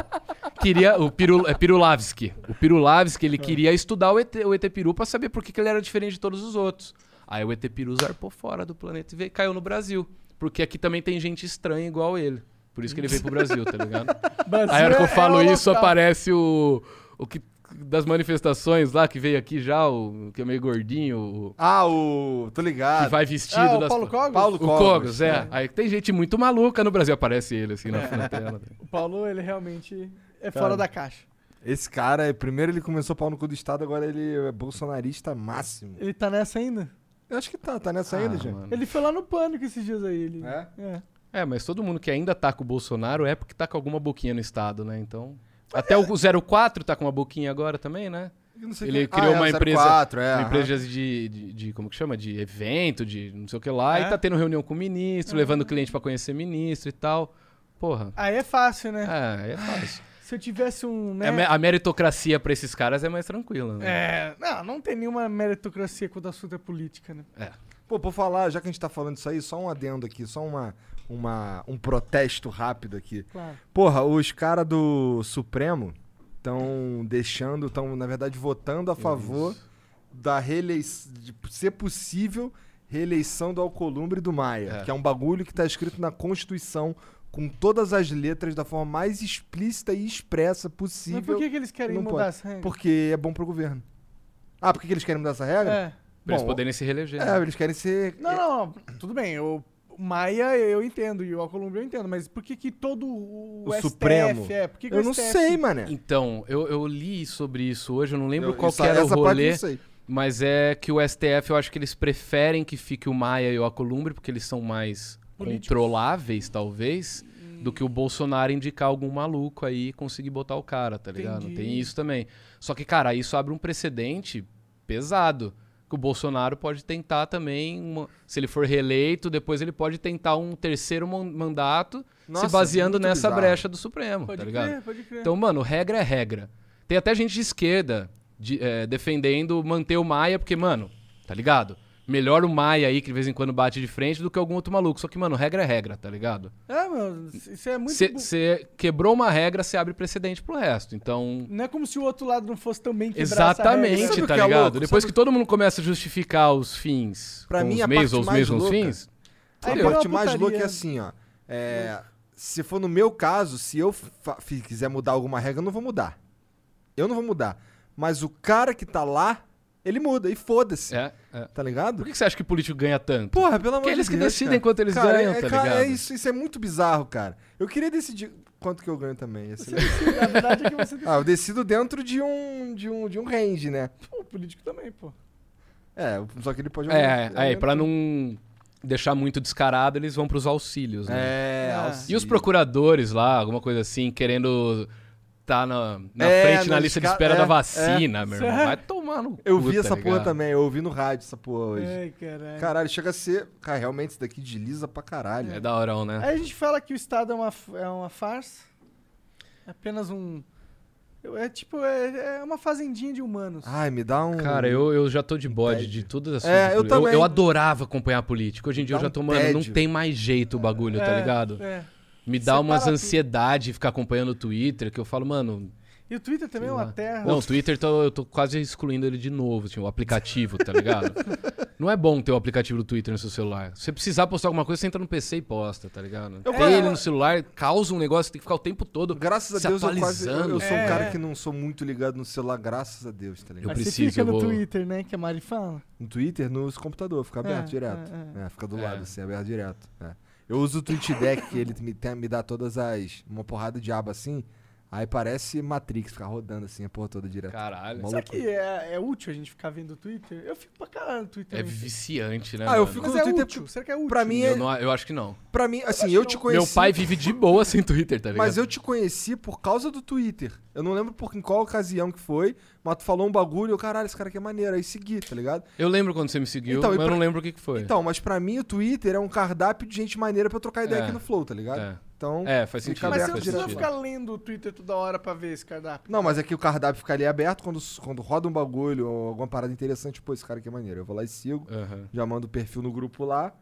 queria. O Piru, é Pirulavski. O Pirulavski, ele queria estudar o ET, o ET Peru pra saber por que, que ele era diferente de todos os outros. Aí o ET Peru zarpou fora do planeta e veio, caiu no Brasil. Porque aqui também tem gente estranha igual ele. Por isso que ele veio pro Brasil, tá ligado? <laughs> Brasil Aí a hora que eu é- falo é isso, local. aparece o. O que. Das manifestações lá, que veio aqui já, o que é meio gordinho, o, Ah, o. Tô que ligado. vai vestido Ah, o das. Paulo Cogos? Paulo O Cogos, Cogos, é. é. Aí tem gente muito maluca no Brasil, aparece ele assim na, na tela. O Paulo, ele realmente é fora da caixa. Esse cara, primeiro ele começou pau no cu do Estado, agora ele é bolsonarista máximo. Ele tá nessa ainda? Eu acho que tá, tá nessa ainda, Ah, gente. mano. Ele foi lá no pânico esses dias aí. Ele... É? É. É, mas todo mundo que ainda tá com o Bolsonaro é porque tá com alguma boquinha no Estado, né? Então. Até o 04 tá com uma boquinha agora também, né? Ele quem- criou Ah, é, uma empresa- 04, é, Uma empresa de, de, de- Como que chama? De evento, de não sei o que lá. É? E tá tendo reunião com o ministro, levando o cliente pra conhecer ministro e tal. Porra. Aí é fácil, né? É, é fácil. Se eu tivesse um. Né? É, a meritocracia pra esses caras é mais tranquila, né? É, não, não tem nenhuma meritocracia quando o assunto é política, né? É. Pô, por falar, já que a gente tá falando isso aí, só um adendo aqui, só uma, uma, um protesto rápido aqui. Claro. Porra, os caras do Supremo estão deixando, estão, na verdade, votando a favor da reeleição, de ser possível reeleição do Alcolumbre e do Maia, É. que é um bagulho que tá escrito na Constituição com todas as letras da forma mais explícita e expressa Mas possível, por que, que eles querem não mudar pode. essa regra? porque é bom pro governo. Ah, por que que eles querem mudar essa regra? É. Pra eles Bom, poderem se reeleger. É, né? eles querem ser... Não, não, não, tudo bem. O Maia eu entendo e o Alcolumbre eu entendo, mas por que, que todo o, O STF Supremo? é? Por que que Eu o não STF sei, mané. Então, eu, eu li sobre isso hoje, eu não lembro Eu- qual que era o essa parte eu rolê. não sei. Mas é que o STF, eu acho que eles preferem que fique o Maia e o Alcolumbre, porque eles são mais Políticos. controláveis, talvez, do que o Bolsonaro indicar algum maluco aí e conseguir botar o cara, tá ligado? Entendi. Tem isso também. Só que, cara, isso abre um precedente pesado. Que o Bolsonaro pode tentar também, uma- se ele for reeleito, depois ele pode tentar um terceiro man- mandato Nossa, se baseando nessa bizarro. brecha do Supremo, Pode tá crer, ligado? pode crer. Então, mano, regra é regra. Tem até gente de esquerda de- é, defendendo manter o Maia, porque, mano, tá ligado? Melhor o Maia aí, que de vez em quando bate de frente, do que algum outro maluco. Só que, mano, regra é regra, tá ligado? É, mano, isso é muito. Você quebrou uma regra, você abre precedente pro resto. Então. Não é como se o outro lado não fosse também quebrar essa regra. Exatamente, tá é ligado? louco? Depois Sabe- que todo mundo começa a justificar os fins Pra com mim, os a meios ou os mesmos louca- fins, Aí a parte mais putaria. louca é assim, ó. É, se for no meu caso, se eu quiser mudar alguma regra, eu não vou mudar. Eu não vou mudar. Mas o cara que tá lá, ele muda e foda-se. é, é. Tá ligado? Por que que você acha que político ganha tanto? Porra, pelo amor de eles que Deus, decidem cara. quanto eles Cara, ganham, é, tá cara, ligado? é isso, isso é muito bizarro, cara. Eu queria decidir quanto que eu ganho também. ser legal. Na verdade é que você <laughs> ah, eu decido dentro de um, de um, de um range, né? O político também, pô. É, só que ele pode... É, aí, pra não deixar muito descarado, eles vão pros auxílios, né? É, Ah. auxílio. E os procuradores lá, alguma coisa assim, querendo tá na, na É, frente na lista de espera é, da vacina, meu irmão. Vai tomar no Eu cu, vi tá essa porra ligado? também, eu ouvi no rádio essa porra hoje. Ai, caralho. Caralho, chega a ser. Cara, realmente isso daqui desliza pra caralho. É da hora, né? Aí a gente fala que o Estado é uma, é uma farsa. É apenas um. É tipo, é, é uma fazendinha de humanos. Ai, me dá um. Cara, eu, eu já tô de bode de tudo as É, eu também. eu, adorava acompanhar política. Hoje em dia eu já um tô, mano, não tem mais jeito o bagulho, tá É, ligado? É. Me dá umas tudo. ansiedade ficar acompanhando o Twitter, que eu falo, mano, E o Twitter também é uma terra. Não, o Twitter tô- eu tô quase excluindo ele de novo, tipo, o aplicativo, tá ligado? <laughs> Não é bom ter o aplicativo do Twitter no seu celular. Se você precisar postar alguma coisa, você entra no PC e posta, tá ligado? Eu- ter ele no celular causa um negócio que tem que ficar o tempo todo. Graças a se Deus eu quase. Eu, atualizando. eu sou um É. cara que não sou muito ligado no celular, graças a Deus, tá ligado? Eu Mas preciso, você fica eu no vou- Twitter, né? Que a Mari fala. No Twitter, nos computador, fica aberto É, direto. é, É, fica do É. lado, assim, aberto direto. é. Eu uso o TweetDeck, que ele me, tem- me dá todas as. uma porrada de aba assim. Aí parece Matrix, ficar rodando assim a porra toda direto. Caralho. Maluco. Será que é, é útil a gente ficar vendo o Twitter? Eu fico pra caralho no Twitter. É também. viciante, né? Ah, eu mano? fico- Mas no é Twitter- útil. Será que é útil? Pra mim Eu, é. não- eu acho que não. Pra mim, assim, eu que te não. conheci. Meu pai vive de boa sem Twitter, tá ligado? Mas eu te conheci por causa do Twitter. Eu não lembro por em qual ocasião que foi, mas tu falou um bagulho e eu, caralho, esse cara aqui é maneiro. Aí segui, tá ligado? Eu lembro quando você me seguiu, Então, e mas eu pra- não lembro o que, que foi. Então, mas pra mim o Twitter é um cardápio de gente maneira pra eu trocar ideia É. aqui no Flow, tá ligado? É. Então. É, faz fica sentido. Mas você não precisa ficar lendo o Twitter toda hora pra ver esse cardápio. Não, mas é que o cardápio fica ali aberto quando, quando roda um bagulho ou alguma parada interessante, pô, esse cara aqui é maneiro. Eu vou lá e sigo, Aham. já mando o perfil no grupo lá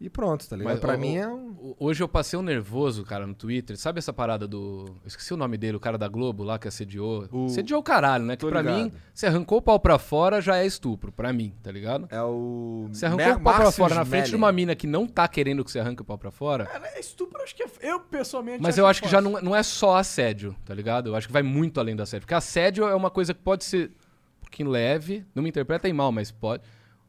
e pronto, tá ligado? Mas, pra o- mim é um. Hoje eu passei um nervoso, cara, no Twitter. Sabe essa parada do. Eu esqueci o nome dele, o cara da Globo lá que assediou. O- Assediou o caralho, né? Que Tô pra ligado. mim, você arrancou o pau pra fora já é estupro, pra mim, tá ligado? É o. Você arrancou Mer- o pau pra Márcios fora na frente de uma mina que não tá querendo que você arranque o pau pra fora. Cara, é estupro, acho que é. Eu, pessoalmente. Mas eu acho que já não, não é só assédio, tá ligado? Eu acho que vai muito além do assédio. Porque assédio é uma coisa que pode ser um pouquinho leve, não me interpretem mal, mas pode.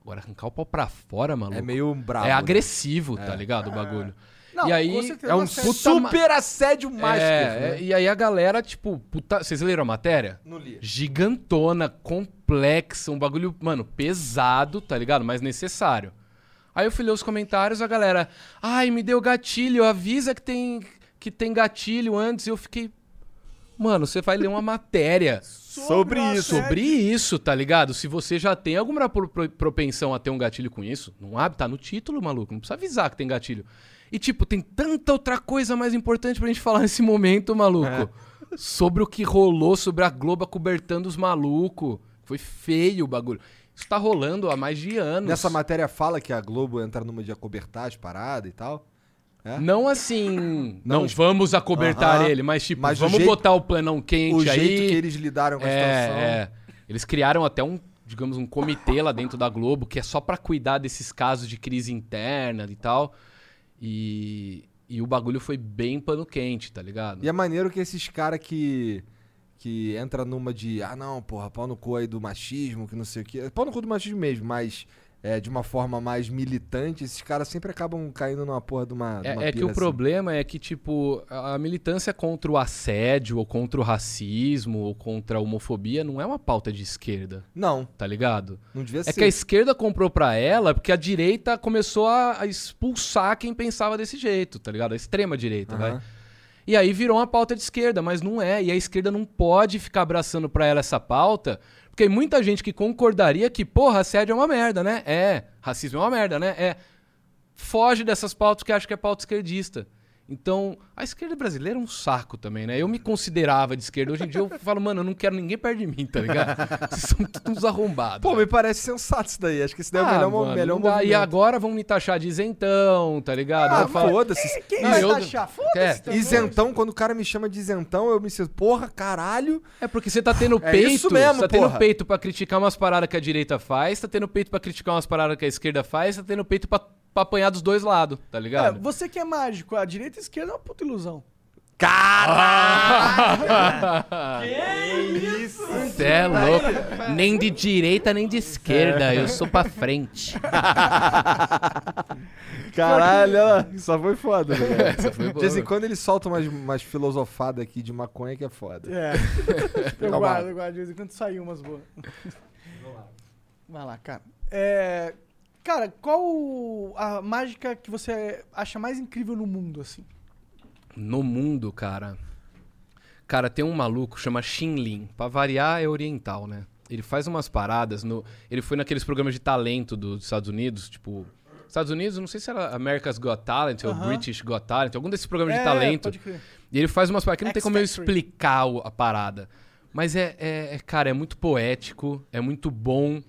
Agora, arrancar o pau pra fora, maluco. É meio brabo. É né? agressivo, tá ligado? O bagulho. Não, e aí, É um assédio. super assédio master. É, né? é, e aí a galera, tipo, puta, vocês leram a matéria? Não li. Gigantona, complexa, um bagulho, mano, pesado, tá ligado? Mas necessário. Aí eu fui ler os comentários, a galera, ai, me deu gatilho, avisa que tem, que tem gatilho antes. E eu fiquei, mano, você vai ler uma <laughs> matéria Sobre o isso. sobre isso, tá ligado? Se você já tem alguma pro- pro- propensão a ter um gatilho com isso, não abre, tá no título, maluco. Não precisa avisar que tem gatilho. E, tipo, tem tanta outra coisa mais importante pra gente falar nesse momento, maluco. <laughs> Sobre o que rolou, sobre a Globo acobertando os malucos. Foi feio o bagulho. Isso tá rolando há mais de anos. Nessa matéria fala que a Globo entra numa de acobertar as paradas e tal. É? Não assim, não, Não, vamos acobertar Aham. ele, mas tipo, Mas o vamos jeito- botar o planão quente O aí. jeito que eles lidaram com a situação. É, é. Eles criaram até um, digamos, um comitê lá dentro da Globo que é só pra cuidar desses casos de crise interna e tal. E, e o bagulho foi bem pano quente, tá ligado? E é maneiro que esses caras que. Que entra numa de. Ah, não, porra, pau no cu aí do machismo, que não sei o quê. Pau no cu do machismo mesmo, mas. É, de uma forma mais militante, esses caras sempre acabam caindo numa porra de uma. de uma É, é que pira o assim. problema é que, tipo, a militância contra o assédio, ou contra o racismo, ou contra a homofobia não é uma pauta de esquerda, Não, tá ligado? não devia É ser. que a esquerda comprou pra ela porque a direita começou a, a expulsar quem pensava desse jeito, tá ligado? A extrema direita, Aham. vai. E aí virou uma pauta de esquerda, mas não é. E a esquerda não pode ficar abraçando pra ela essa pauta, porque muita gente que concordaria que, porra, assédio é uma merda, né? É. Racismo é uma merda, né? É. Foge dessas pautas que acha que é pauta esquerdista. Então, a esquerda brasileira é um saco também, né? Eu me considerava de esquerda. Hoje em dia eu <laughs> falo, mano, eu não quero ninguém perto de mim, tá ligado? <laughs> Vocês são todos uns arrombados. Pô, velho. me parece sensato isso daí. Acho que esse daí é o Ah, melhor, mano, melhor dá. E agora vão me taxar de isentão, tá ligado? Ah, foda-se. Quem Não, vai eu- taxar? É, Foda-se também. Isentão, quando o cara me chama de isentão, eu me sinto, porra, caralho. É porque você tá tendo É peito, isso mesmo, você tá tendo porra. peito pra criticar umas paradas que a direita faz, tá tendo peito pra criticar umas paradas que a esquerda faz, tá tendo peito pra, pra apanhar dos dois lados, tá É, ligado? você que é mágico, a direita e a esquerda é uma puta ilusão. <laughs> Você é louco. Nem de direita, nem de esquerda. Eu sou pra frente. <laughs> Caralho, só foi foda, né, <laughs> cara? Essa foi De vez em quando eles soltam umas, umas filosofadas aqui de maconha que é foda. É. eu guardo, eu guardo. De vez em quando saiu umas boas. Vai lá, cara. É, cara, qual a mágica que você acha mais incrível no mundo, assim? No mundo, cara. Cara, tem um maluco chama Shinlin. Pra variar, é oriental, né? Ele faz umas paradas no. Ele foi naqueles programas de talento dos Estados Unidos, tipo. Estados Unidos, não sei se era America's Got Talent ou Aham. British Got Talent, algum desses programas de É, talento. Pode crer. E ele faz umas paradas que não tem como eu explicar a parada. Mas é, é- é, cara, é muito poético, é muito bom.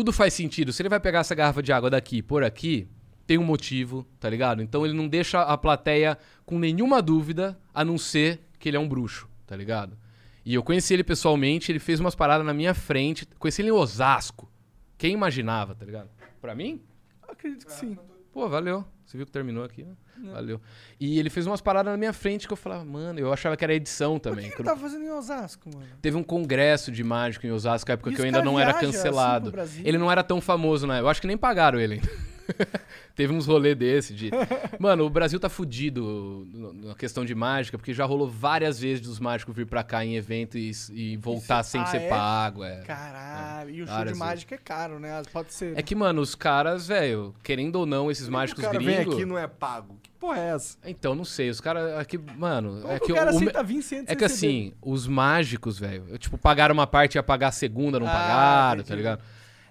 Tudo faz sentido. Se ele vai pegar essa garrafa de água daqui pôr aqui, tem um motivo, tá ligado? Então ele não deixa a plateia com nenhuma dúvida, a não ser que ele é um bruxo, tá ligado? E eu conheci ele pessoalmente, ele fez umas paradas na minha frente. Conheci ele em Osasco. Quem imaginava, tá ligado? Pra mim, Acredito que sim. Pô, valeu. Você viu que terminou aqui, né? Valeu. E ele fez umas paradas na minha frente que eu falava, mano, eu achava que era edição O também. que Quando- ele tava fazendo em Osasco, mano? Teve um congresso de mágico em Osasco, na época E que eu ainda não era assim, cancelado. Brasil? ele não era tão famoso, né? Eu acho que nem pagaram ele ainda. <laughs> Teve uns rolê desse de. Mano, o Brasil tá fudido na questão de mágica, porque já rolou várias vezes dos mágicos vir pra cá em evento e, e voltar Isso- sem ah, ser é? pago. É. Caralho, e o show Várias de mágica é caro, né? Pode ser. É que, mano, os caras, velho, querendo ou não, esses mágicos o cara gringos. vem aqui não é pago. Que porra é essa? Então, não sei, os caras aqui, mano, Como é que o cara o, aceita 20 centos é que receber? assim, os mágicos, velho, tipo, pagaram uma parte e ia pagar a segunda, não Ah, pagaram, tá entendi. ligado?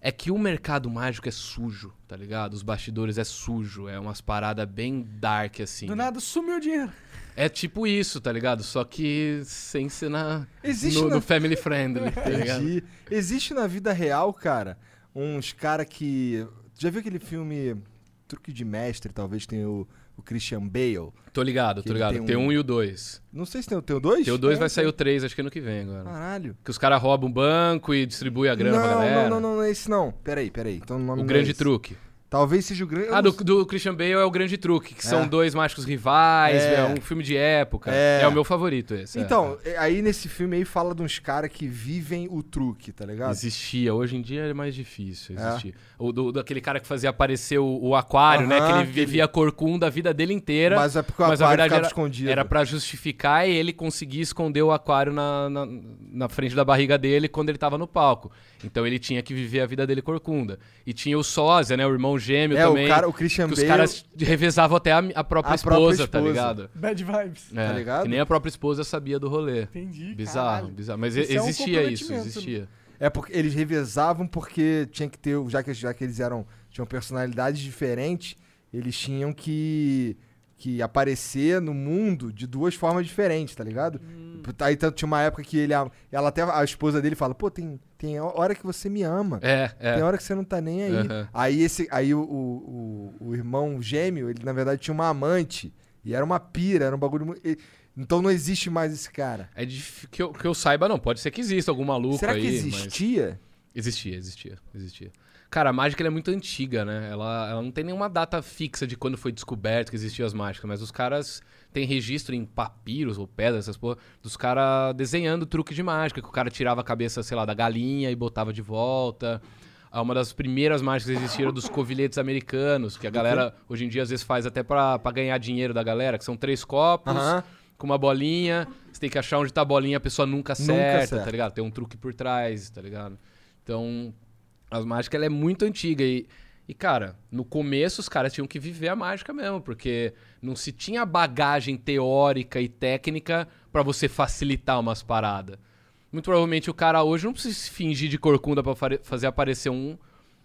É que o mercado mágico é sujo, tá ligado? Os bastidores é sujo, é umas paradas bem dark, assim. Do nada sumiu o dinheiro. É tipo isso, tá ligado? Só que sem ser na, Existe no, na- no family friendly, <laughs> tá ligado? Existe na vida real, cara, uns cara que. Já viu aquele filme truque de mestre, talvez tenha o, o Christian Bale. Tô ligado, tô ligado. tem Tem um- um e o dois. Não sei se tem, o- tem o dois? Tem o dois Tem, vai sair tem. o três, acho que ano que vem agora. Caralho. Que os caras roubam um banco e distribuem a grana não, pra galera. não, não, não, não é esse não. Peraí, peraí. Então, o O é grande esse. truque. Talvez seja o grande. Ah, do, do Christian Bale é o Grande Truque, que É. são dois mágicos rivais, É. é, um filme de época. É. É, o meu favorito esse. é. Então, é, aí nesse filme aí fala de uns caras que vivem o truque, tá ligado? Existia, hoje em dia é mais difícil É. existir. O do, daquele cara que fazia aparecer o, o aquário, né? Que Aham, ele que ele- vivia corcunda a vida dele inteira. Mas é porque o mas, aquário verdade, ficava era- escondido. Era pra justificar e ele conseguir esconder o aquário na, na, na frente da barriga dele quando ele tava no palco. Então ele tinha que viver a vida dele corcunda. E tinha o sósia, né? O irmão gêmeo É, também. o cara, o Christian que os caras revezavam até a, a própria A esposa, própria tá esposa. ligado? Bad vibes. É, Tá ligado? Que nem a própria esposa sabia do rolê. Entendi. Bizarro, caralho. bizarro. Mas Isso é um existia isso, comprometimento, existia. É porque eles revezavam porque tinha que ter, já que, já que eles eram tinham personalidades diferentes, eles tinham que que aparecer no mundo de duas formas diferentes, tá ligado? Hum. Aí tanto tinha uma época que ele ela até a esposa dele fala: "Pô, tem tem hora que você me ama. É, é. Tem hora que você não tá nem aí". Aham. Aí esse aí o, o, o, o irmão gêmeo, ele na verdade tinha uma amante e era uma pira, era um bagulho então não existe mais esse cara. É dif- que, eu, que eu saiba, não. Pode ser que exista algum maluco Será aí. que mas- existia? Existia, existia, existia. Cara, a mágica ela é muito antiga, né? Ela, ela não tem nenhuma data fixa de quando foi descoberto que existiam as mágicas, mas os caras têm registro em papiros ou pedras, essas porra, dos caras desenhando truque de mágica, que o cara tirava a cabeça, sei lá, da galinha e botava de volta. Ah, Uma das primeiras mágicas que existiram dos covilhetes americanos, que a galera hoje em dia às vezes faz até pra, pra ganhar dinheiro da galera, que são três copos com uma bolinha. Você tem que achar onde tá a bolinha, a pessoa nunca acerta, acerta. tá ligado? Tem um truque por trás, tá ligado? Então, as mágicas ela é muito antiga e, e, cara, no começo os caras tinham que viver a mágica mesmo, porque não se tinha bagagem teórica e técnica pra você facilitar umas paradas. Muito provavelmente o cara hoje não precisa se fingir de corcunda pra fare- fazer aparecer um.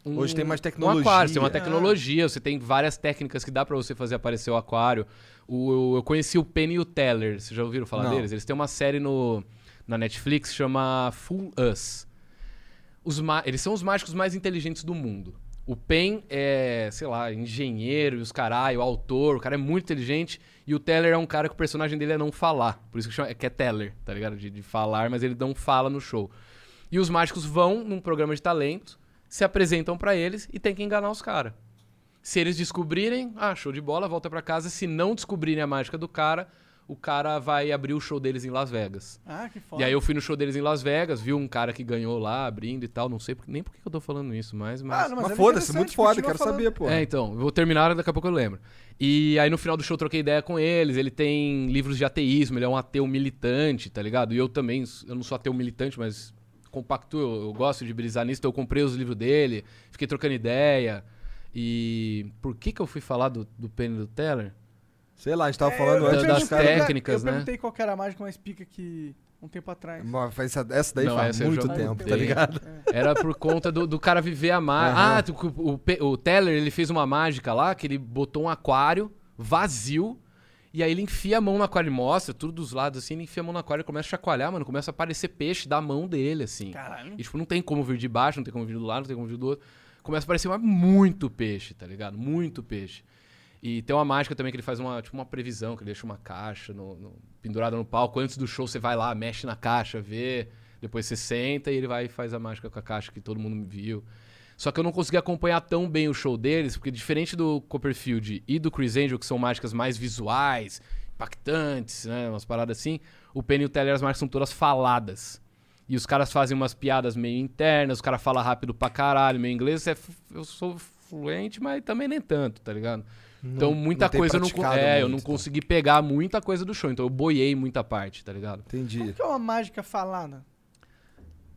um- Hoje tem mais Um tecnologia. aquário, você tem uma Ah. tecnologia, você tem várias técnicas que dá pra você fazer aparecer o aquário. O, eu conheci o Penny e o Teller, vocês já ouviram falar Não. deles? Eles têm uma série no, na Netflix chama Fool Us. Os eles são os mágicos mais inteligentes do mundo. O Pen é, sei lá, engenheiro e os caralho, autor, o cara é muito inteligente. E o Teller é um cara que o personagem dele é não falar. Por isso que, chama, que é Teller, tá ligado? De, de falar, mas ele não fala no show. E os mágicos vão num programa de talento, se apresentam pra eles e tem que enganar os caras. Se eles descobrirem, ah, show de bola, volta pra casa. Se não descobrirem a mágica do cara, o cara vai abrir o show deles em Las Vegas. Ah, que foda. E aí eu fui no show deles em Las Vegas, vi um cara que ganhou lá, abrindo e tal. Não sei nem por que eu tô falando isso, mas... mas... Ah, não, Mas, é foda-se, muito foda, quero falando. saber, pô. É, então, eu vou terminar, daqui a pouco eu lembro. E aí no final do show eu troquei ideia com eles, ele tem livros de ateísmo, ele é um ateu militante, tá ligado? E eu também, eu não sou ateu militante, mas compacto, eu, eu gosto de brisar nisso, então eu comprei os livros dele, fiquei trocando ideia. E por que que eu fui falar do, do Penny do Teller? Sei lá, a gente tava É, falando eu antes das técnicas, eu né? perguntei qual que era a mágica mais pica que um tempo atrás. Mas Essa, essa daí Não, faz essa eu muito tempo, tá ligado? Era por conta do, do cara viver a mágica. Aham. Ah, o, o, o Teller, ele fez uma mágica lá, que ele botou um aquário vazio, e aí ele enfia a mão no aquário, ele mostra tudo dos lados assim, ele enfia a mão no aquário e começa a chacoalhar, mano, começa a aparecer peixe da mão dele, assim. Caralho. E, tipo, não tem como vir de baixo, não tem como vir do lado, não tem como vir do outro. Começa a aparecer mas muito peixe, tá ligado? Muito peixe. E tem uma mágica também que ele faz uma, tipo, uma previsão, que ele deixa uma caixa no, no- pendurada no palco. Antes do show, você vai lá, mexe na caixa, vê. Depois você senta e ele vai e faz a mágica com a caixa que todo mundo viu. Só que eu não consegui acompanhar tão bem o show deles, porque diferente do Copperfield e do Chris Angel, que são mágicas mais visuais, impactantes, né? Umas paradas assim, o Penny e o Teller, as mágicas são todas faladas. E os caras fazem umas piadas meio internas, os caras falam rápido pra caralho, meu inglês é. Eu sou fluente, mas também nem tanto, tá ligado? Então muita coisa eu não, é, eu não então. consegui pegar muita coisa do show, então eu boiei muita parte, tá ligado? Entendi. O que é uma mágica falada?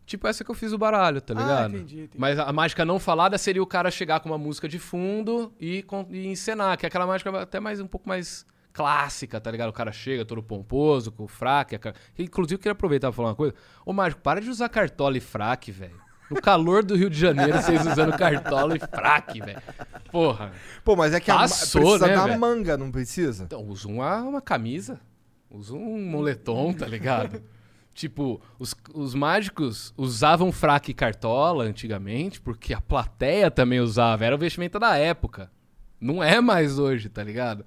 Tipo essa que eu fiz o baralho, tá Ah, ligado? entendi, entendi. Mas a mágica não falada seria o cara chegar com uma música de fundo e, e encenar, que é aquela mágica até mais um pouco mais clássica, tá ligado? O cara chega todo pomposo, com o fraque. Inclusive, eu queria aproveitar pra falar uma coisa. Ô, Mágico, para de usar cartola e fraque, velho. No calor do Rio de Janeiro, vocês usando cartola e fraque, velho. Porra. Pô, mas é que a ma- Passou, precisa né, da velho? manga, não precisa? Então, usa uma, uma camisa. Usa um moletom, tá ligado? tipo, os, os mágicos usavam fraque e cartola antigamente, porque a plateia também usava. Era o vestimenta da época. Não é mais hoje, tá ligado?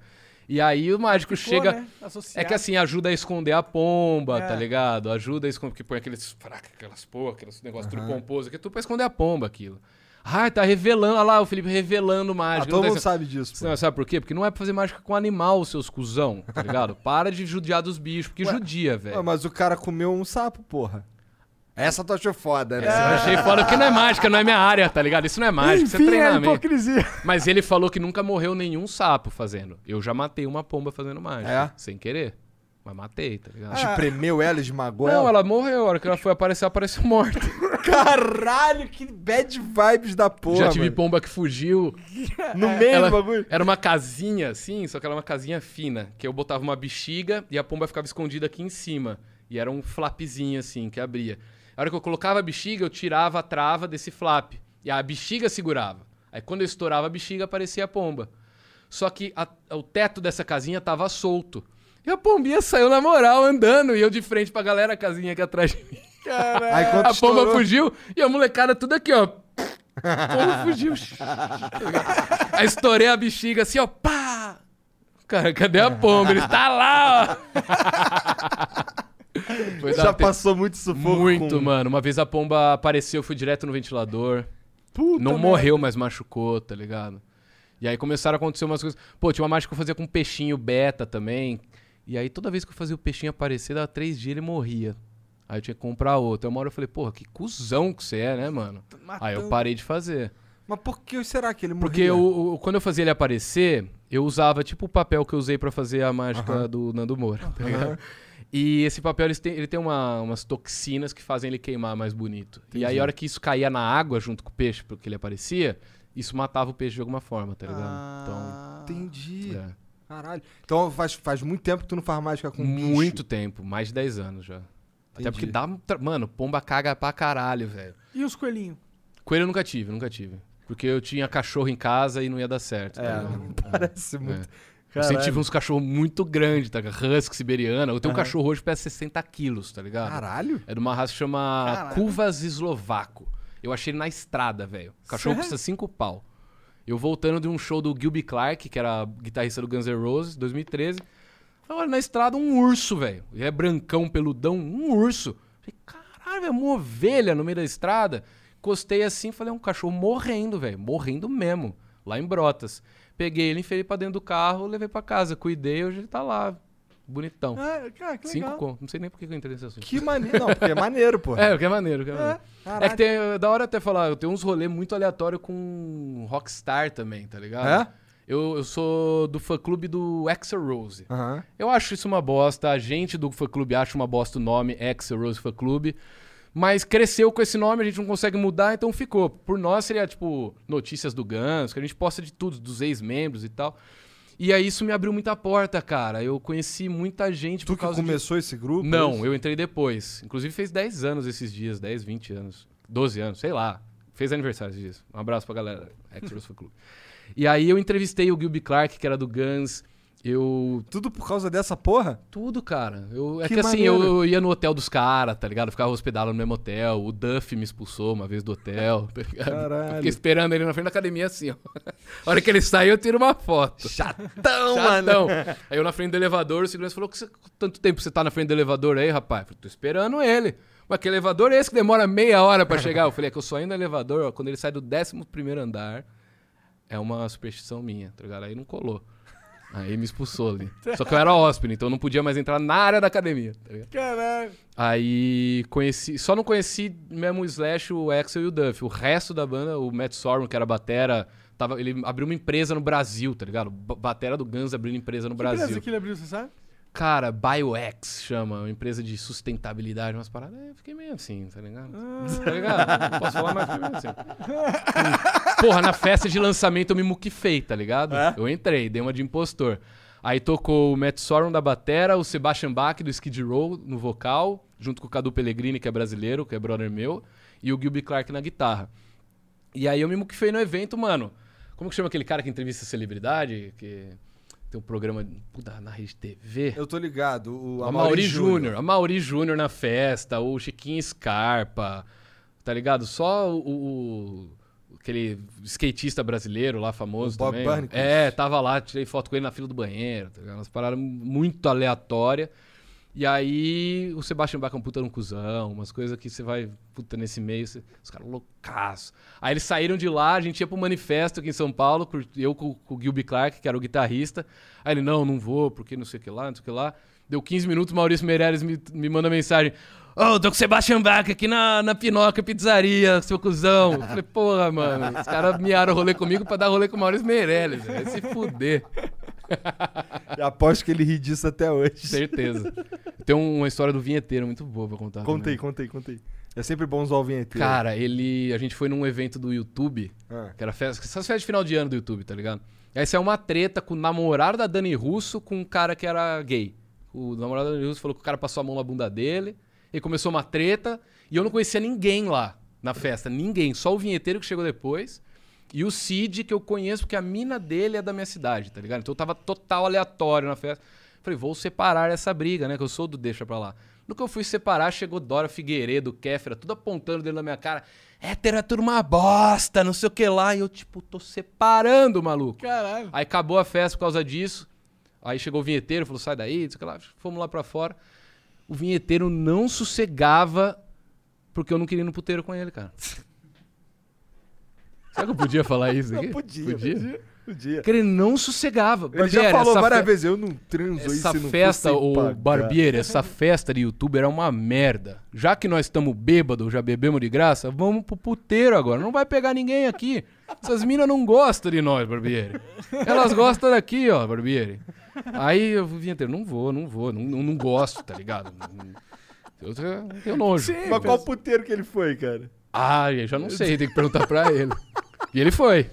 E aí o mágico Ficou, chega. né, É que assim, ajuda a esconder a pomba, É. tá ligado? Ajuda a esconder, porque põe aqueles, fraca, aquelas porra, aqueles negócios tudo pomposo, que é tudo pra esconder a pomba aquilo. Ah, tá revelando, olha lá o Felipe revelando Ah, mágica. todo Não mundo tá- sabe disso, pô. Não, sabe por quê? Porque não é pra fazer mágica com animal, seus cuzão, tá ligado? <laughs> Para de judiar dos bichos, porque Ué, judia, velho. mas o cara comeu um sapo, porra. Essa tu achou foda, né? Eu achei foda porque não é mágica, não é minha área, tá ligado? Isso não é mágica, isso é Enfim, é treinamento. hipocrisia. Mas ele falou que nunca morreu nenhum sapo fazendo. Eu já matei uma pomba fazendo mágica. É? Sem querer. Mas matei, tá ligado? Te premeu ela, esmagou Não, ela? ela morreu. A hora que ela foi aparecer, ela apareceu morta. <laughs> Caralho, que bad vibes da porra, Já tive mano. pomba que fugiu. <laughs> No meio Ela- do bagulho. Era uma casinha assim, só que era uma casinha fina. Que eu botava uma bexiga e a pomba ficava escondida aqui em cima. E era um flapzinho assim, que abria. A hora que eu colocava a bexiga, eu tirava a trava desse flap. E a bexiga segurava. Aí quando eu estourava a bexiga, aparecia a pomba. Só que a- o teto dessa casinha tava solto. E a pombinha saiu na moral, andando. E eu de frente pra galera, a casinha aqui atrás de mim. Aí quando A pomba estourou- fugiu e a molecada tudo aqui, ó. A <laughs> pomba fugiu. Aí estourei a bexiga assim, ó. Pá! Cara, cadê a pomba? Ele tá lá, ó. <laughs> Já passou muito sufoco Muito, com- mano. Uma vez a pomba apareceu, eu fui direto no ventilador. Puta não merda. morreu, mas machucou, tá ligado? E aí começaram a acontecer umas coisas. Pô, tinha uma mágica que eu fazia com um peixinho beta também. E aí toda vez que eu fazia o peixinho aparecer, dava três dias ele morria. Aí eu tinha que comprar outro. Aí uma hora eu falei, porra, que cuzão que você é, né, mano? Aí eu Matando. parei de fazer. Mas por que será que ele morreu? Porque o, o- quando eu fazia ele aparecer, eu usava tipo o papel que eu usei pra fazer a mágica do Nando Moura, tá ligado? E esse papel ele tem, ele tem uma- umas toxinas que fazem ele queimar mais bonito. E aí a hora que isso caía na água junto com o peixe, porque ele aparecia, isso matava o peixe de alguma forma, tá ligado? Ah. Entendi. Então, é. Caralho. Então faz, faz muito tempo que tu não faz mágica com bicho. muito tempo, mais de 10 anos já. Até Entendi. porque dá. Mano, pomba caga pra caralho, velho. E os coelhinhos? Coelho eu nunca tive, nunca tive. Porque eu tinha cachorro em casa e não ia dar certo. tá É, ligado? <laughs> parece É. muito. Eu sempre tive uns cachorros muito grandes, tá? Husky siberiana. Eu tenho um Aham. cachorro hoje que pesa 60 quilos, tá ligado? Caralho. É de uma raça que chama Caralho. Cuvas Eslovaco. Eu achei ele na estrada, velho. O cachorro Sério? custa 5 pau. Eu voltando de um show do Gilby Clark, que era guitarrista do Guns N' Roses, 2013. Olha, na estrada um urso, velho. Ele é brancão, peludão, um urso. Falei, caralho, velho, uma ovelha no meio da estrada. Encostei assim, falei, é um cachorro morrendo, velho. Morrendo mesmo. Lá em Brotas. Peguei ele, enfiei pra dentro do carro, levei pra casa. Cuidei, hoje ele tá lá. Bonitão. Ah, cara, que Cinco legal. conto. Não sei nem por que eu entrei nesse assunto. Que maneiro. Não, porque é maneiro, pô. <laughs> É, o que é maneiro, o que é maneiro. É, Caralho. que tem, da hora até falar, eu tenho uns rolês muito aleatórios com Rockstar também, tá ligado? É? Eu, eu sou do fã clube do Axel Rose. Aham. Eu acho isso uma bosta, a gente do fã clube acha uma bosta o nome Axel Rose Fã Clube. Mas cresceu com esse nome, a gente não consegue mudar, então ficou. Por nós seria, tipo, notícias do Guns, que a gente posta de tudo, dos ex-membros e tal. E aí isso me abriu muita porta, cara. Eu conheci muita gente Tu por que causa de começou esse grupo? não, isso? eu entrei depois. Inclusive fez 10 anos esses dias, 10, 20 anos. 12 anos, sei lá. Fez aniversário esses dias. Um abraço pra galera. Extras Fan Club. E aí eu entrevistei o Gilby Clark, que era do Guns. Eu. Tudo por causa dessa porra? Tudo, cara. Eu, é Que que, assim, maneiro. eu ia no hotel dos caras, tá ligado? Eu ficava hospedado no mesmo hotel. O Duff me expulsou uma vez do hotel, <laughs> tá ligado? Caralho. Eu fiquei esperando ele na frente da academia assim, ó. <laughs> A hora que ele saiu, eu tiro uma foto. Chatão, Chatão. Aí eu na frente do elevador, o segurança falou: que quanto tempo você tá na frente do elevador aí, rapaz? Eu falei, tô esperando ele. Mas que elevador é esse que demora meia hora pra chegar? Eu falei, é que eu só indo no elevador, ó, quando ele sai do 11 primeiro andar, é uma superstição minha, tá ligado? Aí não colou. Aí me expulsou ali. Só que eu era hóspede, então eu não podia mais entrar na área da academia, tá? Caralho. Aí conheci, só não conheci mesmo o Slash, o Axel e o Duff. O resto da banda, o Matt Sorum, que era batera, tava, ele abriu uma empresa no Brasil, tá ligado? Batera do Guns abrindo empresa no Que Brasil. empresa que ele abriu, você sabe? Cara, BioX chama, uma empresa de sustentabilidade, umas paradas. Eu fiquei meio assim, tá ligado? Tá ligado? Não posso falar mais, fiquei meio assim. Hum. Porra, na festa de lançamento eu me muquifei, tá ligado? É? Eu entrei, dei uma de impostor. Aí tocou o Matt Sorum da batera, o Sebastian Bach do Skid Row no vocal, junto com o Cadu Pellegrini, que é brasileiro, que é brother meu, e o Gilby Clark na guitarra. E aí eu me muquifei no evento, mano. Como que chama aquele cara que entrevista celebridade? Que tem um programa puta, na rede TV? Eu tô ligado. O A Mauri Júnior. A Mauri Júnior na festa, o Chiquinho Scarpa, tá ligado? Só o, o, aquele skatista brasileiro lá, famoso O Bob também. É, tava lá, tirei foto com ele na fila do banheiro, tá ligado? Umas paradas muito aleatórias. E aí o Sebastian Bach é um puta no cuzão, umas coisas que você vai, puta, nesse meio, você- os caras loucaço. Aí eles saíram de lá, a gente ia pro manifesto aqui em São Paulo, eu com, com o Gilby Clark, que era o guitarrista. Aí ele, não, não vou, porque não sei o que lá, não sei o que lá. Deu 15 minutos, Maurício Meirelles me, me manda mensagem. Ô, tô com o Sebastian Bach aqui na, na Pinoca Pizzaria, seu cuzão. Eu falei, porra, mano, os caras miaram rolê comigo pra dar rolê com o Maurício Meirelles, velho. Vai se fuder. <laughs> E aposto que ele ri disso até hoje. Certeza. Tem uma história do vinheteiro muito boa pra contar. Contei, contei, contei. É sempre bom usar o vinheteiro. Cara, ele. A gente foi num evento do YouTube, Ah. que era festa, essas festas de final de ano do YouTube, tá ligado? Aí saiu uma treta com o namorado da Dani Russo com um cara que era gay. O namorado da Dani Russo falou que o cara passou a mão na bunda dele. E começou uma treta. E eu não conhecia ninguém lá na festa. Ninguém. Só o vinheteiro que chegou depois. E o Cid, que eu conheço, porque a mina dele é da minha cidade, tá ligado? Então eu tava total aleatório na festa. Falei, vou separar essa briga, né? Que eu sou do deixa pra lá. No que eu fui separar, chegou Dora Figueiredo, Kéfera, tudo apontando dentro da minha cara. Hétero é tudo uma bosta, não sei o que lá. E eu, tipo, tô separando, maluco. Caralho. Aí acabou a festa por causa disso. Aí chegou o vinheteiro, falou, sai daí, não sei o que lá. Fomos lá pra fora. O vinheteiro não sossegava porque eu não queria ir no puteiro com ele, cara. <laughs> Será que eu podia falar isso aqui? Não, podia, Podia? Podia. Porque ele não sossegava. Ele já Barbieri, falou essa várias fe- vezes, eu não transo aí Essa não festa, fosse o pagar. Barbieri, essa festa de youtuber é uma merda. Já que nós estamos bêbados, já bebemos de graça, vamos pro puteiro agora. Não vai pegar ninguém aqui. Essas minas não gostam de nós, Barbieri. Elas gostam daqui, ó, Barbieri. Aí eu vinha ter, não vou, não vou, não, não, gosto, tá ligado? Eu tenho nojo. Sim. Mas qual puteiro que ele foi, cara? Ah, eu já não sei, tem que perguntar pra ele. E ele foi.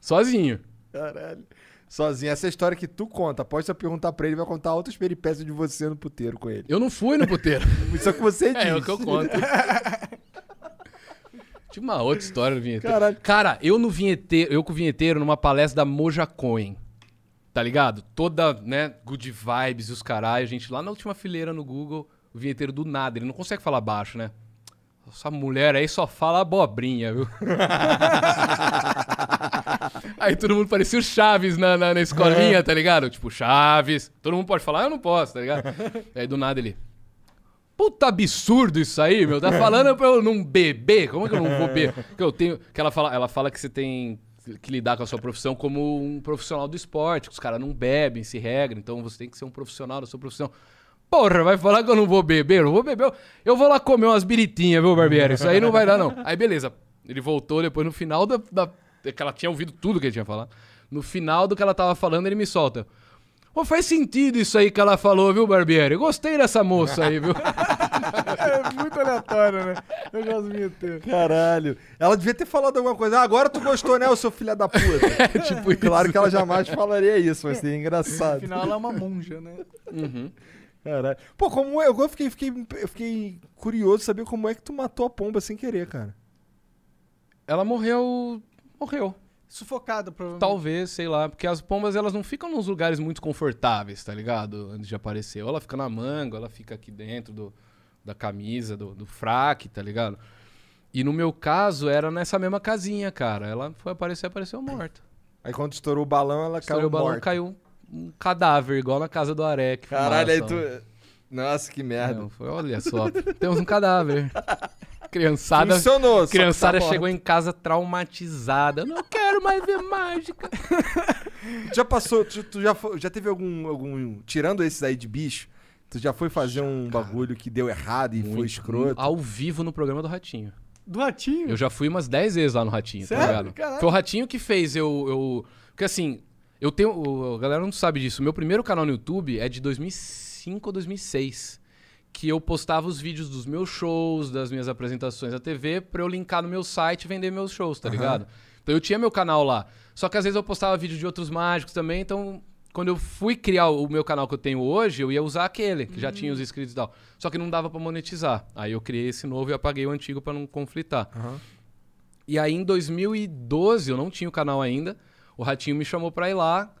Sozinho. Caralho. Sozinho. Essa é a história que tu conta. Após você perguntar pra ele, vai contar outras peripécias de você no puteiro com ele. Eu não fui no puteiro. <laughs> Isso é o que você disse. É, é o que eu conto. <laughs> Tinha uma outra história no vinheteiro. Caralho. Cara, eu no vinheteiro, eu com o vinheteiro numa palestra da Moja Coin. Tá ligado? Toda, né, good vibes e os caralho. A gente lá na última fileira no Google, o vinheteiro do nada. Ele não consegue falar baixo, né? Essa mulher aí só fala abobrinha, viu? <laughs> aí todo mundo parecia o Chaves na, na, na escolinha, tá ligado? Tipo, Chaves. Todo mundo pode falar, eu não posso, tá ligado? <laughs> aí do nada ele. Puta absurdo isso aí, meu. Tá falando pra eu não beber? Como é que eu não vou beber? Que eu tenho. Que ela fala, ela fala que você tem que lidar com a sua profissão como um profissional do esporte, que os caras não bebem, se regra, então você tem que ser um profissional da sua profissão. Porra, vai falar que eu não vou beber? Eu não vou beber. eu- vou lá comer umas biritinhas, viu, Barbieri? Isso aí não vai dar, não. Aí, beleza. Ele voltou depois no final da, da. que ela tinha ouvido tudo que ele tinha falado. No final do que ela tava falando, ele me solta. Pô, faz sentido isso aí que ela falou, viu, Barbieri? Gostei dessa moça aí, viu? <laughs> É muito aleatório, né? Eu gosto vinheteiro. Caralho. Ela devia ter falado alguma coisa. Ah, agora tu gostou, né, ô seu filho da puta? <laughs> É tipo isso. claro que ela jamais falaria isso, mas seria engraçado. Afinal, ela é uma monja, né? Uhum. Caralho. Pô, como é? Eu fiquei, fiquei, eu fiquei curioso de saber como é que tu matou a pomba sem querer, cara. Ela morreu. Morreu. Sufocado, provavelmente. Talvez, sei lá, porque as pombas elas não ficam nos lugares muito confortáveis, tá ligado? Antes de aparecer. Ou ela fica na manga, ou ela fica aqui dentro do, da camisa, do, do fraque, tá ligado? E no meu caso, era nessa mesma casinha, cara. Ela foi aparecer, apareceu morta. Aí quando estourou o balão, ela Estourou caiu o balão, morta. caiu um cadáver, igual na casa do Arek. Caralho, aí tu... Nossa, que merda. Não, foi, olha só, temos um cadáver. Criançada, Funcionou, que criançada tá chegou em casa traumatizada. Eu não quero mais ver mágica. <laughs> Já passou, tu, tu já, foi- já teve algum, algum. Tirando esses aí de bicho, tu já foi fazer um bagulho que deu errado e foi Muito- escroto? Ao vivo no programa do Ratinho. Do ratinho? Eu já fui umas 10 vezes lá no Ratinho, Sério? tá ligado? Caralho. Foi o Ratinho que fez eu, eu. Porque assim, eu tenho. o- A galera não sabe disso. Meu primeiro canal no YouTube é de 2005 ou 2006. Que eu postava os vídeos dos meus shows, das minhas apresentações na TV, pra eu linkar no meu site e vender meus shows, tá ligado? Então eu tinha meu canal lá. Só que às vezes eu postava vídeo de outros mágicos também, então. Quando eu fui criar o meu canal que eu tenho hoje, eu ia usar aquele, que já tinha os inscritos e tal. Só que não dava pra monetizar. Aí eu criei esse novo e apaguei o antigo pra não conflitar. Aham. E aí em 2012, eu não tinha o canal ainda, o Ratinho me chamou pra ir lá.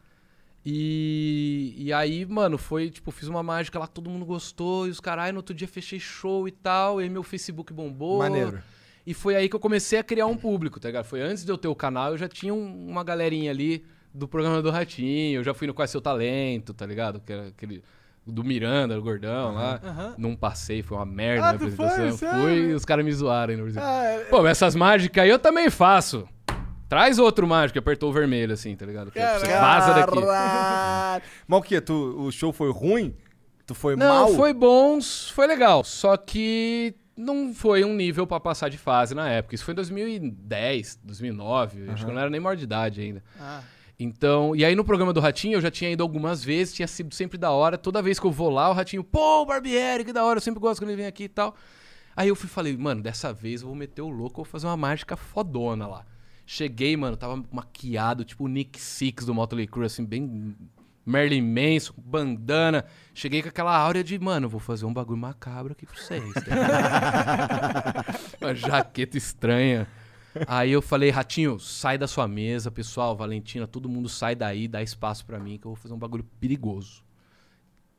E, e aí, mano, foi tipo, fiz uma mágica lá, todo mundo gostou, e os caras, no outro dia fechei show e tal, e aí meu Facebook bombou. Maneiro. E foi aí que eu comecei a criar um público, tá ligado? Foi antes de eu ter o canal, eu já tinha um- uma galerinha ali do programa do Ratinho. Eu já fui no Qual é Seu Talento, tá ligado? Que era aquele. Do Miranda, do gordão lá. Aham. Não passei, foi uma merda Ah, foi? apresentação. Sério? Fui e os caras me zoaram aí no Brasil. Ah, é- Pô, essas mágicas aí eu também faço. Traz outro mágico, apertou o vermelho, assim, tá ligado? Você vaza daqui. Mas o quê? Tu, o show foi ruim? Tu foi Não, mal? foi bom, foi legal. Só que não foi um nível pra passar de fase na época. Isso foi em 2010, 2009. Acho que eu não era nem maior de idade ainda. Ah. Então, e aí no programa do Ratinho eu já tinha ido algumas vezes, tinha sido sempre da hora. Toda vez que eu vou lá, o Ratinho, pô, Barbieri, que da hora, eu sempre gosto quando ele vem aqui e tal. Aí eu fui falei, mano, dessa vez eu vou meter o louco, vou fazer uma mágica fodona lá. Cheguei, mano, tava maquiado, tipo o Nick Six do Motley Crue, assim, bem Merlin Manson, bandana. Cheguei com aquela áurea de, mano, vou fazer um bagulho macabro aqui pra vocês. tá? <laughs> uma jaqueta estranha. Aí eu falei, Ratinho, sai da sua mesa, pessoal, Valentina, todo mundo sai daí, dá espaço pra mim, que eu vou fazer um bagulho perigoso.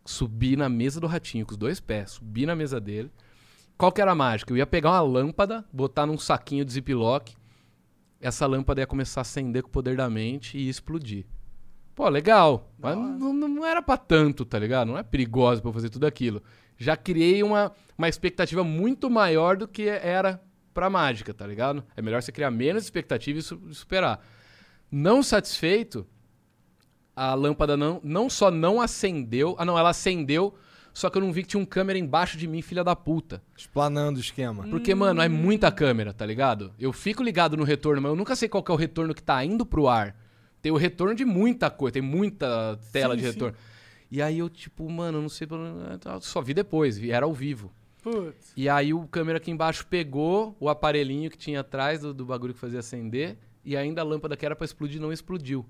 Subi na mesa do Ratinho com os dois pés, subi na mesa dele. Qual que era a mágica? Eu ia pegar uma lâmpada, botar num saquinho de ziplock, essa lâmpada ia começar a acender com o poder da mente e ia explodir. Pô, legal. Mas não, não era pra tanto, tá ligado? Não é perigoso pra eu fazer tudo aquilo. Já criei uma, uma expectativa muito maior do que era pra mágica, tá ligado? É melhor você criar menos expectativa e su- superar. Não satisfeito, a lâmpada não, não só não acendeu. Ah, não, ela acendeu, só que eu não vi que tinha um câmera embaixo de mim, filha da puta. Explanando o esquema. Porque, mano, é muita câmera, tá ligado? Eu fico ligado no retorno, mas eu nunca sei qual que é o retorno que tá indo pro ar. Tem o retorno de muita coisa, tem muita tela Sim, de sim. retorno. E aí eu, tipo, mano, eu não sei. eu Só vi depois, era ao vivo. Putz. E aí o câmera aqui embaixo pegou o aparelhinho que tinha atrás do, do bagulho que fazia acender. E ainda a lâmpada que era pra explodir não explodiu.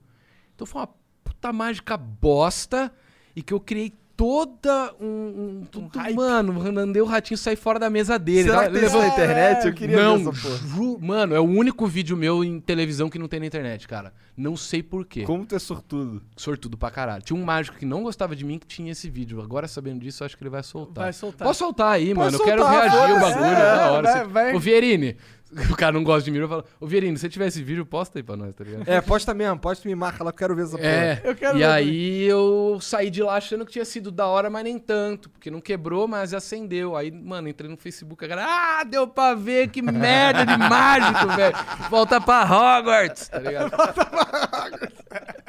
Então foi uma puta mágica bosta. E que eu criei toda um. um, tudo, hype. mano, mandei o ratinho sair fora da mesa dele. Será tá? que tem na internet? Eu queria não, ver essa ju- mano, é o único vídeo meu em televisão que não tem na internet, cara. Não sei porquê. Como tu é sortudo. Sortudo pra caralho. Tinha um mágico que não gostava de mim que tinha esse vídeo. Agora, sabendo disso, eu acho que ele vai soltar. Vai soltar. Posso soltar aí, Pode mano. eu quero soltar, reagir foda-se. bagulho. É, da hora. vai, vai. Ô, Vierini, <laughs> o cara não gosta de mim, eu falo, ô, Vierini, se você tiver esse vídeo, posta aí pra nós, tá ligado? É, posta mesmo, posta e me marca lá, que eu quero ver essa porra. É, Eu quero e ver aí eu saí de lá achando que tinha sido da hora, mas nem tanto, porque não quebrou, mas acendeu. Aí, mano, entrei no Facebook, a galera, ah, deu pra ver, que merda de mágico, velho. Volta pra Hogwarts, tá ligado? <laughs>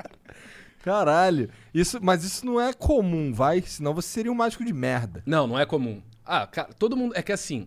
Caralho. Isso, mas isso não é comum, vai? Senão você seria um mágico de merda. Não, não é comum. Ah, cara, todo mundo. É que assim.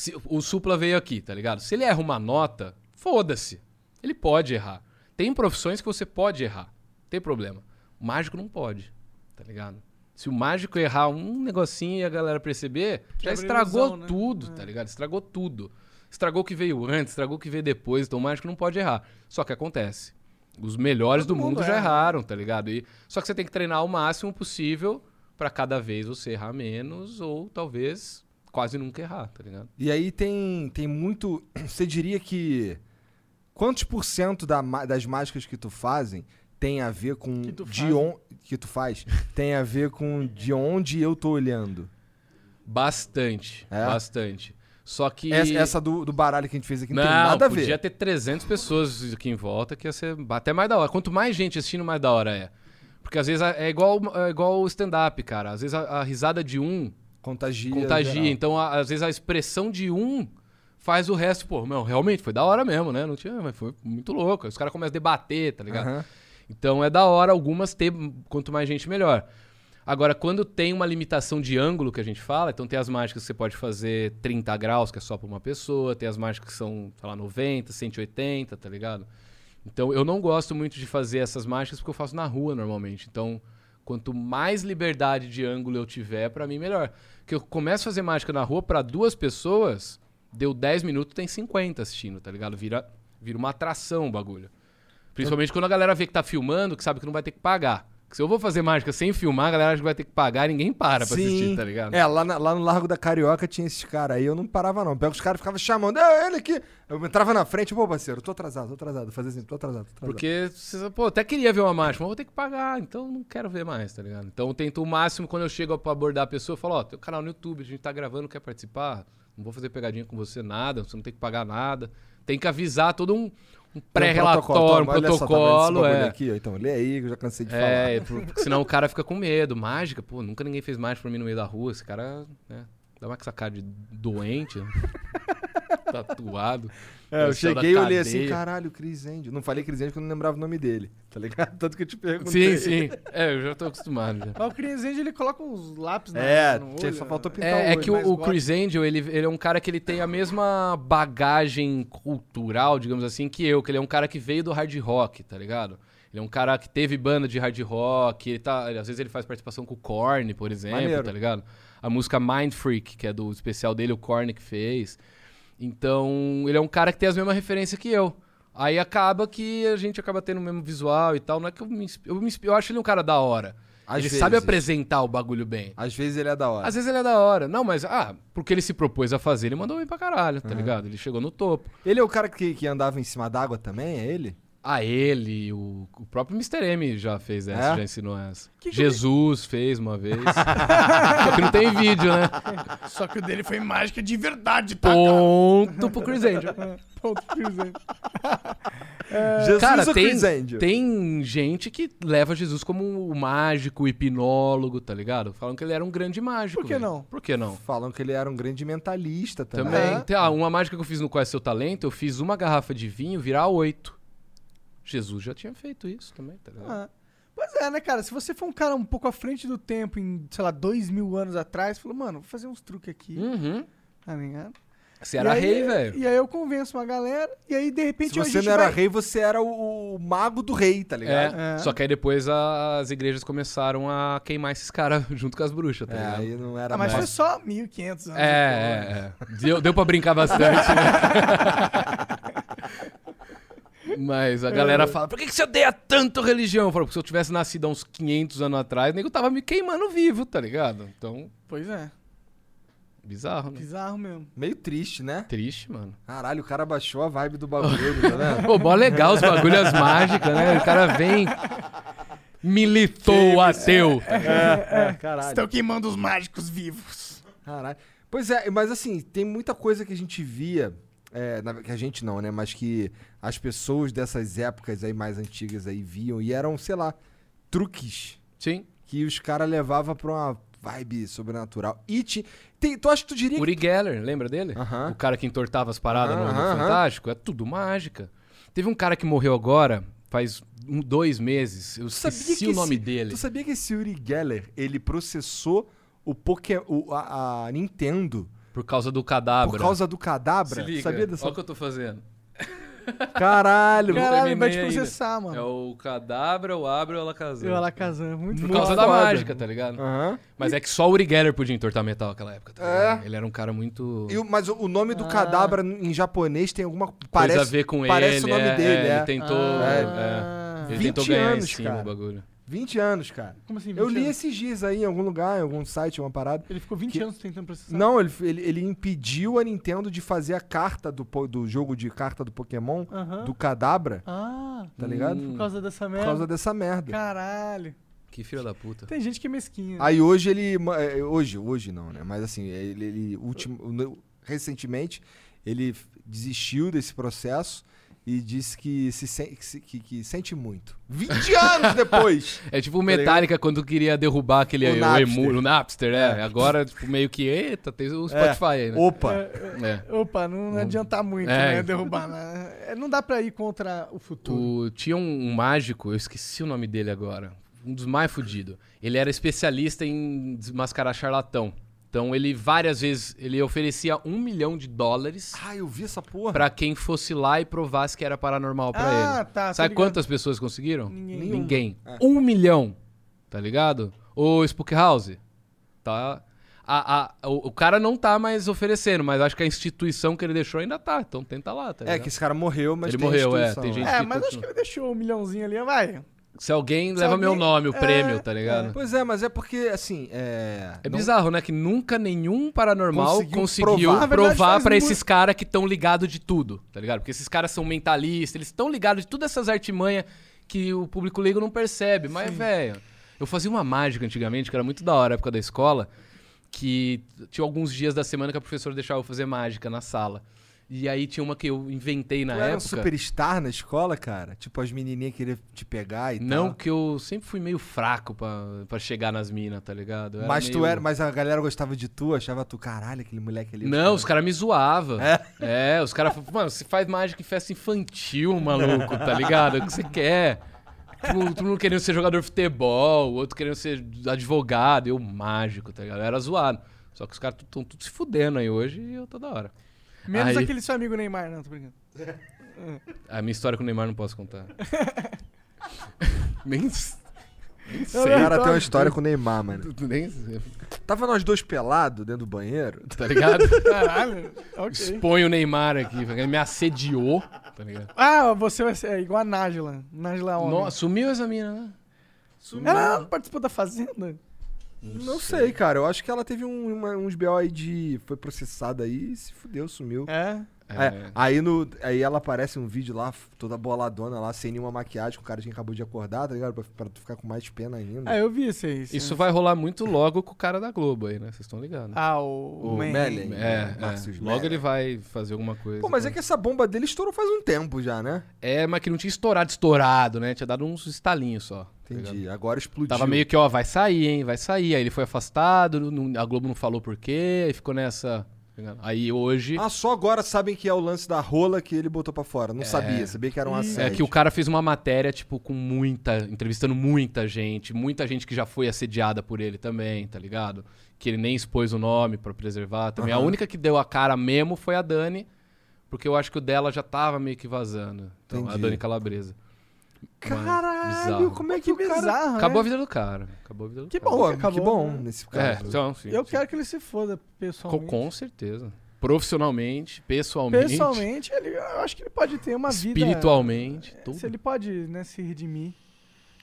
Se- o Supla veio aqui, tá ligado? Se ele erra uma nota, foda-se. Ele pode errar. Tem profissões que você pode errar. Tem problema. O mágico não pode, tá ligado? Se o mágico errar um negocinho e a galera perceber, já Quebra a estragou ilusão, né? tudo, tá ligado? Estragou tudo. Estragou o que veio antes, estragou o que veio depois, então o mágico não pode errar. Só que acontece. Os melhores Todo do mundo mundo já erra. erraram, tá ligado? E, só que você tem que treinar o máximo possível pra cada vez você errar menos ou talvez quase nunca errar, tá ligado? E aí tem, tem muito. <clears throat> Você diria que. Quantos por cento da das mágicas que tu fazem tem a ver com. Que tu de faz, on, que tu faz? tem a ver com de onde eu tô olhando. Bastante, É? bastante. Só que Essa, essa do, do baralho que a gente fez aqui não, não, tem nada a ver. podia ter 300 pessoas aqui em volta que ia ser até mais da hora. Quanto mais gente assistindo, mais da hora é. Porque às vezes é igual é igual o stand-up, cara. Às vezes a, a risada de um Contagia. contagia. geral. Então, a- às vezes a expressão de um faz o resto, pô, meu, realmente foi da hora mesmo, né? Não tinha, mas foi muito louco. Aí Os caras começam a debater, tá ligado? Aham. Então é da hora algumas ter, quanto mais gente melhor. Agora, quando tem uma limitação de ângulo que a gente fala, então tem as mágicas que você pode fazer 30 graus, que é só pra uma pessoa, tem as mágicas que são, sei lá, 90, 180, tá ligado? Então eu não gosto muito de fazer essas mágicas porque eu faço na rua normalmente. Então, quanto mais liberdade de ângulo eu tiver, pra mim melhor. Porque eu começo a fazer mágica na rua pra duas pessoas, deu 10 minutos, tem 50 assistindo, tá ligado? Vira, vira uma atração o bagulho. Principalmente quando a galera vê que tá filmando, que sabe que não vai ter que pagar. Se eu vou fazer mágica sem filmar, a galera acha que vai ter que pagar e ninguém para pra Sim. assistir, tá ligado? É, lá, na- lá no Largo da Carioca tinha esses caras aí, eu não parava não. Pega os caras e ficava chamando, é ele aqui. Eu entrava na frente, pô, parceiro, tô atrasado, tô atrasado. Fazia assim, tô atrasado, tô atrasado. Porque, pô, até queria ver uma mágica, mas vou ter que pagar, então não quero ver mais, tá ligado? Então eu tento o máximo, quando eu chego pra abordar a pessoa, eu falo, ó, tem um canal no YouTube, a gente tá gravando, quer participar? Não vou fazer pegadinha com você, nada. Você não tem que pagar nada. Tem que avisar todo um, um pré-relatório, um Toma, olha só, tá protocolo. é. aqui, ó? Então, lê aí que eu já cansei de falar. É, porque senão o cara fica com medo. Mágica, pô, nunca ninguém fez mágica pra mim no meio da rua. Esse cara, né, dá uma essa cara de doente? Tatuado. <laughs> É, eu cheguei e olhei assim, caralho, Chris Angel. Não falei Chris Angel porque eu não lembrava o nome dele, tá ligado? <laughs> Tanto que eu te perguntei. Sim, sim. É, eu já tô acostumado já. Mas o Chris Angel, ele coloca uns lápis na, É, no olho, só faltou né? pintar É, é olho, que o, o. Chris Angel, ele, ele é um cara que ele tem a mesma bagagem cultural, digamos assim, que eu. Que ele é um cara que veio do hard rock, tá ligado? Ele é um cara que teve banda de hard rock, ele tá, às vezes ele faz participação com o Korn, por exemplo, Maneiro. tá ligado? A música Mind Freak, que é do especial dele, o Korn que fez. Então, ele é um cara que tem as mesmas referências que eu. Aí acaba que a gente acaba tendo o mesmo visual e tal. Não é que eu me, insp- eu, me insp- eu acho ele um cara da hora. Às ele vezes. sabe apresentar o bagulho bem. Às vezes ele é da hora. Às vezes ele é da hora. Não, mas, ah, porque ele se propôs a fazer, ele mandou bem pra caralho, tá ligado? Ele chegou no topo. Ele é o cara que, que andava em cima d'água também, é ele? Ah, ele, o, o próprio Mr. M já fez essa, É? já ensinou essa. Que que Jesus fez uma vez. <laughs> Só que não tem vídeo, né? Só que o dele foi mágica de verdade, tá? Ponto pro Chris Angel. <laughs> Ponto Chris Angel. <laughs> Jesus Cara, ou tem, Chris Angel? tem gente que leva Jesus como o mágico, o hipnólogo, tá ligado? Falam que ele era um grande mágico. Por que não? Por que não? Falam que ele era um grande mentalista também. Também. É. Tem, ah, uma mágica que eu fiz no Qual é Seu Talento, eu fiz uma garrafa de vinho virar oito. Jesus já tinha feito isso também, tá ligado? Ah. Pois é, né, cara? Se você for um cara um pouco à frente do tempo, em, sei lá, dois mil anos atrás, falou, mano, vou fazer uns truques aqui, Uhum. tá ligado? Você era aí- rei, velho. E aí eu convenço uma galera, e aí de repente Se a você gente não era vai... rei, você era o, o mago do rei, tá ligado? É, É. Só que aí depois a- as igrejas começaram a queimar esses caras <laughs> junto com as bruxas, tá É, ligado? aí não era Ah, mas foi mais. só 1500 anos. É, é, é. Deu, deu pra brincar bastante, né? <laughs> Mas a galera fala, por que, que você odeia tanto religião? Eu falo, porque se eu tivesse nascido há uns 500 anos atrás, o nego tava me queimando vivo, tá ligado? Então, Pois é, bizarro, né? bizarro mesmo. Meio triste, né? Triste, mano. Caralho, o cara baixou a vibe do bagulho, tá vendo? <laughs> Pô, mó legal os bagulhas mágicas, né? O cara vem, militou o ateu. É, caralho. Estão queimando os mágicos vivos. Caralho. Pois é, mas assim, tem muita coisa que a gente via, é, na- que a gente não, né? Mas que as pessoas dessas épocas aí mais antigas aí viam e eram, sei lá, truques Sim. que os caras levavam pra uma vibe sobrenatural. E ti, tem, tu acha que tu diria. Uri Geller, lembra dele? Aham. O cara que entortava as paradas no- no, Aham, aham. Fantástico? É tudo mágica. Teve um cara que morreu agora, faz um, dois meses. Eu Tu esqueci que o nome esse- dele. Tu sabia que esse Uri Geller, ele processou o Poké, o, a, a Nintendo Por causa do cadabra. por causa do cadabra? Se liga, Sabia dessa? Olha o que eu tô fazendo. Caralho, Caralho, vai te terminei ainda. processar, mano. É o cadabra, o abre ou o alakazam. Eu Alakazam, muito Por Muito causa da foda. mágica, tá ligado? Mas é que só o Uri Geller podia entortar metal naquela época, tá É. ligado? Ele era um cara muito... E o- mas o, o nome do Ah. cadabra em japonês tem alguma Coisa parece a ver com parece ele. o nome é, dele, é, é. Ele tentou... Ah. é. Ele 20 tentou ganhar anos, em cima cara. o bagulho. 20 anos, cara. Como assim, 20 Eu li anos? esses dias aí em algum lugar, em algum site, uma parada. Ele ficou 20 Que- anos tentando processar. Não, ele, ele, ele impediu a Nintendo de fazer a carta do, do jogo de carta do Pokémon, Aham. do cadabra, Ah, tá ligado? Hum. por causa dessa Por merda. causa dessa merda. Caralho. Que filho da puta. Tem gente que é mesquinha. Aí hoje ele. ma- é, Hoje, hoje não, né? Mas assim, ele, ele ultimo, no- recentemente ele desistiu desse processo e disse que se sen- que, se- que- que sente muito. 20 anos depois! <laughs> É tipo o Tá Metallica quando queria derrubar aquele O o, Napster. emu, o Napster, é. Agora, tipo, meio que, eita, tem o Spotify aí, né? Opa! É. Opa, não, não adianta muito, É. né? Derrubar. Né? É, Não dá pra ir contra o futuro. O- tinha um, um mágico, eu esqueci o nome dele agora. Um dos mais fudidos. Ele era especialista em desmascarar charlatão. Então ele várias vezes ele oferecia um milhão de dólares Ah, eu vi essa porra. pra quem fosse lá e provasse que era paranormal pra Ah, ele. tá, tô Sabe quantas pessoas conseguiram? Ninguém. Ninguém. É. Um milhão. Tá ligado? O Spook House. Tá. A, a- o, o cara não tá mais oferecendo, mas acho que a instituição que ele deixou ainda tá. Então tenta lá, tá É, que esse cara morreu, mas Ele tem morreu, é, tem gente- É, que mas acho que ele deixou um milhãozinho ali, vai. Se alguém Se leva alguém- meu nome, o é, prêmio, tá ligado? Pois é, mas é porque, assim, é... É não- bizarro, né? Que nunca nenhum paranormal Conseguiu conseguiu, provar. Provar muito- esses caras que estão ligados de tudo, tá ligado? Porque esses caras são mentalistas, eles estão ligados de todas essas artimanhas que o público leigo não percebe. Mas, velho, eu fazia uma mágica antigamente, que era muito da hora, época da escola, que tinha alguns dias da semana que a professora deixava eu fazer mágica na sala. E aí tinha uma que eu inventei na tu era um época. superstar na escola, cara? Tipo, as menininhas queriam te pegar e Não, tal. que eu sempre fui meio fraco pra, pra chegar nas minas, tá ligado? Mas tu meio- era, mas a galera gostava de tu, achava tu, caralho, aquele moleque ali. Não, os caras me zoavam. É? É, os caras falavam, mano, você faz mágica em festa infantil, maluco, tá ligado? O que você quer? Tipo, todo mundo querendo ser jogador de futebol, o outro querendo ser advogado, eu mágico, tá ligado? Eu era zoado. Só que os caras estão tudo se fudendo aí hoje e eu tô da hora. Menos Aí- aquele seu amigo Neymar, não, tô brincando. <laughs> A minha história com o Neymar não posso contar. <laughs> nem, nem O sei. cara tem uma história com o Neymar, mano. Nem sei, Tava nós dois pelados dentro do banheiro. tá ligado? <laughs> Caralho, ok. Expõe o Neymar aqui, ele me assediou, tá ligado? Ah, você vai ser igual a Nájila. Nájila Homem. Nossa, sumiu essa mina, né? Ela participou da Fazenda? Não sei, cara. Eu acho que ela teve um- uma- uns BO aí de. Foi processada aí e se fudeu, sumiu. É. É, aí, no, aí ela aparece um vídeo lá, toda boladona lá, sem nenhuma maquiagem, com o cara que acabou de acordar, tá ligado? Pra, pra tu ficar com mais pena ainda. Ah, eu vi isso aí. sim. Isso vai rolar muito logo com o cara da Globo aí, né? Vocês estão ligados. Ah, o, O. Mellen. É, Marcos é. logo ele vai fazer alguma coisa. Pô, mas é né? que essa bomba dele estourou faz um tempo já, né? É, mas que não tinha estourado, estourado, né? Tinha dado uns estalinhos só. tá? Entendi. Agora explodiu. Tava meio que, ó, vai sair, hein? Vai sair. Aí ele foi afastado, não- a Globo não falou por quê, aí ficou nessa. Ligado? Aí hoje. Ah, só agora sabem que é o lance da rola que ele botou pra fora. Não sabia, sabia que era um Ih. assédio. É que o cara fez uma matéria, tipo, com muita. entrevistando muita gente, muita gente que já foi assediada por ele também, tá ligado? Que ele nem expôs o nome pra preservar também. A Aham. única que deu a cara mesmo foi a Dani, porque eu acho que o dela já tava meio que vazando. Então, a Entendi. Dani Calabresa. Caralho, bizarro. como é Que que, o cara... bizarro, Acabou a né? vida do cara. Acabou a vida do Que cara. bom. Pô, acabou, que bom né? nesse É, caso. então, sim. Eu sim. quero que ele se foda Com, pessoalmente. com certeza. Profissionalmente, pessoalmente, Pessoalmente, ele, eu acho que ele pode ter uma vida. espiritualmente, tudo. Se ele pode, né, se redimir.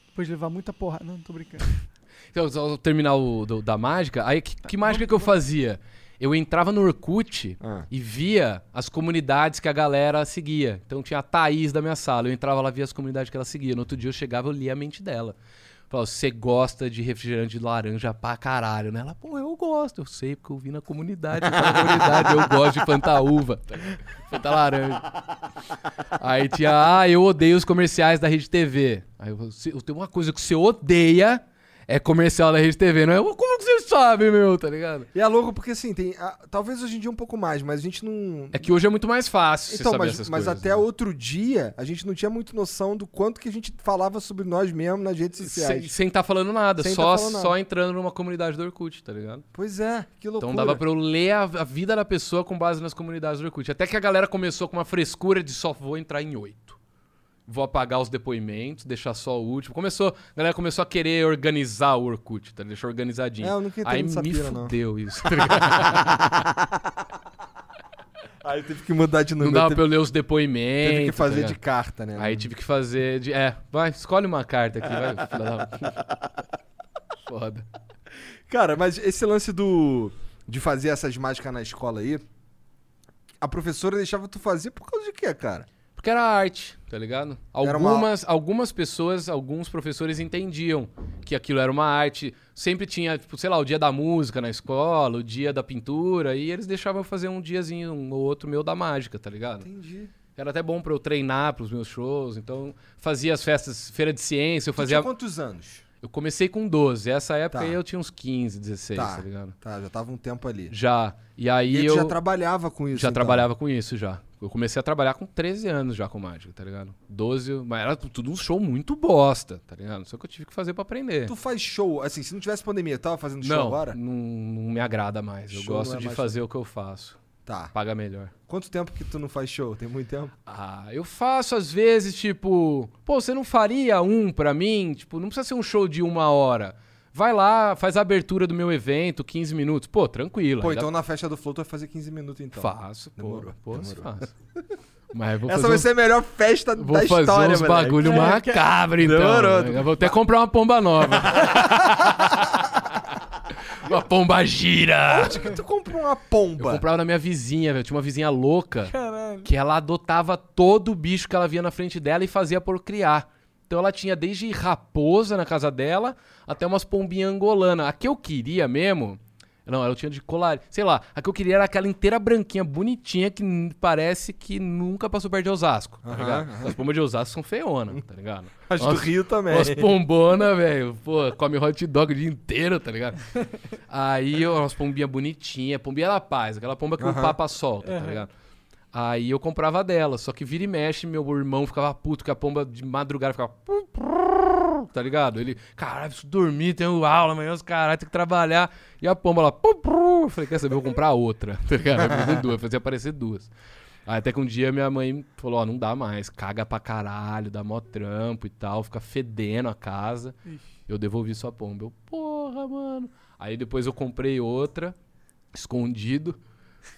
Depois de levar muita porra. Não, tô brincando. <laughs> Então, só terminar o do- da mágica, aí que, que mágica que eu fazia? Eu entrava no Orkut Ah. e via as comunidades que a galera seguia. Então tinha a Thaís da minha sala, eu entrava lá, via as comunidades que ela seguia. No outro dia eu chegava, eu lia a mente dela. Falava, você gosta de refrigerante de laranja pra caralho, né? Ela, pô, eu gosto, eu sei, porque eu vi na comunidade, na comunidade, eu gosto de Fanta Uva, Fanta Laranja. Aí tinha, ah, eu odeio os comerciais da Rede TV. Aí eu, "Se- eu tenho uma coisa que você odeia, é comercial da Rede TV, não é? Como que você sabe, meu, tá ligado? E é louco porque assim, tem. ah, talvez hoje em dia um pouco mais, mas a gente não. É que hoje é muito mais fácil Então, mas, mas coisas. até né? outro dia, a gente não tinha muito noção do quanto que a gente falava sobre nós mesmos nas redes sociais. sem tá falando nada, Sem só, tá falando só nada. entrando numa comunidade do Orkut, tá ligado? Pois é, que loucura. Então dava pra eu ler a, a vida da pessoa com base nas comunidades do Orkut. Até que a galera começou com uma frescura de só vou entrar em oito. Vou apagar os depoimentos, deixar só o último. Começou, a galera começou a querer organizar o Orkut, tá? Deixar organizadinho. É, eu nunca Aí me pira, não. fudeu isso. tá? <laughs> Aí teve que mudar de Não número. dava teve, pra eu ler os depoimentos. teve que tá fazer ligado? de carta, né? Aí tive que fazer de. É, vai, escolhe uma carta aqui, vai. <laughs> Foda. Cara, mas esse lance do. de fazer essas mágicas na escola aí. A professora deixava tu fazer por causa de quê, cara? Porque era arte, tá ligado? Era uma- Algumas, algumas pessoas, alguns professores entendiam que aquilo era uma arte. Sempre tinha, tipo, sei lá, o dia da música na escola, o dia da pintura, e eles deixavam eu fazer um diazinho, um ou outro meu da mágica, tá ligado? Entendi. Era até bom pra eu treinar pros meus shows, então fazia as festas, feira de ciência, eu fazia... tinha quantos anos? Eu comecei com 12, essa época Tá. aí eu tinha uns 15, 16, Tá. tá, ligado? Tá, já tava um tempo ali. Já. E E aí aí eu... já trabalhava com isso? Já então? trabalhava com isso, já. Eu comecei a trabalhar com 13 anos já com mágica, tá ligado? 12, mas era tudo um show muito bosta, tá ligado? Só que eu tive que fazer pra aprender. Tu faz show, assim, se não tivesse pandemia, tava fazendo show não, agora? Não, não me agrada mais. Eu Show gosto é de mais fazer o que eu faço. Tá. Paga melhor. Quanto tempo que tu não faz show? Tem muito tempo? Ah, eu faço às vezes, tipo, pô, você não faria um pra mim? Tipo, não precisa ser um show de uma hora. Vai lá, faz a abertura do meu evento, 15 minutos. Pô, tranquilo. Pô, então na festa do Flow tu vai fazer 15 minutos então. Faço, pô. Demorou, Pô, demorou. faço. <laughs> Mas eu vou Essa fazer vai um- ser a melhor festa Vou da fazer história, uns moleque. bagulho É, macabro, então. Demorou. Eu vou até comprar uma pomba nova. <laughs> uma pomba gira. Onde que tu comprou uma Eu pomba? comprava na minha vizinha, velho. Tinha uma vizinha louca Caralho. que ela adotava todo o bicho que ela via na frente dela e fazia por criar. Então ela tinha desde raposa na casa dela até umas pombinhas angolanas. A que eu queria mesmo Não, ela tinha de colar. Sei lá, a que eu queria era aquela inteira branquinha, bonitinha, que parece que nunca passou perto de Osasco, tá ligado? As pombas de Osasco são feionas, tá ligado? <laughs> As do Rio também. Umas pombona, velho. Pô, come hot dog o dia inteiro, tá ligado? <laughs> Aí, umas pombinhas bonitinhas. Pombinha da paz, aquela pomba que o papa solta, tá ligado? Aí eu comprava dela. Só que vira e mexe, meu irmão ficava puto, que a pomba de madrugada ficava. Tá ligado? Ele, caralho, preciso dormir, tenho aula amanhã, os caralho, tem que trabalhar. E a pomba lá, eu falei, quer saber, eu vou comprar outra, <laughs> tá ligado? Eu fazer duas, fazer aparecer duas. Aí até que um dia minha mãe falou, ó, não dá mais, caga pra caralho, dá mó trampo e tal, fica fedendo a casa. Ixi. Eu devolvi sua pomba. Eu, porra, mano. Aí depois eu comprei outra, escondido,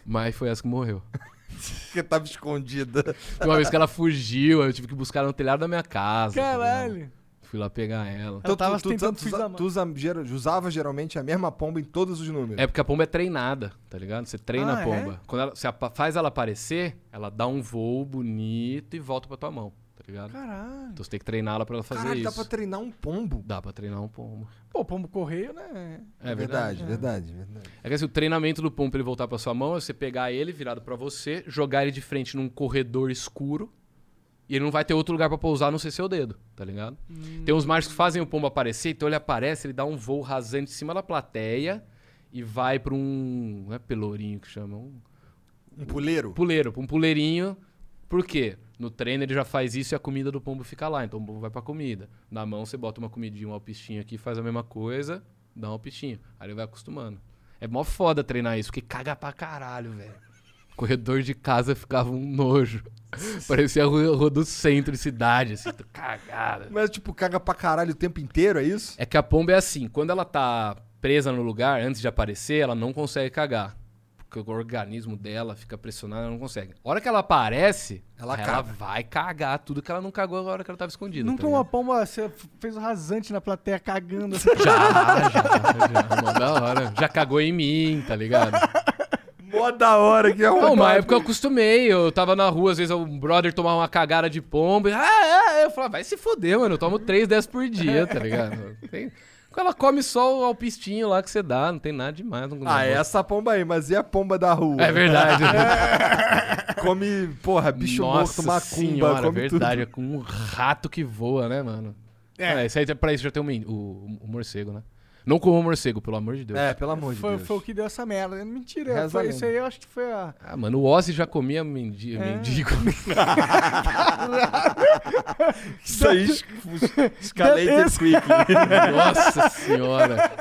mas foi essa que morreu. <laughs> Porque tava escondida. Uma vez que ela fugiu, eu tive que buscar ela no telhado da minha casa. tá? Caralho. Fui lá pegar ela. Eu tava tu, tu, tentando tu, mão. tu usa, gera- usava geralmente a mesma pomba em todos os números. É porque a pomba é treinada, tá ligado? Você treina Ah, a é? pomba. Quando ela, você faz ela aparecer, ela dá um voo bonito e volta pra tua mão, tá ligado? Caralho. Então você tem que treiná-la pra ela fazer Caralho, isso. dá pra treinar um pombo. Dá pra treinar um pombo. Pô, pombo correio, né? É verdade, verdade. verdade, verdade. É que assim, o treinamento do pombo pra ele voltar pra sua mão é você pegar ele virado pra você, jogar ele de frente num corredor escuro e ele não vai ter outro lugar pra pousar a não ser seu dedo, tá ligado? Tem uns mágicos que fazem o pombo aparecer, então ele aparece, ele dá um voo rasante em cima da plateia e vai pra um. Não é pelourinho que chama? Um Um puleiro? puleiro, pra um puleirinho. Por quê? No treino ele já faz isso e a comida do pombo fica lá, então o pombo vai pra comida. Na mão você bota uma comidinha, um alpistinho aqui, faz a mesma coisa, dá um alpistinho. Aí ele vai acostumando. É mó foda treinar isso, porque caga pra caralho, velho. Corredor de casa ficava um nojo. <laughs> Parecia a rua, rua do centro de cidade, assim, cagada. Mas, tipo, caga pra caralho o tempo inteiro, é isso? É que a pomba é assim, quando ela tá presa no lugar, antes de aparecer, ela não consegue cagar. Porque o organismo dela fica pressionado, ela não consegue. A hora que ela aparece, Ela ela, caga. vai cagar tudo que ela não cagou na hora que ela tava escondida. Nunca tá uma pomba você fez o rasante na plateia cagando assim. Já, já, já, mó da hora. Já cagou em mim, tá ligado? Mó da hora que é Não, uma época eu acostumei. Eu tava na rua, às vezes o brother tomava uma cagada de pomba. e, Ah, é, eu falava, vai se foder, mano. Eu tomo três dessas por dia, tá ligado? Tem- Ela come só o alpistinho lá que você dá, não tem nada demais. Não Ah, é essa pomba aí, mas e a pomba da rua? É verdade. <laughs> Come, porra, bicho Nossa morto, macumba, senhora, come verdade. É com um rato que voa, né, mano? É. É, isso aí, pra isso já tem o, o morcego, né? Não como o morcego, pelo amor de Deus. É, pelo amor de Foi, Deus. foi o que deu essa merda. Mentira, Reza a foi isso aí, eu acho que foi a. Ah, mano, o Ozzy já comia mendi É. mendigo. <laughs> Isso aí es- escalated quickly. <laughs> Nossa senhora.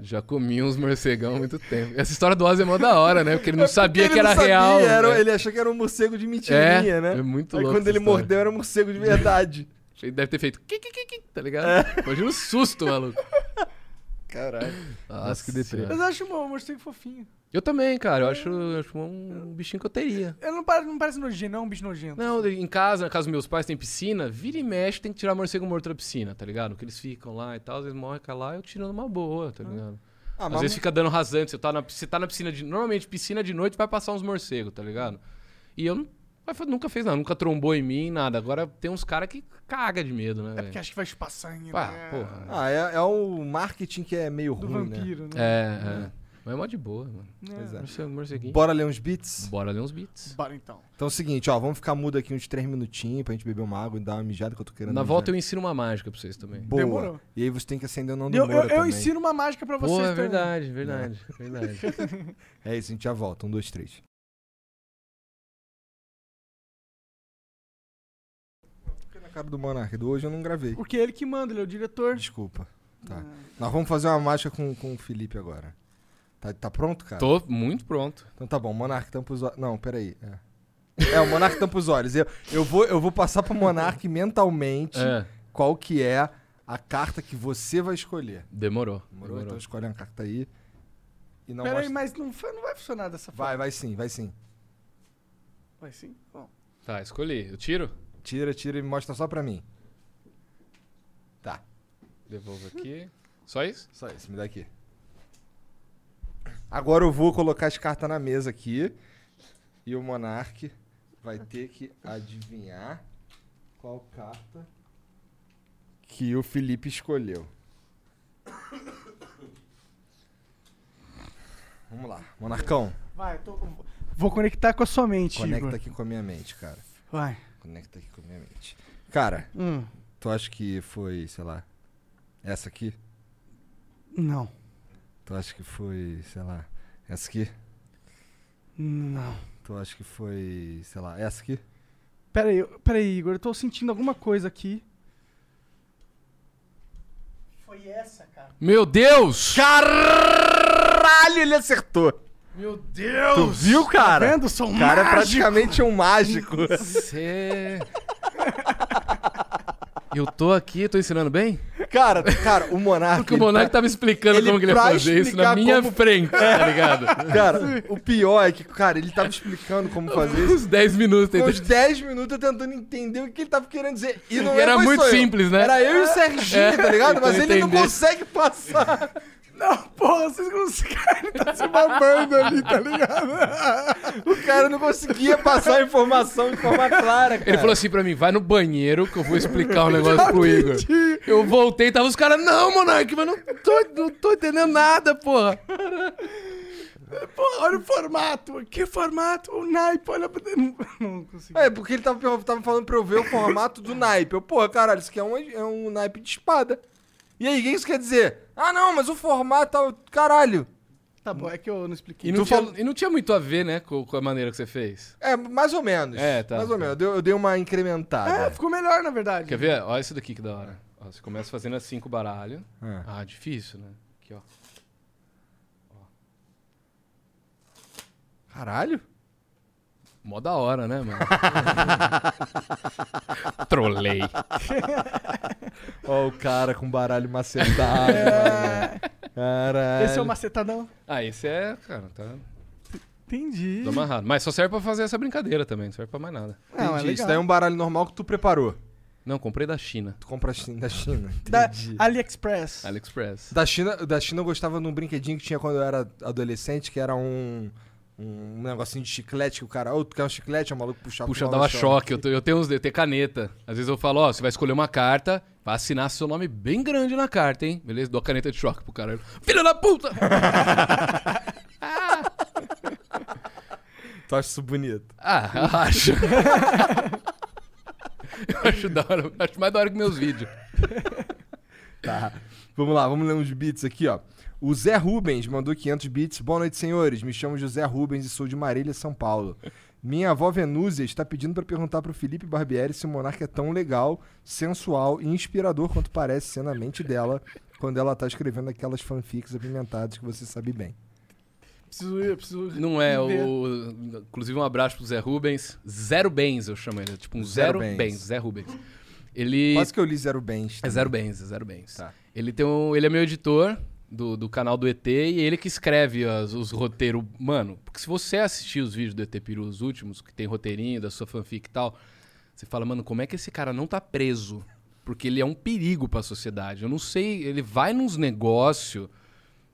Já comi uns morcegão há muito tempo. Essa história do Ozzy é mó da hora, né? Porque ele não sabia Ele que era sabia, real. era- né? Ele achou que era um morcego de mentirinha, É, né? é muito Aí louco quando essa ele história. mordeu, era um morcego de verdade. <laughs> Ele deve ter feito. Tá ligado? É. Imagina o susto, maluco. Caralho. Nossa, que deprê. Mas eu acho um morcego fofinho. Eu também, cara. Eu acho, eu acho um bichinho que eu teria. Ele não parece, não parece nojento, não é um bicho nojento. Não, em casa, na casa dos meus pais tem piscina, vira e mexe, tem que tirar morcego morto da piscina, tá ligado? Que eles ficam lá e tal, às vezes morrem cá lá, eu tiro numa boa, tá ligado? Ah, Às mas vezes fica dando rasante, você tá na, você tá na piscina de. Normalmente, piscina de noite vai passar uns morcegos, tá ligado? E eu não, mas nunca fez nada, nunca trombou em mim, nada. Agora tem uns caras que caga de medo, né? É porque acho que vai chupar sangue, Pá, né? porra. Ah, é, é o marketing que é meio Do ruim, né? vampiro, né? É, é. Mas é mó de boa, mano. Pois é. Morcego, morceguinho. Bora ler uns beats? Bora ler uns beats. Bora então. Então é o seguinte, ó, vamos ficar mudo aqui uns três minutinhos pra gente beber uma água e dar uma mijada que eu tô querendo Na mijar. volta eu ensino uma mágica pra vocês também. Boa. Demorou. E aí você tem que acender o Eu, eu, Moura eu também. ensino uma mágica pra Pô, vocês é também. verdade, verdade, verdade. <laughs> É isso, a gente já volta. Um, dois, três. Cara do Monark do hoje eu não gravei. Porque é ele que manda, ele é o diretor. Desculpa. Tá. Ah. Nós vamos fazer uma mágica com, com o Felipe agora. Tá, tá pronto, cara? Tô muito pronto. Então tá bom, Monark tampa os olhos. Não, peraí. É. é, o Monark tampa os olhos. Eu, eu, vou, eu vou passar pro Monark mentalmente É, qual que é a carta que você vai escolher. demorou. Demorou? Então escolhe uma carta aí. E não Pera aí, mostra... mas não, foi- não vai funcionar dessa forma. Vai, vai sim, vai sim. Vai sim? Bom. Tá, escolhi. Eu tiro? Tira, tira e mostra só pra mim. Tá, Devolvo aqui. Só isso? só isso, me dá aqui. Agora eu vou colocar as cartas na mesa aqui. E o Monark vai ter que adivinhar qual carta que o Felipe escolheu. Vamos lá. Monarcão, Vai, tô... Vou conectar com a sua mente, conecta Igor. aqui com a minha mente, cara. Vai. Conecta aqui com a minha mente. Cara, Hum, tu acha que foi, sei lá, essa aqui? não. Tu acha que foi, sei lá, essa aqui? Não. Tu acha que foi, sei lá, essa aqui? Pera aí, pera aí, Igor. Eu tô sentindo alguma coisa aqui. Foi essa, cara. Meu Deus! Caralho, ele acertou! Meu Deus! Tu viu, cara? Tá vendo? Sou O cara é mágico. praticamente um mágico. Você. Eu tô aqui, tô ensinando bem? cara, cara, o Monark. Porque o Monark tava explicando ele como que ele ia fazer isso na minha como- frente, tá ligado? Cara, o pior é que, cara, ele tava explicando como fazer isso. Uns 10 minutos tentando. uns 10 minutos tentando entender o que ele tava querendo dizer. E não E era foi muito só eu. simples, né? Era eu e o Serginho, É, tá ligado? <laughs> Mas ele não entender. consegue passar. Não, porra, vocês conseguem. Tá se babando ali, tá ligado? <laughs> O cara não conseguia passar a informação de forma clara, cara. Ele falou assim pra mim: vai no banheiro que eu vou explicar um <laughs> negócio pro Igor. Eu voltei, tava os caras, não, Monark, mas não tô, não tô entendendo nada, porra. Porra, olha o formato. Que formato? O naipe, olha. <laughs> Não consegui. É, porque ele tava, tava falando pra eu ver o formato do naipe. Eu, porra, caralho, isso aqui é um, é um naipe de espada. E aí, o que isso quer dizer? Ah, não, mas o formato tá... Caralho. Tá bom, é que eu não expliquei. E não, tinha, e não tinha muito a ver, né, com, com a maneira que você fez. É, mais ou menos. É, tá. Mais ou menos. Eu dei, eu dei uma É, incrementada. ficou melhor, na verdade. Quer ver? Olha isso daqui que da hora. Ó, você começa fazendo assim com o baralho. É. Ah, difícil, né? Aqui, ó. Caralho. Mó da hora, né, mano? <laughs> Trolei. <laughs> Ó o cara com baralho macetado. É, Caralho. esse é o macetadão. Ah, esse é, cara, tá Entendi. tudo amarrado. Mas só serve pra fazer essa brincadeira também, não serve pra mais nada. Não, é Entendi. Isso legal. daí é um baralho normal que tu preparou. Não, comprei da China. Tu compra da China. Da Entendi. AliExpress. AliExpress. Da China, da China eu gostava de um brinquedinho que tinha quando eu era adolescente, que era um, um negocinho de chiclete que o cara, ô, tu quer um chiclete? O maluco puxava. Puxa, dava choque. Eu, te- eu tenho uns, eu tenho caneta. Às vezes eu falo, ó, você vai escolher uma carta, vai assinar seu nome bem grande na carta, hein? Beleza? Dou a caneta de choque pro cara. Filho da puta! <laughs> Tu acha isso bonito? ah, eu acho. <laughs> eu acho da hora. Acho mais da hora que meus vídeos. Tá. Vamos lá, vamos ler uns bits aqui, ó. O Zé Rubens mandou 500 bits. Boa noite, senhores. Me chamo José Rubens e sou de Marília, São Paulo. Minha avó Venúzia está pedindo pra perguntar pro Felipe Barbieri se o Monarca é tão legal, sensual e inspirador quanto parece ser na mente dela quando ela tá escrevendo aquelas fanfics apimentadas que você sabe bem. Preciso ir, preciso Não é o. Inclusive, um abraço pro Zé Rubens. Zero Bens, eu chamo ele. Tipo um Zero zero, Bens. bens. Zé Rubens. Ele. Quase que eu li Zero Bens. É zero bens, é zero bens. Tá. Ele, tem um, ele é meu editor do, do canal do ET e ele que escreve as- os roteiros. Mano, porque se você assistir os vídeos do ET Peru, os últimos, que tem roteirinho da sua fanfic e tal, você fala, mano, como é que esse cara não tá preso? Porque ele é um perigo pra sociedade. Eu não sei, ele vai nos negócios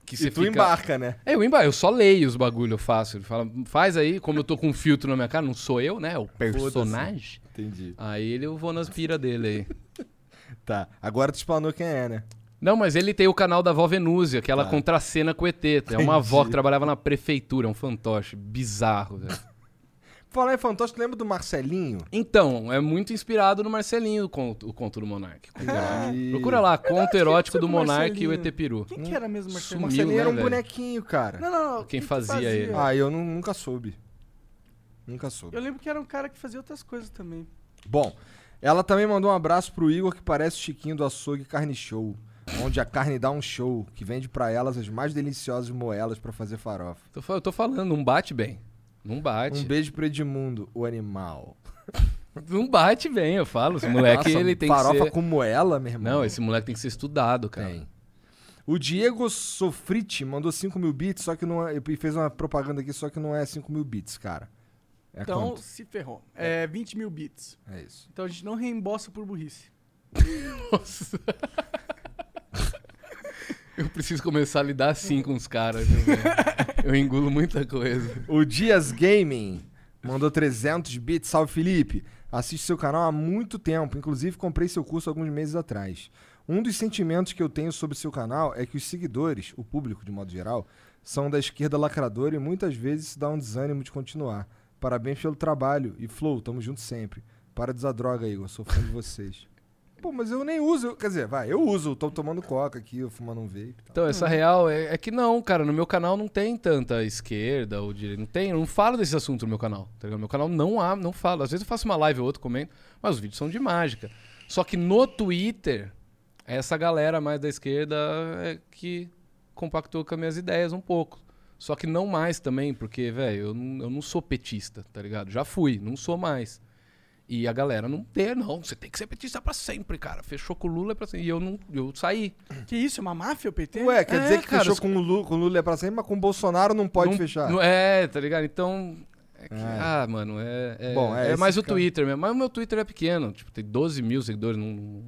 que você E tu fica... embarca, né? É, eu embarco, eu só leio os bagulho, eu faço. Ele fala, faz aí, como eu tô com um filtro na minha cara, não sou eu, né? É o personagem. Entendi. Aí ele, eu vou nas pira dele aí. <laughs> Tá. Agora tu explanou quem é, né? Não, mas ele tem o canal da avó Venúzia, que ela Tá. contracena com o ET. É uma avó que trabalhava na prefeitura, um fantoche. Bizarro, velho. <laughs> Falar em fantoche, tu lembra do Marcelinho? Então, é muito inspirado no Marcelinho, o conto, o conto do Monark. Entendi. Procura lá, conto erótico do Monark e o Marcelinho. ET Peru. Quem que era mesmo? Sumiu, Marcelinho era né, um velho? bonequinho, cara. Não, não, não. Quem que fazia ele? Ah, eu nu- nunca soube. Nunca soube. Eu lembro que era um cara que fazia outras coisas também. Bom, ela também mandou um abraço pro Igor que parece o Chiquinho do Açougue Carne Show. Onde a carne dá um show, que vende pra elas as mais deliciosas moelas pra fazer farofa. Tô eu tô falando, não bate bem. Não bate. Um beijo pro Edmundo, o animal. <laughs> Não bate bem, eu falo. Esse moleque, Nossa, ele tem farofa que ser... com moela, meu irmão. Não, esse moleque tem que ser estudado, cara. Tem. O Diego Sofriti mandou 5 mil bits, só que não é, e fez uma propaganda aqui, só que não é 5 mil bits, cara. É então, quanto? se ferrou. É 20 mil bits. É isso. Então a gente não reembolsa por burrice. <laughs> Nossa. <laughs> Eu preciso começar a lidar assim com os caras, viu? Eu engulo muita coisa. O Dias Gaming mandou 300 bits. Salve, Felipe. Assisto seu canal há muito tempo. Inclusive, comprei seu curso alguns meses atrás. Um dos sentimentos que eu tenho sobre seu canal é que os seguidores, o público de modo geral, são da esquerda lacradora e muitas vezes dá um desânimo de continuar. Parabéns pelo trabalho e Flow, tamo junto sempre. Para de usar droga, Igor, sou fã de vocês. Pô, mas eu nem uso, quer dizer, vai, eu uso, tô tomando coca aqui, eu fumando um vape. tal. Então, essa real é, é que não, cara. No meu canal não tem tanta esquerda ou direita. Não tem, eu não falo desse assunto no meu canal. Tá ligado? No meu canal não há, não falo. Às vezes eu faço uma live ou outra, comento, mas os vídeos são de mágica. Só que no Twitter, essa galera mais da esquerda é que compactou com as minhas ideias um pouco. Só que não mais também, porque, velho, eu, não- eu não sou petista, tá ligado? Já fui, não sou mais. E a galera não tem, não. Você tem que ser petista pra sempre, cara. Fechou com o Lula é pra sempre. E eu não, eu saí. Que isso? É uma máfia o PT? Ué, quer É, dizer que cara, fechou os- com o, Lula, com o Lula é pra sempre, mas com o Bolsonaro não pode Não- fechar. não- é, tá ligado? Então. é que- É. ah, mano, é. É, Bom, é é mais o cara. Twitter mesmo. Mas o meu Twitter é pequeno. Tipo, tem 12 mil seguidores. Não, não-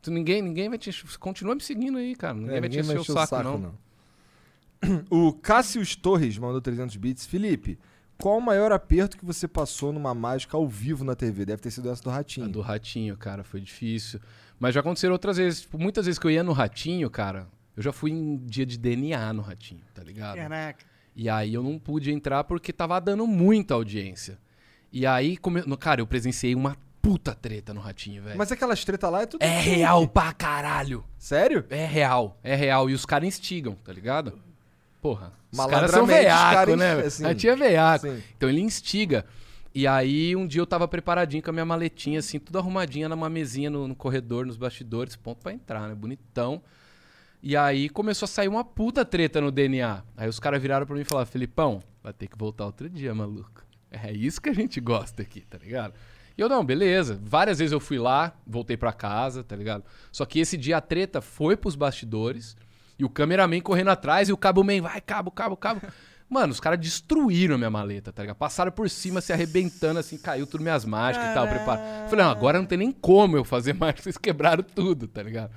tu- ninguém, ninguém vai te. Continua me seguindo aí, cara. Ninguém É, vai te encher o saco, não. <clears throat> O Cássius Torres mandou 300 bits. Felipe, qual o maior aperto que você passou numa mágica ao vivo na TV? Deve ter sido essa do Ratinho. A do ratinho, cara, foi difícil. Mas já aconteceram outras vezes. Tipo, muitas vezes que eu ia no ratinho, cara, eu já fui em dia de DNA no ratinho, tá ligado? Caraca. E aí eu não pude entrar porque tava dando muita audiência. E aí, come... no- cara, eu presenciei uma puta treta no ratinho, velho. Mas aquelas treta lá é tudo. É real pra caralho. Sério? É real, é real. E os caras instigam, tá ligado? Porra. Os caras são veiaco, né? assim, a tia é veiaco. sim. Então ele instiga. E aí um dia eu tava preparadinho com a minha maletinha, assim, tudo arrumadinha numa mesinha no, no corredor, nos bastidores, ponto pra entrar, né? Bonitão. E aí começou a sair uma puta treta no DNA. Aí os caras viraram pra mim e falaram, Felipão, vai ter que voltar outro dia, maluco. É isso que a gente gosta aqui, tá ligado? E eu, não, beleza. Várias vezes eu fui lá, voltei pra casa, tá ligado? Só que esse dia a treta foi pros bastidores e o cameraman correndo atrás e o cabo man, vai, cabo, cabo, cabo. Mano, os caras destruíram a minha maleta, tá ligado? Passaram por cima, se arrebentando, assim, caiu tudo minhas mágicas e tal, preparo. Falei, não, agora não tem nem como eu fazer mais, vocês quebraram tudo, tá ligado?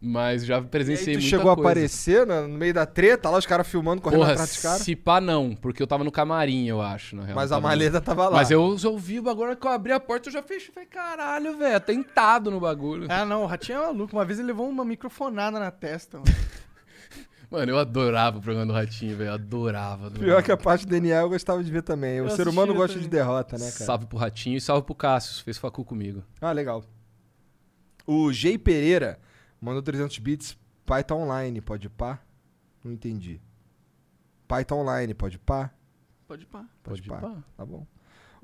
Mas já E aí presenciei tu muita chegou a coisa. aparecer no, no meio da treta, lá os caras filmando, correndo Porra, atrás dos caras. se pá não, porque eu tava no camarim, eu acho, na real. Mas a tava no- maleta tava lá. Mas eu ouvi o bagulho, que eu abri a porta, eu já fechei. Falei, caralho, velho, tentado no bagulho. Ah, não, o Ratinho é maluco. Uma vez ele levou uma microfonada na testa. mano. <laughs> Mano, eu adorava o programa do Ratinho, velho, eu adorava. adorava. Pior que a parte do DNA eu gostava de ver também. O Eu ser humano gosta também. de derrota, né, cara? Salve pro Ratinho e salve pro Cássio, fez facu comigo. Ah, legal. O Jay Pereira mandou 300 bits. Pai tá online, pode pá? Não entendi. Pai tá online, pode pá? Pode ir pá. Pode, Pode pá. pá. Tá bom.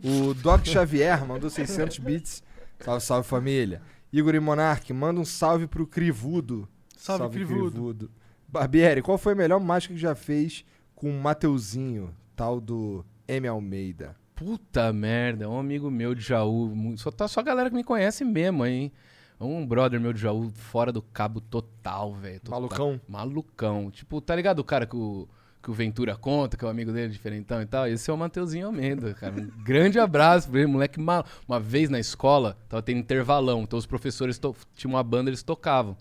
O Doc Xavier mandou 600 bits. Salve, salve família. Igor e Monark, manda um salve pro Crivudo. Salve, Crivudo. Barbieri, qual foi a melhor mágica que já fez com o Mateuzinho, tal do M. Almeida? Puta merda, é um amigo meu de Jaú. Só tá só a galera que me conhece mesmo, hein? Um brother meu de Jaú fora do cabo total, velho. Malucão? Malucão. Tipo, tá ligado o cara que o, que o Ventura conta, que é o amigo dele, diferentão e tal? Esse é o Mateuzinho Almeida, cara. Um <laughs> grande abraço pra ele, moleque mal. Uma vez na escola, tava tendo intervalão, então os professores tinham uma banda, eles tocavam.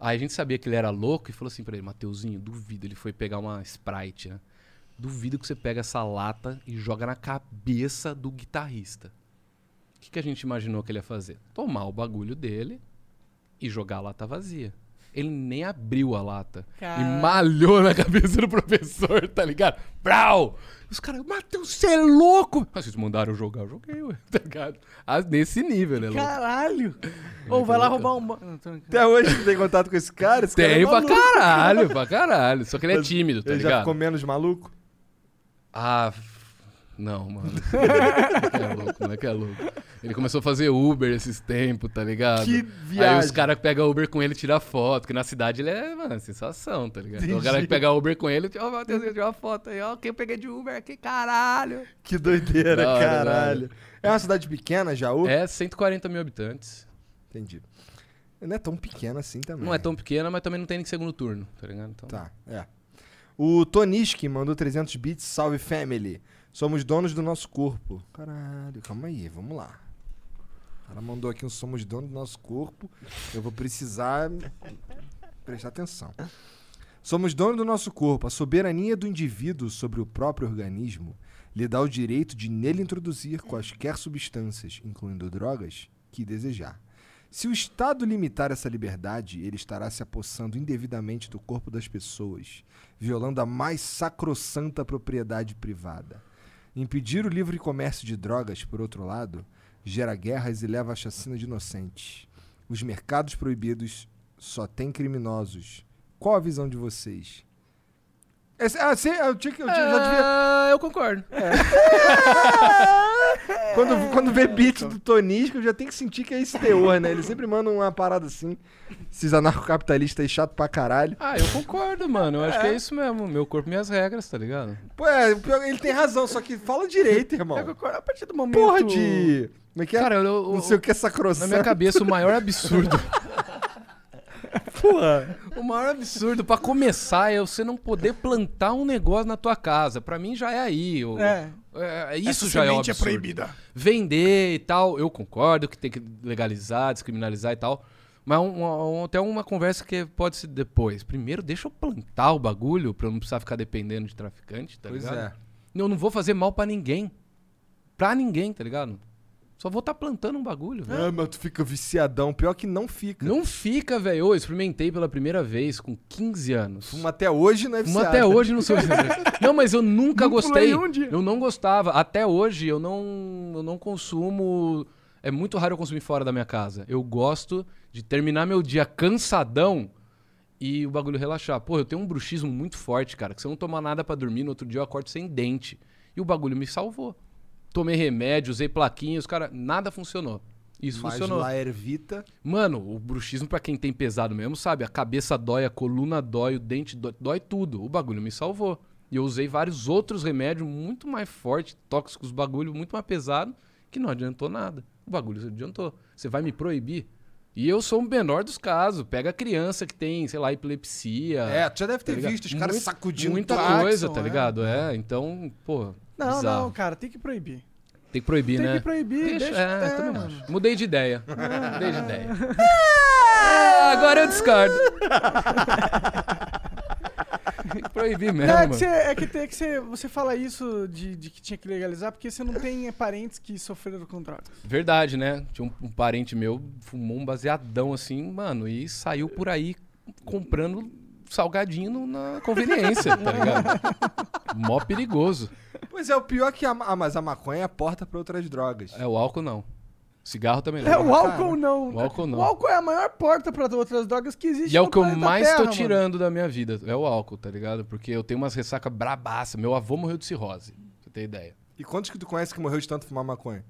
Aí a gente sabia que ele era louco e falou assim pra ele, Mateuzinho, duvido. Ele foi pegar uma Sprite, né? Duvido que você pega essa lata e joga na cabeça do guitarrista. O que, que a gente imaginou que ele ia fazer? Tomar o bagulho dele e jogar a lata vazia. Ele nem abriu a lata. Cara. E malhou na cabeça do professor, tá ligado? Brau! Os caras, Matheus, você é louco! Mas vocês mandaram eu jogar, eu joguei, ué, tá ligado? Ah, nesse nível, né, louco? Caralho! Ou vai lá roubar um. Não, tô. Até hoje tu tem contato com esse cara? Esse cara é Tem pra maluco. caralho, pra caralho. Só que ele é tímido, tá Ele já ligado? ficou menos maluco? Ah, não, mano. moleque é louco, moleque é louco. Ele começou a fazer Uber esses tempos, tá ligado? Que Aí viagem. os caras que pegam Uber com ele tiram foto, que na cidade ele é, mano, sensação, tá ligado? Então o Entendi. cara que pega Uber com ele, ó, meu Deus, eu tirei uma foto aí, ó, quem eu peguei de Uber aqui, caralho. Que doideira, hora, caralho. É uma cidade pequena, Jaú? É 140 mil habitantes. Entendi. Não é tão pequena assim também. Não é tão pequena, mas também não tem nem segundo turno, tá ligado? Então, Tá, é. O Toniski mandou 300 bits. Salve, family. Somos donos do nosso corpo. Caralho, calma aí, vamos lá. Cara mandou aqui um somos donos do nosso corpo. Eu vou precisar prestar atenção. Somos donos do nosso corpo. A soberania do indivíduo sobre o próprio organismo lhe dá o direito de nele introduzir quaisquer substâncias, incluindo drogas, que desejar. Se o Estado limitar essa liberdade, ele estará se apossando indevidamente do corpo das pessoas, violando a mais sacrossanta propriedade privada. Impedir o livre comércio de drogas, por outro lado, gera guerras e leva à chacina de inocentes. Os mercados proibidos só têm criminosos. Qual a visão de vocês? Esse, ah, sim, eu, tinha, que- eu tinha- já devia. Ah, eu concordo. <laughs> <laughs> Quando, quando vê beat do Tonisco, eu já tem que sentir que é esse teor, né? Ele sempre manda uma parada assim. Esses anarcocapitalistas aí chato pra caralho. Ah, eu concordo, mano. Eu acho que é isso mesmo. Meu corpo, minhas regras, tá ligado? Pô, é, ele tem razão, só que fala direito, irmão. Eu concordo. A partir do momento... Porra de. Como é que é? Cara, eu, eu- não sei o que é na sacrosanto. minha cabeça, o maior absurdo. <laughs> Porra. o maior absurdo, pra começar, é você não poder plantar um negócio na tua casa. Pra mim já é aí. o- É. é, isso Essa já é um semente absurdo. proibida. Vender e tal, eu concordo que tem que legalizar, descriminalizar e tal. Mas um- um- até uma conversa que pode ser depois. Primeiro, deixa eu plantar o bagulho pra eu não precisar ficar dependendo de traficante, tá Pois ligado? é. Eu não vou fazer mal pra ninguém. Pra ninguém, tá ligado? Só vou estar plantando um bagulho. velho. Ah, mas tu fica viciadão. Pior que não fica. Não fica, velho. Eu experimentei pela primeira vez com 15 anos. Fuma até hoje, não é Fumo viciado. até hoje não sou <laughs> Não, mas eu nunca Não gostei. um dia. Eu não gostava. Até hoje eu não, eu não consumo. É muito raro eu consumir fora da minha casa. Eu gosto de terminar meu dia cansadão e o bagulho relaxar. Pô, eu tenho um bruxismo muito forte, cara. Que se eu não tomar nada pra dormir, no outro dia eu acordo sem dente. E o bagulho me salvou. Tomei remédio, usei plaquinhas, cara, nada funcionou. Isso Mas funcionou. lá ervita. Mano, o bruxismo, pra quem tem pesado mesmo, sabe? A cabeça dói, a coluna dói, o dente dói, dói tudo. O bagulho me salvou. E eu usei vários outros remédios muito mais fortes, tóxicos, bagulho muito mais pesado, que não adiantou nada. O bagulho adiantou. Você vai me proibir? E eu sou o menor dos casos. Pega a criança que tem, sei lá, epilepsia. É, tu já deve ter tá visto os caras sacudindo Muita coisa, tá é. ligado? É, então, pô. Não, bizarro. não, cara, tem que proibir. Tem que proibir, Tem né? que proibir, deixa- é, é, também acho. Mudei de ideia. Mudei de ideia. Ah, agora eu discordo. Tem que proibir mesmo, Não, é que, você, é que, tem que você, você fala isso de, de que tinha que legalizar porque você não tem parentes que sofreram com drogas. Verdade, né? Tinha um, um parente meu, fumou um baseadão assim, mano, e saiu por aí comprando salgadinho na conveniência, tá ligado? <laughs> Mó perigoso. Pois é, o pior é que a, ah, mas a maconha é a porta pra outras drogas. É, o álcool não. Cigarro também não. É, o cara. álcool não. O álcool não. O álcool é a maior porta pra outras drogas que existe E é o que eu mais Terra, tô mano. tirando da minha vida, é o álcool, tá ligado? Porque eu tenho umas ressacas brabaça. Meu avô morreu de cirrose, pra você ter ideia. E quantos que tu conhece que morreu de tanto fumar maconha?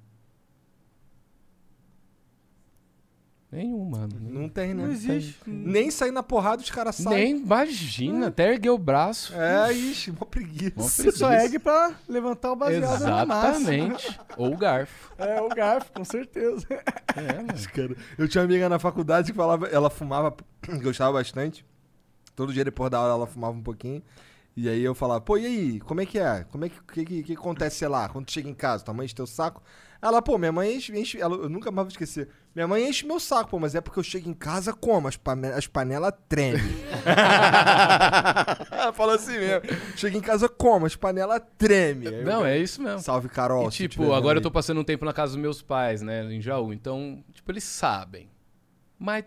Nenhum, mano. Não tem, né? Não existe. Nem sair na porrada os caras saem. Nem imagina, até erguer o braço. É, ixi, mó preguiça. Mó Você só preguiça. ergue pra levantar o baseado na. Exatamente. Ou o garfo. É, o garfo, com certeza. É, mano. Cara, eu tinha uma amiga na faculdade que falava, ela fumava, <clears throat> gostava bastante. Todo dia depois da aula ela fumava um pouquinho. E aí eu falava, pô, e aí, como é que é? Como é que, que, que, que acontece, sei lá, quando tu chega em casa, tua mãe enche teu saco? Ela, pô, minha mãe enche, enche ela, eu nunca mais vou esquecer. Minha mãe enche meu saco, pô, mas é porque eu chego em casa como? As, as panelas tremem. <laughs> <laughs> falou assim mesmo. Chego em casa como? As panelas tremem. Aí eu- Não, é isso mesmo. Salve, Carol. E, tipo, agora eu tô passando um tempo na casa dos meus pais, né, em Jaú. Então, tipo, eles sabem. Mas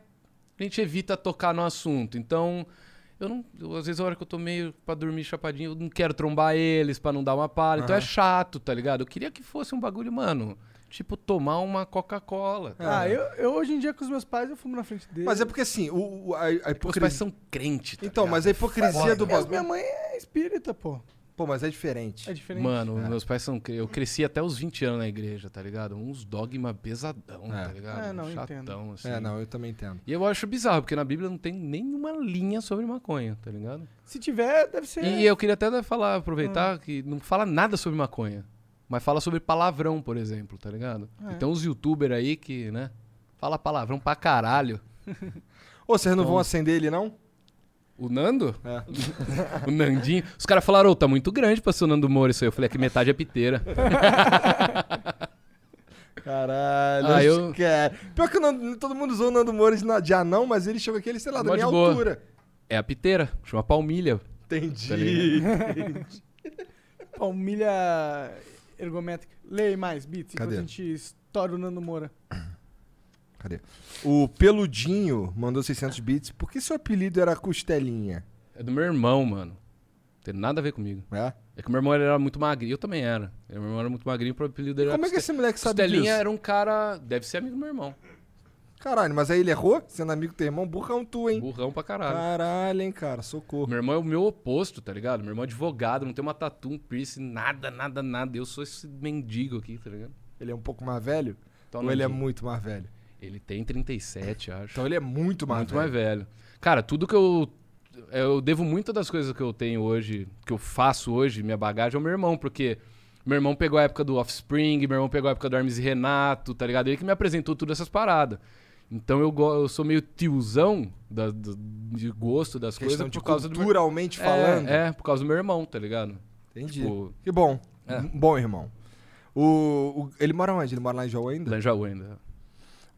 a gente evita tocar no assunto. Então, eu não. eu, às vezes, a hora que eu tô meio pra dormir chapadinho, eu não quero trombar eles pra não dar uma palha. Então é chato, tá ligado? Eu queria que fosse um bagulho, mano. Tipo, tomar uma Coca-Cola. Ah, eu, eu hoje em dia com os meus pais eu fumo na frente deles. Mas é porque assim, o, o- a, a Porque os pais hipocrisia... são crentes. tá Então, ligado? mas a hipocrisia do Mas bagulho... minha mãe é espírita, pô. Pô, mas é diferente. É diferente. Mano, meus pais são. Eu cresci até os 20 anos na igreja, tá ligado? Uns dogma pesadão, É. tá ligado? É, não, eu Chatão, entendo. assim. É, não, eu também entendo. E eu acho bizarro, porque na Bíblia não tem nenhuma linha sobre maconha, tá ligado? Se tiver, deve ser. E eu queria até falar, aproveitar que não fala nada sobre maconha. Mas fala sobre palavrão, por exemplo, tá ligado? É. E tem uns youtubers aí que, né? Fala palavrão pra caralho. <laughs> Ô, vocês não Então- vão acender ele, não? O Nando? É. <laughs> o Nandinho. Os caras falaram, ô, tá muito grande pra ser o Nando Moura isso aí. Eu falei, aqui metade é piteira. <laughs> Caralho, Ah, eu- que é. Pior que o Nando- todo mundo usou o Nando Moura de, anão, mas ele chegou aqui, ele, sei lá, da minha altura. É a piteira, chama palmilha. Tá Entendi. Palmilha ergométrica. Leia mais, Beats, enquanto a gente estoura o Nando Moura. <coughs> Cadê? O Peludinho mandou 600 bits. Por que seu apelido era Costelinha? É do meu irmão, mano. Não tem nada a ver comigo. É? É que meu irmão era muito magrinho. Eu também era. Meu irmão era muito magrinho, o apelido dele era Como é que esse moleque sabe Costelinha disso? era um cara... Deve ser amigo do meu irmão. Caralho, mas aí ele errou? Sendo amigo do teu irmão, burrão tu, hein? Burrão pra caralho. Caralho, hein, cara. Socorro. Meu irmão é o meu oposto, tá ligado? Meu irmão é advogado, não tem uma tatu, um piercing, nada, nada, nada. Eu sou esse mendigo aqui, tá ligado? Ele é um pouco mais velho? Então, ou ele é muito mais velho? Ele tem 37, acho. Então ele é muito mais muito velho. mais velho. Cara, tudo que eu. Eu devo muitas das coisas que eu tenho hoje, que eu faço hoje, minha bagagem, ao meu irmão, porque meu irmão pegou a época do Offspring, meu irmão pegou a época do Hermes e Renato, tá ligado? Ele que me apresentou todas essas paradas. Então eu, eu sou meio tiozão da- do- de gosto das coisas por causa do meu. culturalmente falando. É, é, por causa do meu irmão, tá ligado? Entendi. Tipo, Que bom. É. Bom irmão. O, o- ele mora onde? Ele mora lá em Jaú ainda? lá em Jaú ainda.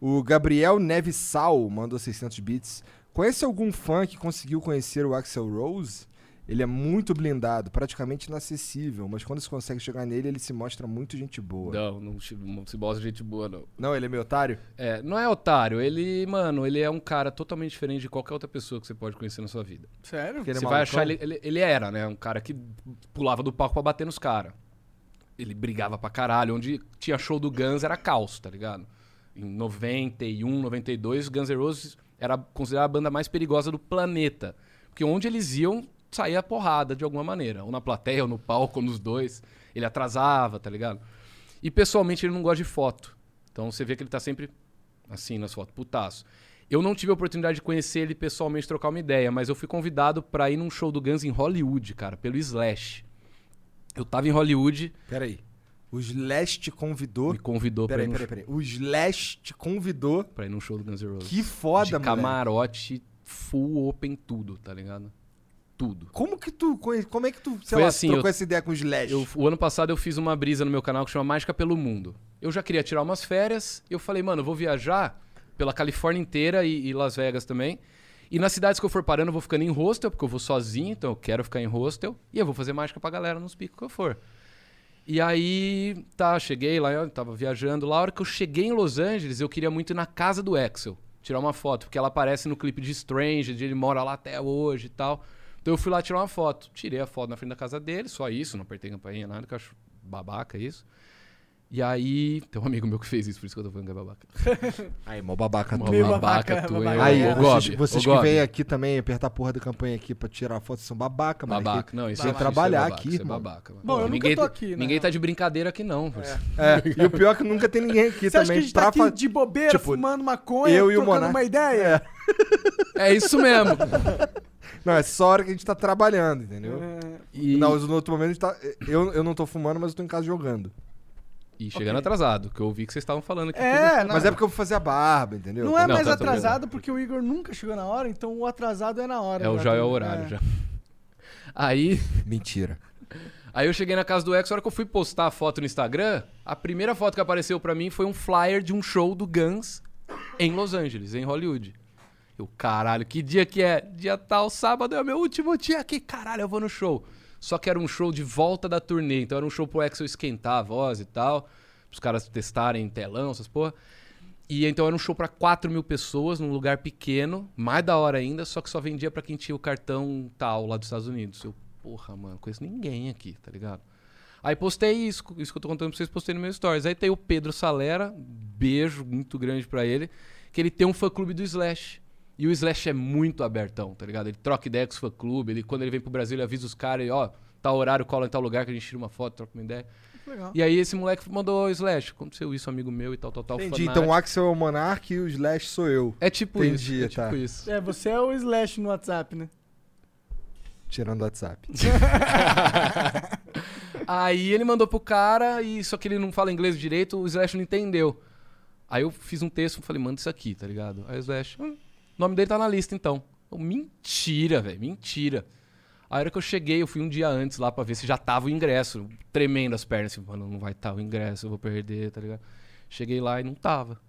O Gabriel Neves Sal mandou 600 bits. Conhece algum fã que conseguiu conhecer o Axel Rose? Ele é muito blindado, praticamente inacessível, mas quando se consegue chegar nele, ele se mostra muito gente boa. Não, não, se- não se de gente boa, não. Não, ele é meio otário? É, não é otário, ele, mano, ele é um cara totalmente diferente de qualquer outra pessoa que você pode conhecer na sua vida. Sério? Porque ele é você vai malucão? achar ele, ele. ele era, né? Um cara que pulava do palco pra bater nos caras. Ele brigava pra caralho. Onde tinha show do Guns era caos, tá ligado? Em 91, 92, Guns N' Roses era considerada a banda mais perigosa do planeta. Porque onde eles iam, saía a porrada de alguma maneira. Ou na plateia, ou no palco, ou nos dois. Ele atrasava, tá ligado? E pessoalmente ele não gosta de foto. Então você vê que ele tá sempre assim nas fotos, putaço. Eu não tive a oportunidade de conhecer ele pessoalmente, trocar uma ideia, mas eu fui convidado pra ir num show do Guns em Hollywood, cara, pelo Slash. Eu tava em Hollywood, Peraí. O Slash te convidou. me convidou pra Peraí, ir, num peraí, peraí. O Slash te convidou. pra ir num show do Guns N' Roses. Que foda, mano. camarote, full open, tudo, tá ligado? Tudo. Como que tu. Como é que tu, sei Foi lá, assim, trocou eu- essa ideia com o Slash? Eu- o ano passado eu fiz uma brisa no meu canal que chama Mágica pelo Mundo. Eu já queria tirar umas férias e eu falei, mano, eu vou viajar pela Califórnia inteira e, e Las Vegas também. E nas cidades que eu for parando, eu vou ficando em hostel, porque eu vou sozinho, então eu quero ficar em hostel. E eu vou fazer mágica pra galera nos picos que eu for. E aí, tá, cheguei lá, eu tava viajando. Lá, a hora que eu cheguei em Los Angeles, eu queria muito ir na casa do Axel, tirar uma foto, porque ela aparece no clipe de Strange, ele mora lá até hoje e tal. Então eu fui lá tirar uma foto. Tirei a foto na frente da casa dele, só isso, não apertei campainha, nada, que eu acho babaca isso. E aí, tem um amigo meu que fez isso, por isso que eu tô falando que é babaca. <laughs> Aí, mó babaca tu. Meio babaca, babaca, tu, hein? Aí, Ô, vocês, Gobi, vocês que vêm aqui também apertar a porra da campanha aqui pra tirar foto são babaca, mano. Babaca, Aqui- não, isso Vem isso trabalhar é babaca, aqui, isso é babaca. mano. Bom, eu nunca ninguém tô tá- aqui, né? Ninguém tá de brincadeira aqui, não. parceiro. É, e o pior é que nunca tem ninguém aqui Você acha que a também gente tá pra aqui de bobeira, tipo, fumando maconha, eu e o Monark- uma ideia? É isso mesmo. <laughs> Não, é só a hora que a gente tá trabalhando, entendeu? É. E, Não, no outro momento a gente tá. Eu, eu não tô fumando, mas eu tô em casa jogando. e chegando atrasado, que eu ouvi que vocês estavam falando aqui. É, não, Mas é porque eu vou fazer a barba, entendeu? não é Não, mais tá, atrasado porque o Igor nunca chegou na hora, então o atrasado é na hora. É, o já, é o horário, já. Aí, Mentira. aí eu cheguei na casa do Ex, a hora que eu fui postar a foto no Instagram, a primeira foto que apareceu pra mim foi um flyer de um show do Guns em Los Angeles, em Hollywood. Eu, caralho, que dia que é? Dia tal, sábado é o meu último dia aqui, caralho, eu vou no show. Só que era um show de volta da turnê, então era um show pro Axel esquentar a voz e tal, os caras testarem telão, essas porra. E então era um show pra 4 mil pessoas num lugar pequeno, mais da hora ainda, só que só vendia pra quem tinha o cartão tal lá dos Estados Unidos. Eu, porra, mano, conheço ninguém aqui, tá ligado? Aí postei isso, isso que eu tô contando pra vocês, postei no meu stories. Aí tem o Pedro Salera, beijo muito grande pra ele, que ele tem um fã clube do Slash. E o Slash é muito abertão, tá ligado? Ele troca ideia com os fã clube, ele quando ele vem pro Brasil, ele avisa os caras, ó, tal horário, cola em tal lugar que a gente tira uma foto, troca uma ideia. Legal. E aí esse moleque mandou Slash, aconteceu isso, amigo meu e tal, tal, tal. Entendi. fanático. Então o Axel é o Monark e o Slash sou eu. É tipo Entendi, isso. É tipo tá. isso. É, você é o Slash no WhatsApp, né? Tirando o WhatsApp. <laughs> Aí ele mandou pro cara, e só que ele não fala inglês direito, o Slash não entendeu. Aí eu fiz um texto e falei, manda isso aqui, tá ligado? Aí o Slash, hum, o nome dele tá na lista então. Eu, mentira, velho, mentira. Aí a hora que eu cheguei, eu fui um dia antes lá pra ver se já tava o ingresso. Tremendo as pernas, assim, mano, não vai estar o ingresso, eu vou perder, tá ligado? Cheguei lá e não tava.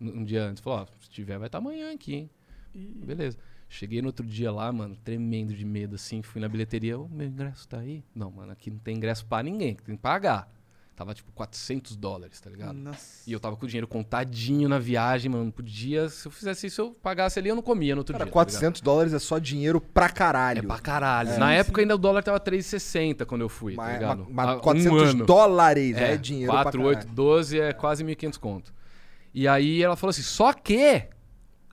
Um dia antes. Falou, ó, se tiver, vai estar amanhã aqui, hein? Beleza. Cheguei no outro dia lá, mano, tremendo de medo, assim. Fui na bilheteria, ô, meu ingresso tá aí? Não, mano, aqui não tem ingresso pra ninguém, tem que pagar. Tava tipo 400 dólares, tá ligado? Nossa. E eu tava com o dinheiro contadinho na viagem, mano. Não podia. Se eu fizesse isso, eu pagasse ali, eu não comia no outro Cara, dia. tá ligado? 400 dólares é só dinheiro pra caralho. É pra caralho. Na época ainda o dólar tava 3,60 quando eu fui, tá Mas, ligado? mas- mas Há um 400 ano. dólares é, É, dinheiro 4, pra 8, caralho. 12 é quase 1.500 conto. E aí ela falou assim, só que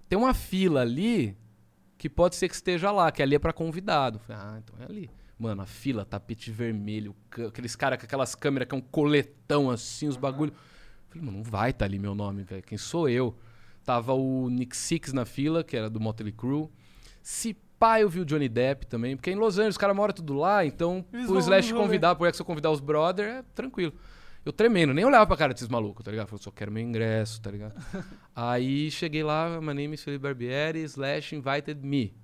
tem uma fila ali que pode ser que esteja lá, que ali é pra convidado. Eu Falei, ah, então é ali. Mano, a fila, tapete vermelho, aqueles caras com aquelas câmeras que é um coletão assim, os bagulho. Eu Falei, mano, não vai estar ali meu nome, velho. Quem sou eu? Tava o Nick Six na fila, que era do Motley Crue. Se pá, eu vi o Johnny Depp também, porque em Los Angeles os caras moram tudo lá, então Eles pro Slash no rolê. convidar, pro Exo convidar os brother, é tranquilo. Eu tremendo, nem olhava pra cara desses malucos, tá ligado? Falei, só quero meu ingresso, tá ligado? <laughs> Aí cheguei lá, my name is Felipe Barbieri, Slash invited me.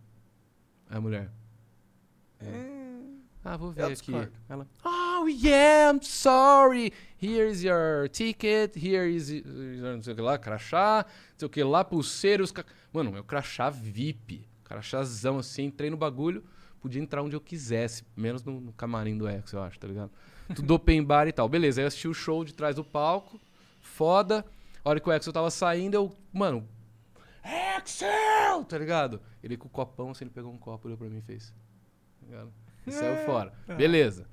Aí a mulher. Ah, vou ver Eu aqui. discordo. Ela, oh yeah, I'm sorry. Here's your ticket, here is your- não sei o que lá, crachá, não sei o que lá, pulseira, os ca... Mano, meu crachá VIP, crachazão assim, entrei no bagulho, podia entrar onde eu quisesse, menos no, no camarim do Ex, eu acho, tá ligado? Tudo open bar e tal. Beleza, aí eu assisti o show de trás do palco, foda. A hora que o Axel tava saindo, eu, mano, Axel, tá ligado? Ele com o copão, assim, ele pegou um copo, olhou pra mim e fez. Tá ligado? E saiu fora. Beleza.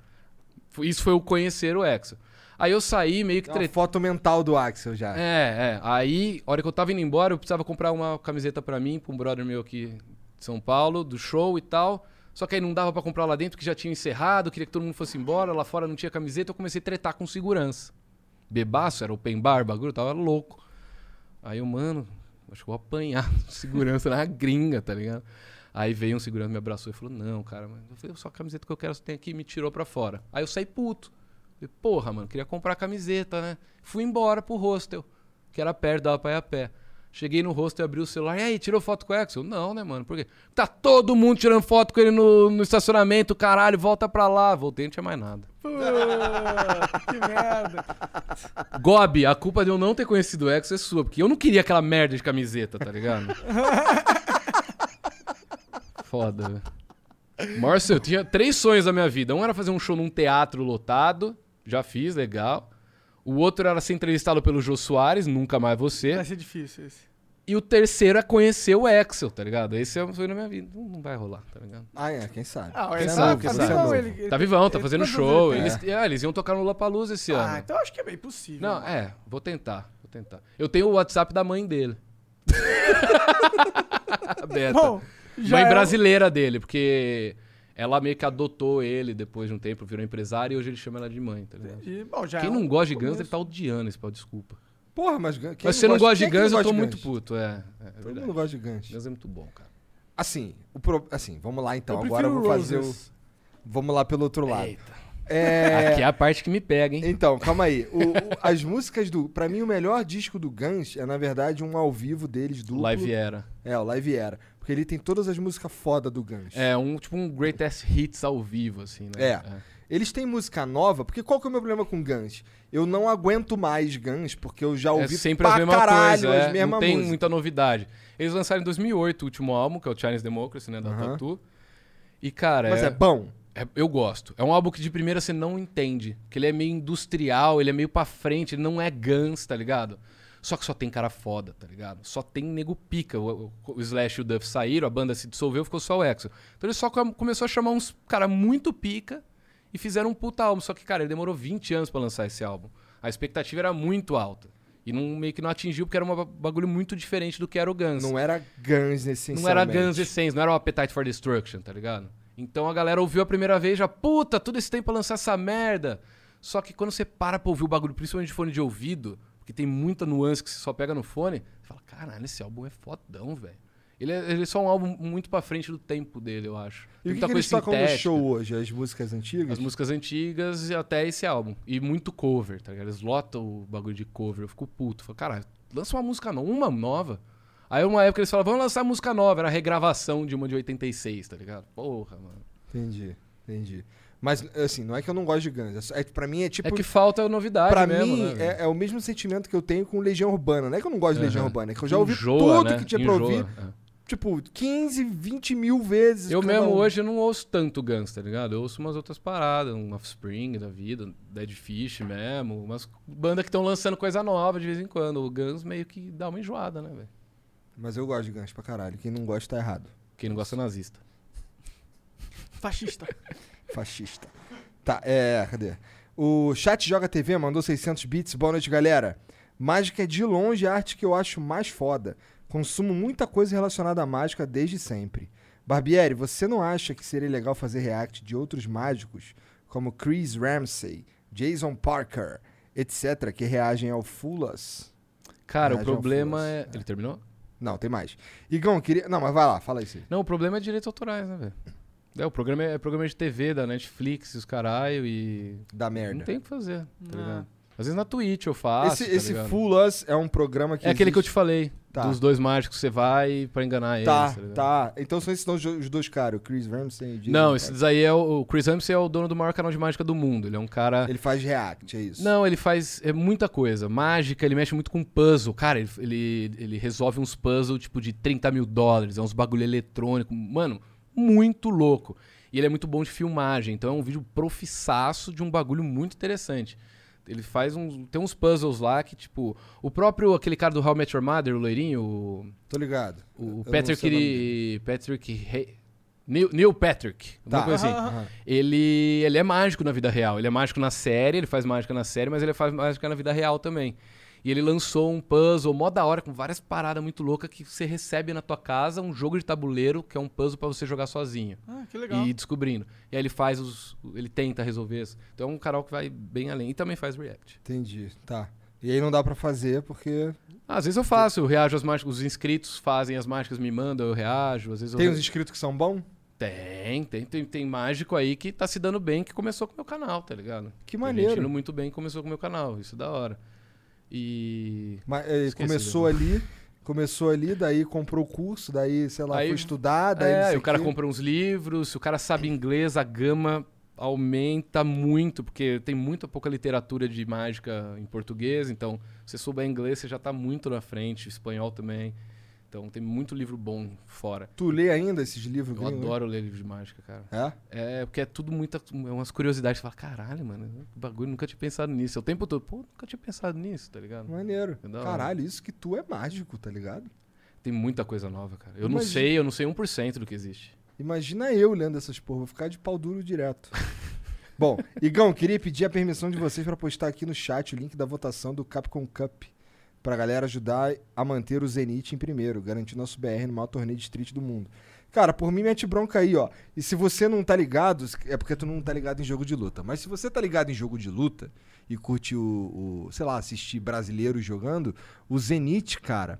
Foi- Isso foi o conhecer o Axel. Aí eu saí meio que Tem uma foto mental do Axel já. É, é. Aí, a hora que eu tava indo embora, eu precisava comprar uma camiseta pra mim, pra um brother meu aqui de São Paulo, do show e tal. Só que aí não dava pra comprar lá dentro, que já tinha encerrado, queria que todo mundo fosse embora, lá fora não tinha camiseta, eu comecei a tretar com segurança. Bebaço, era open bar, bagulho, tava louco. Aí eu, mano, acho que eu vou apanhar <laughs> segurança na gringa, tá ligado? Aí veio um segurança, me abraçou e falou: Não, cara, mas eu falei, só a camiseta que eu quero você tem aqui, e me tirou pra fora. Aí eu saí puto. Falei, porra, mano, queria comprar camiseta, né? Fui embora pro hostel, que era perto, dava pra ir a pé. Cheguei no hostel, abri o celular. E aí, tirou foto com o Axel? Não, né, mano? Por quê? Tá todo mundo tirando foto com ele no, no estacionamento, caralho, volta pra lá. Voltei, não tinha mais nada. <laughs> Puta, que merda. Gobi, a culpa de eu não ter conhecido o Axel é sua, porque eu não queria aquela merda de camiseta, tá ligado? <laughs> Foda, velho. Márcio, eu tinha três sonhos na minha vida. Um era fazer um show num teatro lotado, já fiz, legal. O outro era ser entrevistado pelo Jô Soares, nunca mais você. Vai ser difícil esse. E o terceiro é conhecer o Axel, tá ligado? Esse é um sonho na minha vida. Não, não vai rolar, tá ligado? Ah, é, quem sabe. Ah, Quem sabe, tá, quem tá sabe. vivão, ele, ele- Tá vivão, tá ele- fazendo show. Eles, é, eles iam tocar no Lollapalooza esse ano. Ah, então eu acho que é bem possível. Não, é, vou tentar, vou tentar. Eu tenho o WhatsApp da mãe dele. A <laughs> Beta. Bom, mãe é brasileira dele, porque ela meio que adotou ele depois de um tempo, virou empresário e hoje ele chama ela de mãe, tá ligado? Bom, já Quem é não um gosta de Guns, ele tá odiando esse pau, desculpa. Porra, mas... Quem Mas se você não gosta de é Guns, eu tô muito Guns? puto, é. é Todo verdade. mundo gosta de Guns. Guns é muito bom, cara. Assim, o pro... assim, vamos lá então. Eu Agora eu vou fazer o... Vamos lá pelo outro lado. Eita. É... Aqui é a parte que me pega, hein? Então, calma aí. O- o- as músicas do... Pra mim, o melhor disco do Guns é, na verdade, um ao vivo deles, duplo. Live Era. É, o Live Era. Porque ele tem todas as músicas foda do Guns. É um tipo um greatest hits ao vivo, assim, né? É. Eles têm música nova, porque qual que é o meu problema com Guns? Eu não aguento mais Guns, porque eu já É ouvi sempre pra a mesma caralho coisa, é. as mesmas não tem músicas. muita novidade. Eles lançaram em 2008 o último álbum, que é o Chinese Democracy, né, da Aham. Tatu. E, cara, Mas é bom. é- eu gosto. É um álbum que de primeira você não entende, que ele é meio industrial, ele é meio pra frente, ele não é Guns, tá ligado? Só que só tem cara foda, tá ligado? Só tem nego pica. O, o- o Slash e o Duff saíram, a banda se dissolveu, ficou só o Exo. Então ele só com- começou a chamar uns cara muito pica e fizeram um puta álbum. Só que, cara, ele demorou 20 anos pra lançar esse álbum. A expectativa era muito alta. E não, meio que não atingiu, porque era um bagulho muito diferente do que era o Guns. Não era Guns, essencialmente. Não era Guns Essence, não era o Appetite for Destruction, tá ligado? Então a galera ouviu a primeira vez já, puta, todo esse tempo pra lançar essa merda. Só que quando você para pra ouvir o bagulho, principalmente de fone de ouvido, porque tem muita nuance que você só pega no fone, você fala, caralho, esse álbum é fodão, velho. Ele é, ele é só um álbum muito pra frente do tempo dele, eu acho. E o que, que eles tocam no show hoje? As músicas antigas? As músicas antigas e até esse álbum. E muito cover, tá ligado? Eles lotam o bagulho de cover. Eu fico puto. Falo, caralho, lança uma música nova, uma nova. Aí uma época eles falavam, vamos lançar música nova. Era a regravação de uma de 86, tá ligado? Porra, mano. Entendi, entendi. Mas, assim, não é que eu não gosto de Guns. É, é que pra mim é tipo... é que falta novidade Pra mesmo, mim, né, é, é o mesmo sentimento que eu tenho com Legião Urbana. Não é que eu não gosto de Legião. Urbana, é que eu já ouvi Enjoa, tudo né? que tinha pra Enjoa, ouvir. é. tipo, 15, 20 mil vezes. Eu mesmo um. hoje não ouço tanto Guns, tá ligado? Eu ouço umas outras paradas, um Offspring da vida, Dead Fish mesmo, umas bandas que estão lançando coisa nova de vez em quando. O Guns meio que dá uma enjoada, né, velho? Mas eu gosto de Guns pra caralho. Quem não gosta tá errado. Quem não gosta é nazista. Fascista. Fascista. Tá, é, cadê? O Chat Joga TV mandou 600 bits. Boa noite, galera. Mágica é de longe a arte que eu acho mais foda. Consumo muita coisa relacionada à mágica desde sempre. Barbieri, você não acha que seria legal fazer react de outros mágicos, como Chris Ramsey, Jason Parker, etc., que reagem ao Fulas? Cara, o Reage ao problema Fulas. é. Ele terminou? Não, tem mais. Igão, queria. Não, mas vai lá, fala isso. Não, o problema é direitos autorais, né, velho? É, o programa é, é programa de TV da Netflix, os caralho, e. Da merda. Não tem o que fazer, tá Não. ligado? Às vezes na Twitch eu faço. esse tá esse? Full Us é um programa que. É aquele que eu te falei. Tá. Dos dois mágicos que você vai pra enganar eles. Tá, ligado? tá. Então são esses são os do- os dois caras, o Chris Ramsey e o Jason Não, Parker. esse daí é o, o Chris Ramsey é o dono do maior canal de mágica do mundo. Ele é um cara. Ele faz react, é isso? Não, ele faz é muita coisa. Mágica, ele mexe muito com puzzle. Cara, ele, ele, ele resolve uns puzzles tipo de 30 mil dólares. É uns bagulho eletrônico. Mano, muito louco. E ele é muito bom de filmagem. Então é um vídeo profissaço de um bagulho muito interessante. Ele faz uns. Tem uns puzzles lá que, tipo. O próprio, aquele cara do How I Met Your Mother, o loirinho, o, Tô ligado. o Patrick. o. Patrick. He- Neil, Neil Patrick. Tá. coisa assim. Aham, Aham. Ele, ele é mágico na vida real. Ele é mágico na série, ele faz mágica na série, mas ele faz mágica na vida real também. E ele lançou um puzzle mó da hora, com várias paradas muito loucas, que você recebe na tua casa um jogo de tabuleiro, que é um puzzle pra você jogar sozinho. Ah, que legal. E ir descobrindo. E aí ele faz os. Ele tenta resolver isso. Então é um canal que vai bem além. E também faz react. Entendi, tá. E aí não dá pra fazer porque. Ah, às vezes eu faço, eu reajo às mágicas. Os inscritos fazem as mágicas, me mandam, eu reajo. Às vezes eu Tem re- uns inscritos que são bons? Tem, tem, tem, tem mágico aí que tá se dando bem que começou com o meu canal, tá ligado? Que Tem maneiro. gente indo muito bem que começou com o meu canal, isso é da hora. E. Mas, Esqueci começou ali, começou ali, daí comprou o curso, daí, sei lá, Aí- foi estudar, daí É, o cara compra uns livros, se o cara sabe inglês, a gama aumenta muito, porque tem muito pouca literatura de mágica em português, então se você souber inglês, você já tá muito na frente, espanhol também. Então tem muito livro bom fora. Tu lê ainda esses livros Eu gringos, adoro ler livro de mágica, cara. É? É, porque é tudo muita. É umas curiosidades. Você fala, caralho, mano, que bagulho, nunca tinha pensado nisso. É O tempo todo, pô, nunca tinha pensado nisso, tá ligado? Maneiro. É da hora. Caralho, isso que tu é mágico, tá ligado? Tem muita coisa nova, cara. Eu não Imagina- sei, eu não sei 1% do que existe. Imagina eu lendo essas porra, vou ficar de pau duro direto. <laughs> Bom, Igão, queria pedir a permissão de vocês pra postar aqui no chat o link da votação do Capcom Cup. Pra galera ajudar a manter o Zenit em primeiro, garantir nosso BR no maior torneio de street do mundo. Cara, por mim mete bronca aí, ó. E se você não tá ligado, é porque tu não tá ligado em jogo de luta. Mas se você tá ligado em jogo de luta e curte o, o sei lá, assistir brasileiros jogando, o Zenit, cara,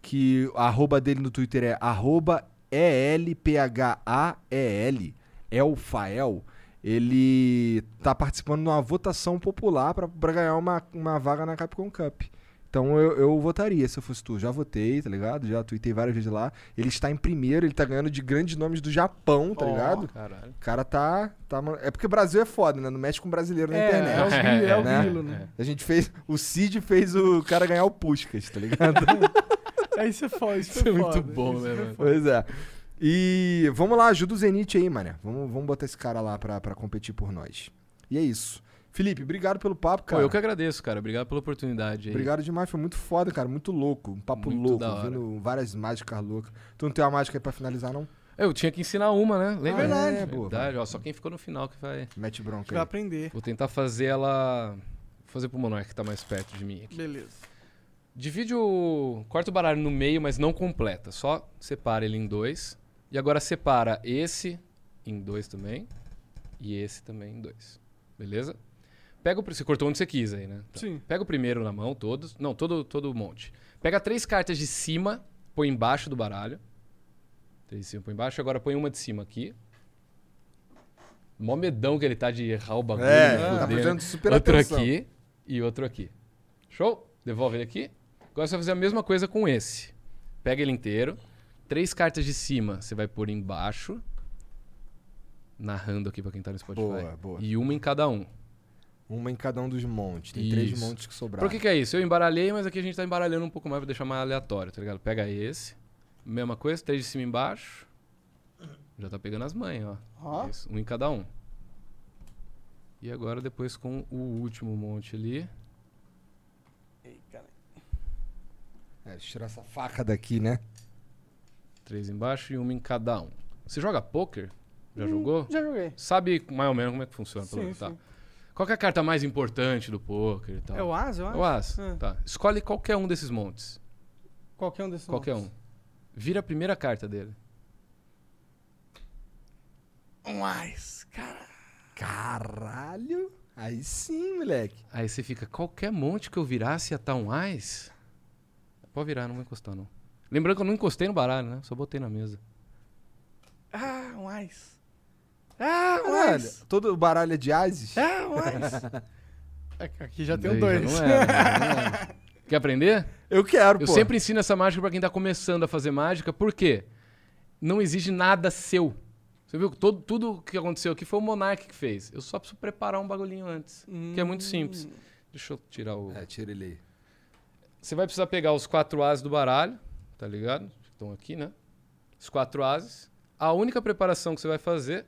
que a arroba dele no Twitter é arroba E-L-P-H-A-E-L, Elfael, ele tá participando de uma votação popular pra ganhar uma, uma vaga na Capcom Cup. Então eu, eu votaria se eu fosse tu. Já votei, tá ligado? Já tuitei várias vezes lá. Ele está em primeiro, ele tá ganhando de grandes nomes do Japão, tá Ó. ligado? Caralho. O cara tá, tá. É porque o Brasil é foda, né? Não mexe com brasileiro na É, internet. é o grilo, é o né? grilo, né? A gente fez. O Cid fez o cara ganhar o Puskas, tá ligado? Aí você foi, isso Isso é foi muito foda, bom, isso né, foi mano? foda. Pois é. E vamos lá, ajuda o Zenit aí, mané. Vamos, vamos botar esse cara lá pra, pra competir por nós. E é isso. Felipe, obrigado pelo papo, Pô, cara. eu que agradeço, cara. Obrigado pela oportunidade aí. Obrigado demais, foi muito foda, cara. Muito louco. Um papo Muito louco, vendo várias mágicas loucas. Tu não tem uma mágica aí pra finalizar, não? Eu tinha que ensinar uma, né? Lembra? Ah, verdade. É, boa. Verdade, ó, só quem ficou no final que vai. Mete bronca Vai aprender. Vou tentar fazer ela. Vou fazer pro Monark que tá mais perto de mim aqui. Beleza. Divide o. Corta o baralho no meio, mas não completa. Só separa ele em dois. E agora separa esse em dois também. E esse também em dois. Beleza? Pega o. Você cortou onde você quis aí, né? Tá. Sim. Pega o primeiro na mão, todos. Não, todo, todo o monte. Pega três cartas de cima, põe embaixo do baralho. Três de cima, põe embaixo. Agora põe uma de cima aqui. Mó medão que ele tá de errar o bagulho. É, me tá fuder, prestando né? super Outro atenção. aqui e outro aqui. Show? Devolve ele aqui. Agora você vai fazer a mesma coisa com esse. Pega ele inteiro. Três cartas de cima você vai pôr embaixo. Narrando aqui pra quem tá no Spotify. Boa, boa. E uma em cada um. Uma em cada um dos montes. Tem três Isso. montes que sobraram. Por que, que é isso? Eu embaralhei, mas aqui a gente tá embaralhando um pouco mais pra deixar mais aleatório, tá ligado? Pega esse, Mesma coisa, três de cima e embaixo. Já tá pegando as mães, ó. Ó. Isso, um em cada um. E agora depois com o último monte ali. Ei, cara. É, deixa eu tirar essa faca daqui, né? Três embaixo e uma em cada um. Você joga poker? Já Hum, jogou? Já joguei. Sabe mais ou menos como é que funciona, pelo Sim, menos, tá? Qual que é a carta mais importante do poker e tal? É o As, eu acho? O As. É. Tá. Escolhe qualquer um desses montes. Qualquer um desses Qualquer um. nomes. Vira a primeira carta dele. Um As, cara. Caralho. Aí sim, moleque. Aí você fica, qualquer monte que eu virasse ia estar um Ás? Pode virar, não vou encostar não. Lembrando que eu não encostei no baralho, né? Só botei na mesa. Ah, um As. Ah, um Caralho. As. Todo o baralho é de ases? Ah, um As. Aqui já tem Daí dois. não era, né? <laughs> Não. Quer aprender? Eu quero, Eu pô. sempre ensino essa mágica pra quem tá começando a fazer mágica, por quê? Não exige nada seu. Você viu que todo, tudo que aconteceu aqui foi o Monark que fez. Eu só preciso preparar um bagulhinho antes. Que é muito simples. Deixa eu tirar o. É, tira ele aí. Você vai precisar pegar os quatro ases do baralho, tá ligado? Estão aqui, né? Os quatro ases. A única preparação que você vai fazer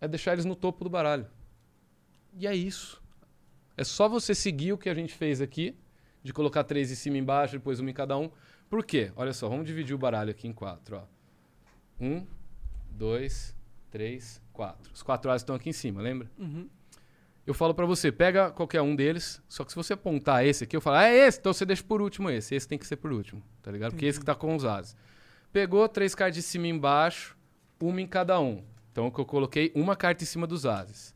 é deixar eles no topo do baralho. E é isso. É só você seguir o que a gente fez aqui, de colocar três em cima e embaixo, depois uma em cada um. Por quê? Olha só, vamos dividir o baralho aqui em quatro, ó. Um, dois, três, quatro. Os quatro ases estão aqui em cima, lembra? Uhum. Eu falo pra você, pega qualquer um deles, só que se você apontar esse aqui, eu falo, ah, é esse, então você deixa por último esse. Esse tem que ser por último, tá ligado? Porque esse que tá com os ases. Pegou três cartas de cima e embaixo, uma em cada um. Então eu coloquei uma carta em cima dos ases.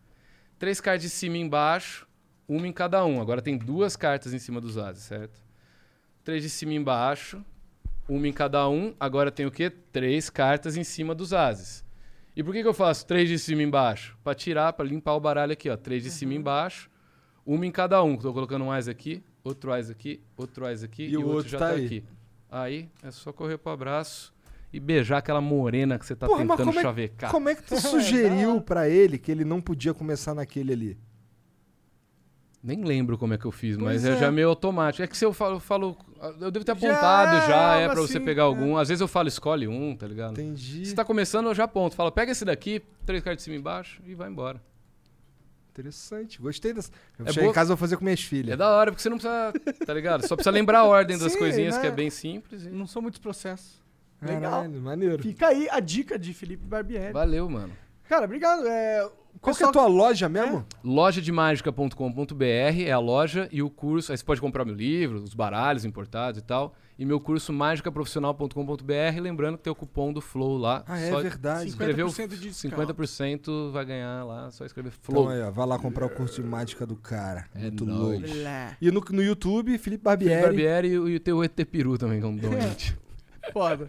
Três cartas de cima e embaixo, uma em cada um. Agora tem duas cartas em cima dos ases, certo? Três de cima e embaixo, uma em cada um. Agora tem o quê? Três cartas em cima dos ases. E por que, que eu faço três de cima e embaixo? Pra tirar, pra limpar o baralho aqui, ó. Três de cima e embaixo, uma em cada um. Tô colocando um ás aqui, outro ás aqui, outro ás aqui e, o o outro outro já tá tá, aí. aqui. Aí é só correr pro abraço e beijar aquela morena que você tá Porra, mas tentando como é- chavecar. Como é que tu <laughs> sugeriu pra ele que ele não podia começar naquele ali? Nem lembro como é que eu fiz, Pois mas é. é. já meio automático. É que se eu falo, eu falo- eu devo ter Já apontado já, é é, algo pra você assim, pegar é. algum. Às vezes eu falo, escolhe um, tá ligado? Entendi. Se tá começando, eu já aponto. Falo, pega esse daqui, três cartas de cima e embaixo e vai embora. Interessante. Gostei dessa. Eu É chegar boa- em casa eu vou fazer com minhas É filhas. da hora, porque você não precisa, tá ligado? Só precisa lembrar a ordem das <laughs> Sim, coisinhas, né? que é bem simples. e- Não são muitos processos. Legal. Caralho, maneiro. Fica aí a dica de Felipe Barbieri. Valeu, mano. Cara, obrigado. É, Qual que é a tua loja mesmo? Lojademagica.com.br é a loja e o curso. Aí você pode comprar meu livro, os baralhos importados e tal. E meu curso mágicaprofissional.com.br. Lembrando que tem o cupom do Flow lá. Ah, é Só verdade. escreveu 50% de desconto. 50% vai ganhar lá. Só escrever Flow. Então aí, ó, vai lá comprar o curso de mágica do cara. É Muito nóis. louco. E no, no YouTube, Felipe Felipe Barbieri. Barbieri e o- e tem o ET Peru também, que é um <laughs> doente. Foda.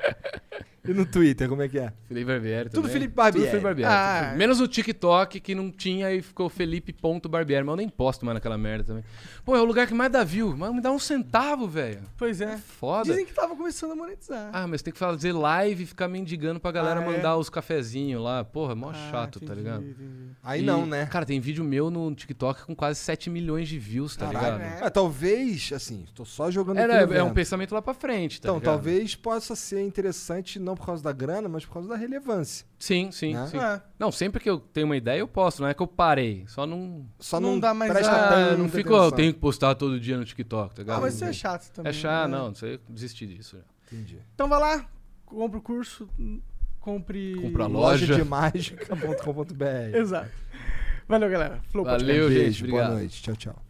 E no Twitter, como é que é? Felipe Barbieri Tudo também. Felipe Barbieri. Tudo Felipe Barbieri. Ah. Menos o TikTok, que não tinha e ficou Felipe.barbieri. Mas eu nem posto mais naquela merda também. Pô, é o lugar que mais dá view. Mas me dá um centavo, velho. Pois é. Foda. Dizem que tava começando a monetizar. Ah, mas tem que fazer live e ficar mendigando pra galera Ah, é? mandar os cafezinhos lá. Porra, mó Ah, chato, tá entendi, ligado? entendi. Aí E, não, né? Cara, tem vídeo meu no TikTok com quase 7 milhões de views, tá Caralho. ligado? É. Ah, talvez, assim, tô só jogando Era, aqui no é um pensamento lá pra frente, tá Então, ligado? talvez possa ser interessante não por causa da grana, mas por causa da relevância. Sim, sim, Né? sim. É. Não, sempre que eu tenho uma ideia eu posto, não é que eu parei. Só não. Só Não não, dá mais presta a- tanta não fico, eu tenho que postar todo dia no TikTok, tá ligado? Ah, mas isso é chato também. É chato, né? não, não sei, desisti disso. já. Entendi. Então vai lá, compra o curso, compre... Compra a Loja Loja. de mágica.com.br. <laughs> Exato. Valeu, galera. Flow Valeu, Podcast. gente, Beijo, boa obrigado. noite. Tchau, tchau.